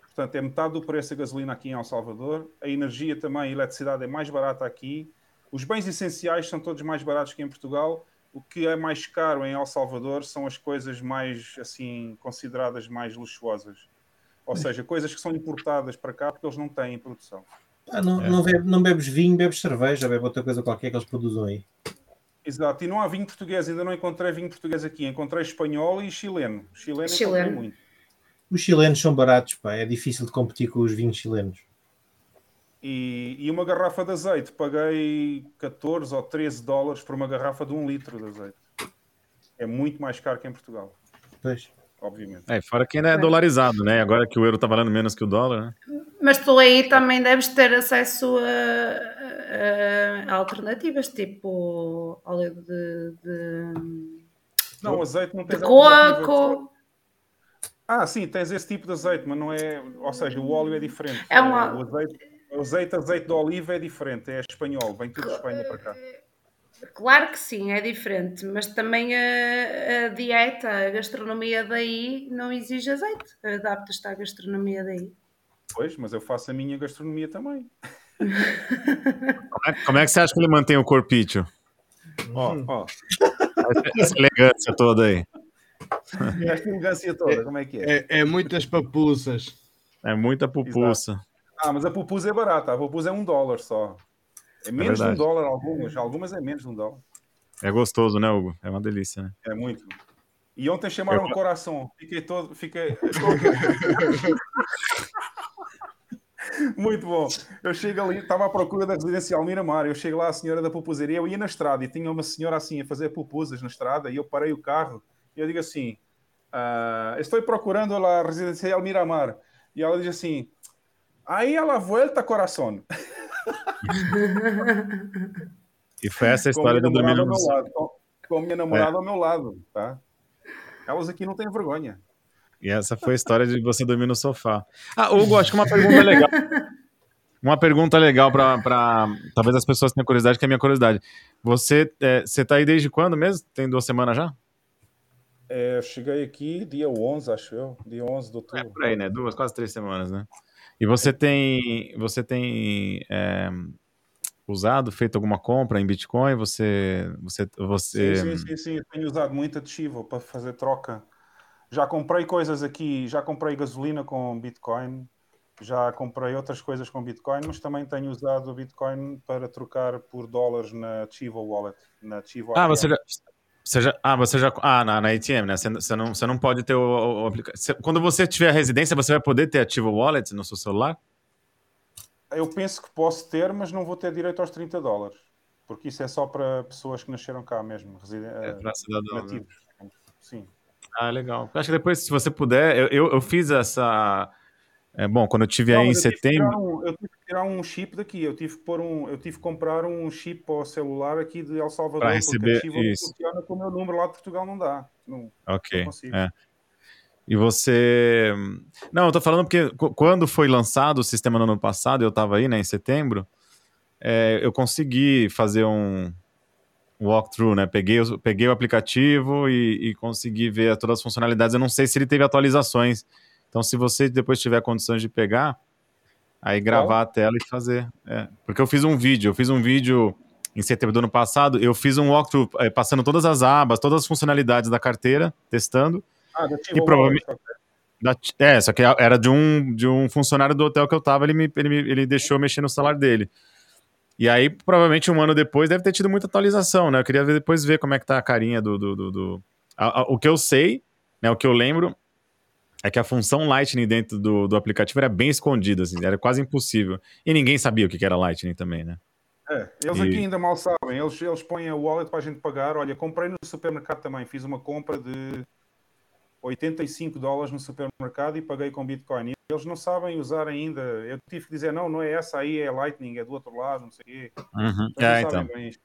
A: Portanto, é metade do preço da gasolina aqui em El Salvador. A energia também, a eletricidade é mais barata aqui. Os bens essenciais são todos mais baratos que em Portugal. O que é mais caro em El Salvador são as coisas mais, assim, consideradas mais luxuosas. Ou seja, coisas que são importadas para cá porque eles não têm produção.
C: Ah, não,
B: É.
C: não, bebe- não bebes vinho, bebes cerveja, bebe outra coisa qualquer que eles produzam aí.
A: Exato, e não há vinho português, ainda não encontrei vinho português aqui. Encontrei espanhol e chileno. Chileno,
D: Chileno.
A: muito.
C: Os chilenos são baratos, pá, é difícil de competir com os vinhos chilenos.
A: E, e uma garrafa de azeite, paguei 14 ou 13 dólares por uma garrafa de um litro de azeite. É muito mais caro que em Portugal,
C: Pois.
A: obviamente.
B: É, fora que ainda é dolarizado, né? Agora que o euro tá valendo menos que o dólar, né?
D: Mas tu aí também deves ter acesso a, a- a alternativas, tipo óleo de, de,
A: Não, azeite não
D: de
A: tens alternativa.
D: coco.
A: Ah, sim, tens esse tipo de azeite, mas não é. Ou seja, o óleo é diferente.
D: É uma-
A: O azeite, o azeite, azeite de oliva é diferente, é espanhol, vem tudo de Espanha para cá.
D: Claro que sim, é diferente, mas também a, a dieta, a gastronomia daí não exige azeite. Adapta-te à gastronomia daí.
A: Pois, mas eu faço a minha gastronomia também.
B: Como é, como é que você acha que ele mantém o corpício?
A: Ó, ó,
B: Essa elegância toda aí.
A: esta elegância toda, como é que é?
F: É, é muitas papuças.
B: É muita pupuça.
A: Ah, mas a pupusa é barata, a pupusa é um dólar só. É menos de um dólar algumas, algumas é menos de um dólar.
B: É gostoso, né, Hugo? É uma delícia, né?
A: É muito. E ontem chamaram
B: Eu-
A: coração. Fiquei todo. Fiquei. Muito bom. Eu chego ali, estava à procura da residencial Miramar. Eu chego lá, a senhora da pupusaria. Eu ia na estrada e tinha uma senhora assim a fazer pupusas na estrada. E eu parei o carro e eu digo assim: ah, Estou procurando a residencial Miramar. E ela diz assim: Aí a la vuelta, coração.
B: E foi essa a história do dormir no
A: lado. Com, minha namorada
B: É.
A: ao meu lado, tá? Elas aqui não têm vergonha.
B: E essa foi a história de você dormir no sofá. Ah, Hugo, acho que uma pergunta legal. Uma pergunta legal para talvez as pessoas tenham curiosidade, que é a minha curiosidade. Você, é, você tá aí desde quando mesmo? Tem duas semanas já?
A: É, eu cheguei aqui dia 11, acho eu. Dia 11 de
B: É,
A: outubro.
B: por aí, né? Duas, quase três semanas, né? E você tem, você tem é, usado, feito alguma compra em Bitcoin? Você, você, você...
A: Sim, sim, sim, sim. Eu tenho usado muito a Chivo para fazer troca. Já comprei coisas aqui, já comprei gasolina com Bitcoin, já comprei outras coisas com Bitcoin, mas também tenho usado o Bitcoin para trocar por dólares na Chivo Wallet. Na Chivo
B: Ah, você já, você já, ah, você já, ah, na, na ATM, né? Você, você não, você não pode ter o, o aplicativo. Quando você tiver a residência, você vai poder ter ativo Wallet no seu celular?
A: Eu penso que posso ter, mas não vou ter direito aos 30 dólares. Porque isso é só para pessoas que nasceram cá mesmo, residen-
B: É,
A: eh,
B: para cidadão. né?
A: Sim.
B: Ah, legal. Acho que depois, se você puder, eu, eu, eu fiz essa. É, bom, quando eu tive
A: Não,
B: aí em setembro.
A: um- eu tive que tirar um chip daqui. Eu tive que pôr um, eu tive que comprar um chip para o celular aqui de El Salvador,
B: Para
A: porque
B: receber
A: não
B: isso.
A: funciona com o meu número lá de Portugal não dá. Não,
B: Ok.
A: não
B: é. E você. Não, eu tô falando porque qu- quando foi lançado o sistema no ano passado, eu tava aí, né, em setembro, é, eu consegui fazer um walkthrough, né? Peguei, o- peguei o aplicativo e, e consegui ver todas as funcionalidades. Eu não sei se ele teve atualizações. Então, se você depois tiver condições de pegar, aí gravar a tela e fazer. é. Porque eu fiz um vídeo, eu fiz um vídeo em setembro do ano passado, eu fiz um walkthrough é, passando todas as abas, todas as funcionalidades da carteira, testando.
A: Ah,
B: E provavelmente-. Da- é, só que era de um, de um funcionário do hotel que eu tava, ele me, ele, me- ele deixou mexer no celular dele. E aí, provavelmente, um ano depois, deve ter tido muita atualização, né? Eu queria ver- depois ver como é que tá a carinha do... do, do- do- a- a- o que eu sei, né, o que eu lembro, é que a função Lightning dentro do, do aplicativo era bem escondida, assim, era quase impossível. E ninguém sabia o que era Lightning também, né?
A: É, eles
B: E-
A: aqui ainda mal sabem. Eles, eles põem a wallet para a gente pagar. Olha, comprei no supermercado também. Fiz uma compra de 85 dólares no supermercado e paguei com Bitcoin. E eles não sabem usar ainda. Eu tive que dizer, não, não é essa aí, é Lightning, é do outro lado, não sei o quê.
B: Uhum.
A: Eles
B: É,
A: não sabem
B: então,
A: isto.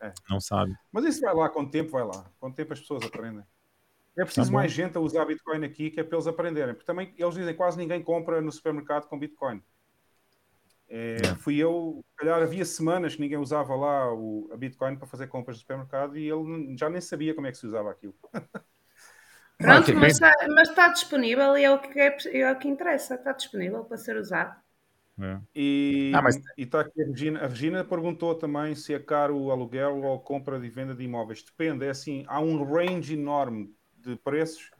A: É.
B: não sabe.
A: Mas isso vai lá, com o tempo vai lá. Com o tempo as pessoas aprendem. É preciso
B: Tá
A: mais gente a usar Bitcoin aqui, que é para eles aprenderem. Porque também eles dizem que quase ninguém compra no supermercado com Bitcoin. É,
B: É.
A: Fui eu, se calhar havia semanas que ninguém usava lá o, a Bitcoin para fazer compras no supermercado e ele já nem sabia como é que se usava aquilo.
D: Pronto, mas está, mas está disponível e é o, que é, é o que interessa. Está disponível para ser usado.
B: É.
A: E
B: Ah, mas-
A: está aqui a Regina. A Regina perguntou também se é caro o aluguel ou a compra e venda de imóveis. Depende, é assim, há um range enorme de preços.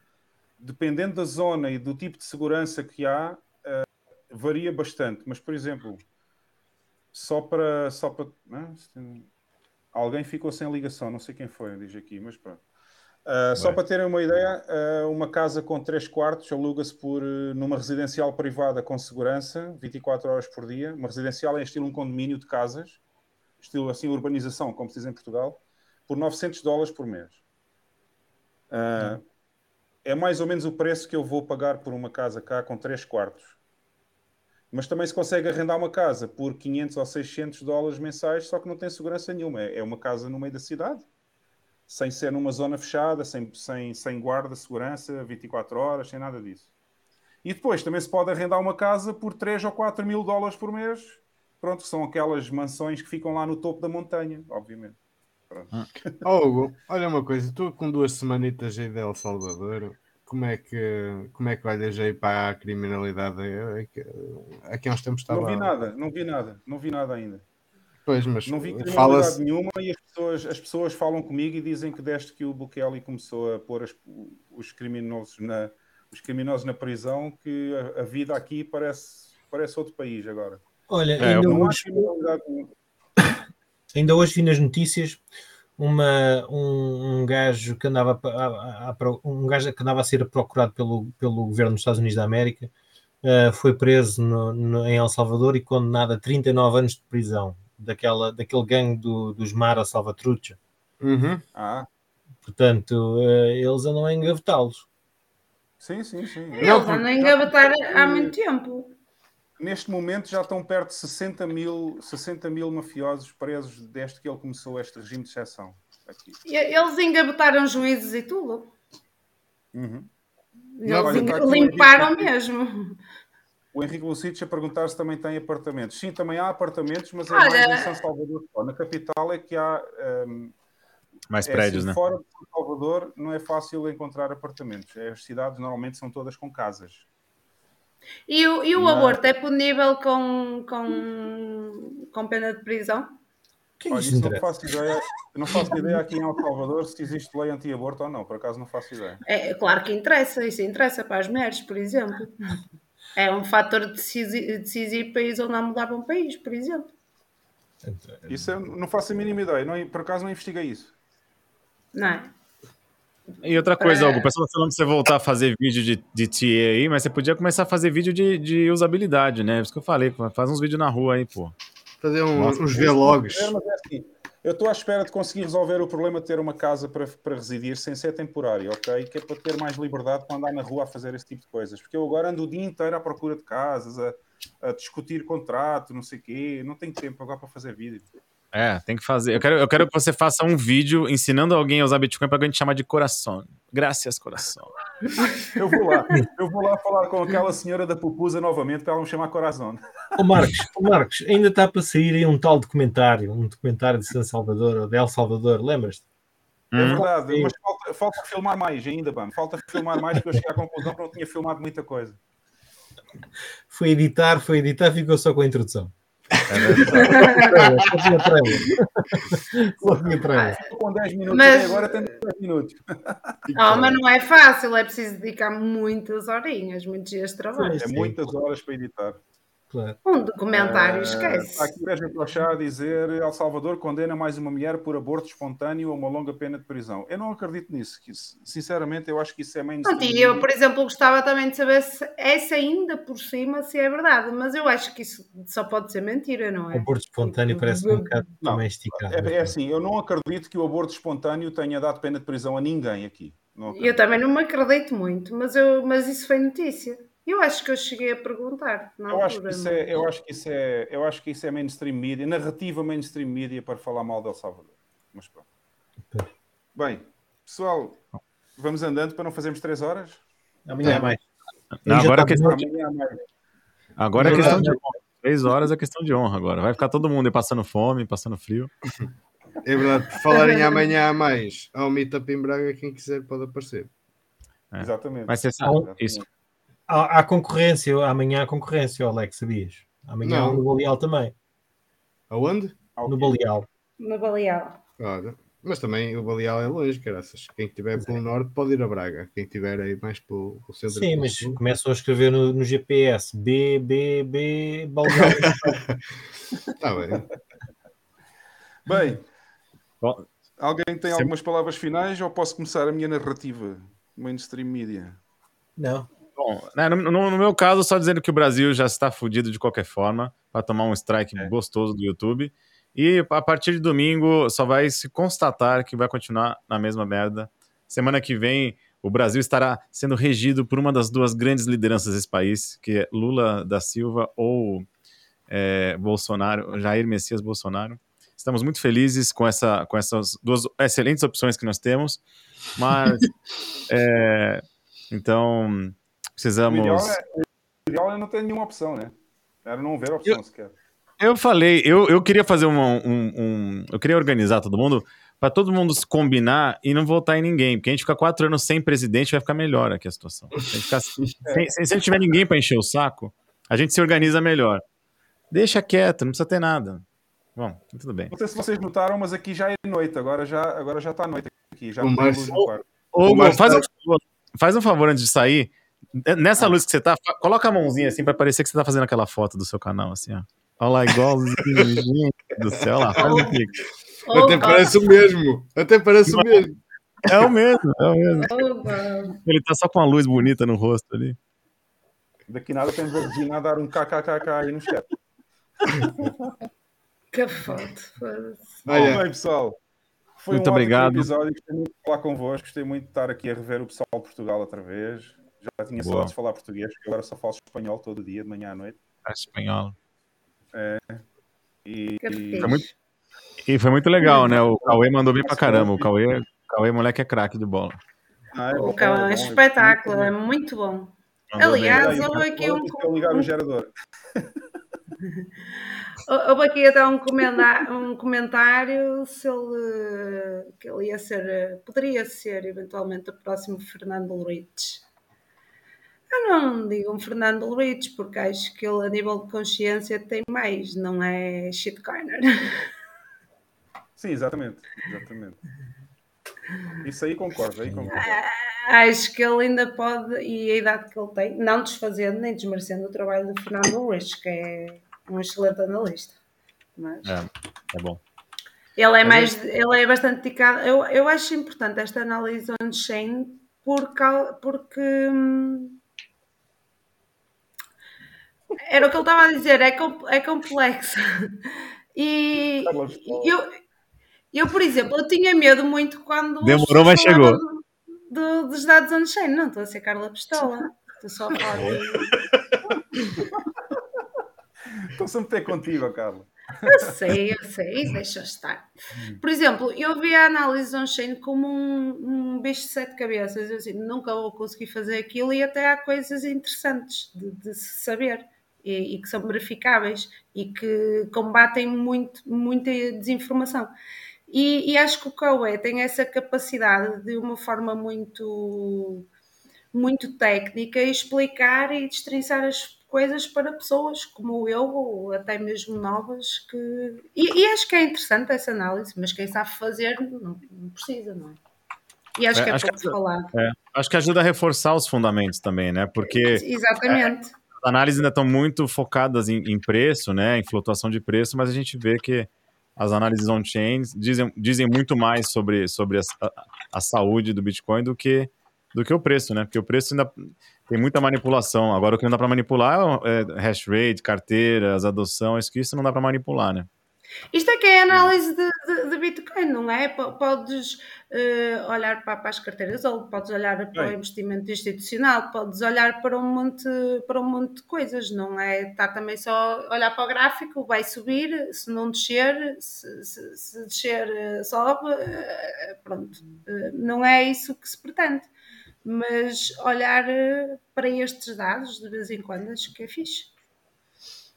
A: Dependendo da zona e do tipo de segurança que há, eh, varia bastante. Mas, por exemplo, só para. Só para não, tem- Alguém ficou sem ligação, não sei quem foi, diz aqui, mas pronto. Uh, só para terem uma ideia, uh, uma casa com três quartos aluga-se por uh, numa residencial privada com segurança, 24 horas por dia. Uma residencial é estilo um condomínio de casas, estilo assim urbanização, como se diz em Portugal, por 900 dólares por mês. Uh, É mais ou menos o preço que eu vou pagar por uma casa cá com três quartos. Mas também se consegue arrendar uma casa por 500 ou 600 dólares mensais, só que não tem segurança nenhuma. É é uma casa no meio da cidade, sem ser numa zona fechada, sem, sem, sem guarda, segurança, 24 horas, sem nada disso. E depois também se pode arrendar uma casa por 3 ou 4 mil dólares por mês. Pronto, são aquelas mansões que ficam lá no topo da montanha, obviamente. Pronto.
F: Ó, Hugo, olha uma coisa, estou com duas semanitas aí de El Salvador. Como é que, como é que olhas aí para a criminalidade? É que- Aqui há uns tempos estava.
A: Não vi nada, não vi nada, não vi nada ainda.
F: Pois, mas
A: Não vi criminalidade nenhuma e as pessoas, as pessoas falam comigo e dizem que desde que o Bukele começou a pôr as- os, criminosos na, os criminosos na prisão, que a, a vida aqui parece, parece outro país agora.
C: Olha,
B: É,
C: ainda, hoje. Ainda hoje vi nas notícias uma, um, um gajo que andava a- a- a- um gajo que andava a ser procurado pelo, pelo governo dos Estados Unidos da América eh, foi preso no- no- em El Salvador e condenado a 39 anos de prisão daquela, daquele gangue do, dos Mara Salvatrucha.
F: Uhum.
A: Ah,
C: Portanto, eh, eles andam a engavetá-los.
A: sim, sim, sim.
D: Eles andam a engabatar há muito tempo.
A: Neste momento já estão perto de 60 mil, 60 mil mafiosos presos desde que ele começou este regime de exceção aqui.
D: Eles engabataram juízes e tudo.
A: Uhum.
D: Eles
A: olha, um
D: limparam
A: Henrique.
D: mesmo.
A: O Henrique Lucich a perguntar se também tem apartamentos. Sim, também há apartamentos, mas é
D: Olha-
A: mais em São Salvador. só. Na capital é que há. hum,
B: Mais
A: é
B: prédios,
A: assim,
B: né?
A: Fora de São Salvador não é fácil encontrar apartamentos. As cidades normalmente são todas com casas.
D: E o, e o
A: Não.
D: aborto é punível com, com, com pena de prisão?
C: Que é
A: Olha,
C: isso
A: não faço ideia. Não faço ideia aqui em El Salvador se existe lei anti-aborto ou não. Por acaso não faço ideia.
D: É claro que interessa, isso interessa para as mulheres, por exemplo. É um fator decisi- decisivo para eles ou não mudar para um país, por exemplo.
A: Isso eu não faço a mínima ideia. Não, por acaso não investiguei isso.
D: Não é?
B: E outra coisa,
D: É.
B: Hugo, o pessoal tá falando pra você voltar a fazer vídeo de, de TA aí, mas você podia começar a fazer vídeo de, de usabilidade, né? Por isso que eu falei, faz uns vídeos na rua aí, pô.
F: Fazer um-
B: Nossa,
F: uns vlogs.
A: É, é assim, eu estou à espera de conseguir resolver o problema de ter uma casa para, para residir sem ser temporária, ok? Que é para ter mais liberdade para andar na rua a fazer esse tipo de coisas. Porque eu agora ando o dia inteiro à procura de casas, a, a discutir contrato, não sei o quê. Não tenho tempo agora para fazer vídeo.
B: É, tem que fazer. Eu quero, eu quero que você faça um vídeo ensinando alguém a usar Bitcoin pra gente chamar de coração. Graças, coração.
A: Eu vou lá, eu vou lá falar com aquela senhora da pupusa novamente para ela me chamar Corazon.
C: Ô Marcos, ô Marcos, ainda está para sair aí um tal documentário, um documentário de São Salvador, ou de El Salvador, lembras-te?
A: É
B: Hum?
A: verdade,
C: Sim.
A: mas falta, falta filmar mais ainda, mano. Falta filmar mais porque eu cheguei à conclusão que não tinha filmado muita coisa.
C: Foi editar, foi editar, ficou só com a introdução.
A: Com 10 minutos
D: Mas-
A: e agora tenho 10 minutos.
D: Oh, mas não é fácil, é preciso dedicar muitas horinhas, muitos dias de trabalho.
A: É muitas horas para editar.
C: Claro.
D: Um documentário,
A: Ah,
D: esquece.
A: Está aqui o Sérgio Cochá a dizer El Salvador condena mais uma mulher por aborto espontâneo a uma longa pena de prisão. Eu não acredito nisso. que isso- sinceramente, eu acho que isso é mainstream.
D: Pronto, e eu, por exemplo, gostava também de saber se essa ainda por cima se é verdade, mas eu acho que isso só pode ser mentira, não
C: O
D: é?
C: aborto espontâneo parece um bocado
A: Não,
C: também esticado.
A: É, é assim, eu não acredito que o aborto espontâneo tenha dado pena de prisão a ninguém aqui.
D: Eu também não me acredito muito, mas, eu, mas isso foi notícia. Eu acho que eu cheguei a perguntar. Na
A: Eu acho, que isso é, eu, acho que isso é, eu acho que isso é mainstream media, narrativa mainstream media para falar mal de El Salvador. Mas pronto. Bem, pessoal, vamos andando para não fazermos 3 horas?
C: Amanhã é mais.
B: Não, agora,
C: tá
B: é questão,
A: mais.
B: agora é questão
C: tá-
B: de honra. Três horas é questão de honra agora. Vai ficar todo mundo aí passando fome, passando frio.
F: É verdade, por falarem amanhã a mais, ao Meetup em Braga, quem quiser pode aparecer.
B: É.
A: Exatamente.
B: Mas você sabe,
A: Exatamente.
B: isso.
C: Há, há concorrência, amanhã há concorrência, Alex, sabias? Amanhã
F: Não.
C: no Baleal também.
F: Aonde?
A: Há
C: No? Baleal.
D: No Baleal.
F: Mas também o Baleal é longe, caraças. Quem estiver pelo norte pode ir a Braga. Quem estiver aí mais pelo, pelo centro.
C: Sim, mas
F: sul.
C: começam a escrever no, no GPS B, B, B, Balgal.
F: Tá bem.
A: Bem,
B: Bom,
A: alguém tem
B: Sempre-
A: algumas palavras finais ou posso começar a minha narrativa? Mainstream Media.
C: Não.
B: Bom, né, no, no- meu caso, só dizendo que o Brasil já está fudido de qualquer forma, para tomar um strike
A: É.
B: gostoso do YouTube. E a partir de domingo só vai se constatar que vai continuar na mesma merda. Semana que vem, o Brasil estará sendo regido por uma das duas grandes lideranças desse país, que é Lula da Silva ou é, Bolsonaro, Jair Messias Bolsonaro. Estamos muito felizes com, essa, com essas duas excelentes opções que nós temos, mas é, então
A: O
B: precisamos.
A: ideal, é, o ideal é não ter nenhuma opção, né? Era não ver a opção sequer.
B: Eu falei, eu, eu queria fazer uma, um, um- Eu queria organizar todo mundo para todo mundo se combinar e não votar em ninguém. Porque a gente fica quatro anos sem presidente, vai ficar melhor aqui a situação. Se a gente ficar sem, sem- se não tiver ninguém para encher o saco, a gente se organiza melhor. Deixa quieto, não precisa ter nada. Bom, tudo bem.
A: Não sei se vocês notaram, mas aqui já é noite. Agora já, agora já está noite aqui. Já.
B: Ô,
F: O Márcio
B: faz, um
F: tá-
B: faz um favor antes de sair. Nessa luz que você tá, coloca a mãozinha assim para parecer que você tá fazendo aquela foto do seu canal, assim, ó. Olha lá, igualzinho, gente do céu, olha lá, faz aqui.
F: Até parece o mesmo. Até parece o mesmo.
B: É o mesmo, é o mesmo.
D: Oba,
B: Ele tá só com uma luz bonita no rosto ali.
A: Daqui nada Regina a dar um kkkk aí no chat.
D: que foto. foda-se.
F: Olha,
A: Bem, pessoal. Foi
B: Muito
A: um ótimo
B: obrigado.
A: episódio. Gostei muito de falar convosco. Gostei muito de estar aqui a rever o pessoal de Portugal outra vez. Já tinha
B: Boa.
A: saudades de falar português, porque agora só falo espanhol todo dia, de manhã à noite.
B: É espanhol.
A: E,
D: Que
A: e-.
B: Foi muito- E foi muito legal, né? O Cauê mandou bem pra caramba. O Cauê, o Cauê moleque, é craque de bola.
A: Ah, é
D: O
A: bom,
D: cão é
A: é
D: um espetáculo, é muito bom.
B: Mandou bem.
D: Aliás,
A: Aí,
D: houve aqui um,
A: eu ligar o gerador.
D: houve aqui até um, comenda- um comentário se ele, que ele ia ser, poderia ser eventualmente o próximo Fernando Luiz. Eu não digo um Fernando Luiz, porque acho que ele a nível de consciência tem mais, não é shitcoiner.
A: Sim, exatamente. exatamente. Isso aí concordo, aí concordo.
D: Acho que ele ainda pode, e a idade que ele tem, não desfazendo nem desmerecendo o trabalho do Fernando Luiz, que é um excelente analista. Mas
B: É, é bom.
D: ele é
B: Mas
D: mais, ele é bastante dedicado. Eu, eu acho importante esta análise on-chain por cau- porque hum, era o que ele estava a dizer, é, com- é complexo. E eu, eu, por exemplo, eu tinha medo muito quando
B: Demorou, mas chegou.
D: do- do- dos dados on-chain. Não, estou a ser Carla Pistola. Estou só a falar de-
A: Estou sempre ter contigo, ó, Carlos.
D: Eu sei, eu sei, deixa estar. Por exemplo, eu vi a análise on-chain como um, um bicho de sete cabeças. Eu assim, nunca vou conseguir fazer aquilo e até há coisas interessantes de, de se saber e, e que são verificáveis e que combatem muito, muita desinformação. E, e acho que o Cauê tem essa capacidade de uma forma muito muito técnica explicar e destrinçar as coisas para pessoas como eu ou até mesmo novas que e, e acho que é interessante essa análise, mas quem sabe fazer não, não precisa, não é? E acho
B: É,
D: que é
B: acho
D: pouco
B: que-
D: falado.
B: É, acho que ajuda a reforçar os fundamentos também, né? Porque
D: Exatamente.
B: As análises ainda estão muito focadas em, em preço, né? Em flutuação de preço, mas a gente vê que as análises on-chain dizem, dizem muito mais sobre, sobre a, a- saúde do Bitcoin do que, do que o preço, né? Porque o preço ainda tem muita manipulação. Agora, o que não dá para manipular é hash rate, carteiras, adoção, isso que isso não dá para manipular, né?
D: Isto é que é a análise de, de- de Bitcoin, não é? Podes eh, olhar para, para as carteiras ou podes olhar para o
A: Bem.
D: investimento institucional, podes olhar para um monte, para um monte de coisas, não é? Estar também só a olhar para o gráfico, vai subir, se não descer, se, se- se descer, eh, sobe, eh, pronto. Eh, Não é isso que se pretende. Mas olhar para estes dados de vez em quando acho que é fixe.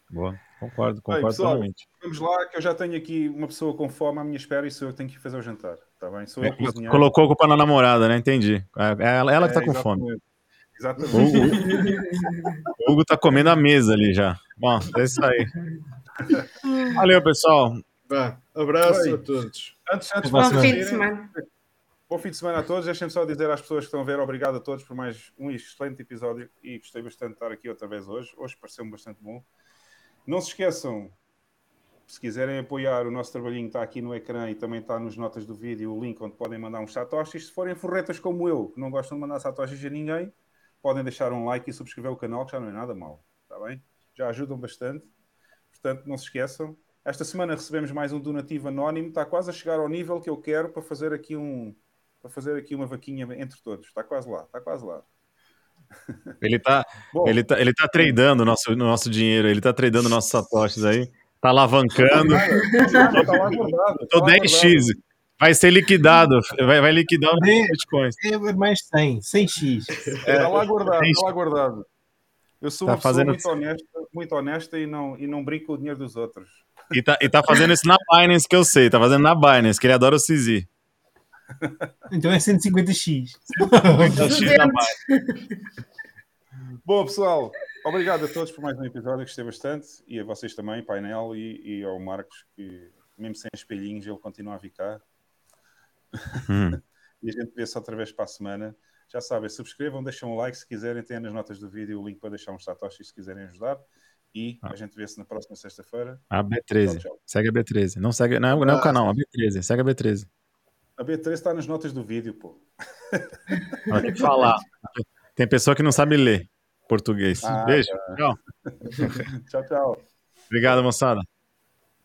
B: Boa. Concordo, concordo
A: pessoal,
B: totalmente.
A: Vamos lá, que eu já tenho aqui uma pessoa com fome à minha espera e sou eu que tenho que fazer o jantar. Está bem? Sou eu que cozinhar.
B: Colocou a culpa na namorada, né? Entendi. É ela, ela que tá
A: É,
B: com fome.
A: Exatamente.
B: O
A: Exatamente.
B: Hugo, o Hugo tá comendo a mesa ali já. Bom, é isso aí. Valeu, pessoal.
F: Vá, abraço
A: Bem.
F: a todos.
A: Antes, antes
C: Bom
A: de
D: Bom fim de semana.
A: Bom fim de semana a todos. Deixem-me só dizer às pessoas que estão a ver, obrigado a todos por mais um excelente episódio e gostei bastante de estar aqui outra vez hoje. Hoje pareceu-me bastante bom. Não se esqueçam, se quiserem apoiar o nosso trabalhinho, está aqui no ecrã e também está nas notas do vídeo o link onde podem mandar uns satoshis. Se forem forretas como eu, que não gostam de mandar satoshis a ninguém, podem deixar um like e subscrever o canal, que já não é nada mal. Está bem? Já ajudam bastante. Portanto, não se esqueçam. Esta semana recebemos mais um donativo anónimo. Está quase a chegar ao nível que eu quero para fazer aqui um para fazer aqui uma vaquinha entre todos. Está quase lá, está quase lá.
B: Ele tá,
A: Bom,
B: ele tá, ele tá tradando o nosso, o nosso dinheiro, ele tá tradando nossos satoshis aí, tá alavancando.
A: está lá guardado.
B: Tô
A: tá lá
B: 10x. Vai ser liquidado, vai, vai liquidar os bitcoins.
C: É mais 100, 100x.
A: Está lá guardado, está lá guardado. Eu sou
B: Tá
A: uma pessoa
B: fazendo-
A: muito honesta, muito honesta e não, e não brinco com o dinheiro dos outros.
B: E tá, e tá fazendo isso na Binance, que eu sei, tá fazendo na Binance, que ele adora o CZ.
C: Então é 150x.
B: X na Binance.
A: Bom, pessoal, obrigado a todos por mais um episódio, gostei bastante. E a vocês também, painel, e, e ao Marcos, que mesmo sem espelhinhos, ele continua a ficar.
B: Hum.
A: E a gente vê-se outra vez para a semana. Já sabem, subscrevam, deixem um like se quiserem, têm nas notas do vídeo o link para deixar um satoshi se quiserem ajudar. E a gente vê-se na próxima sexta-feira.
B: A
A: Tchau,
B: B13.
A: tchau.
B: Segue a B13. Não segue, não, é- não é o canal, a B13. Segue a B13.
A: A B3 está nas notas do vídeo, pô.
B: Ela tem que falar. Tem pessoa que não sabe ler português.
A: Ah,
B: Beijo. Tchau.
A: Tchau, tchau.
B: Obrigado, moçada.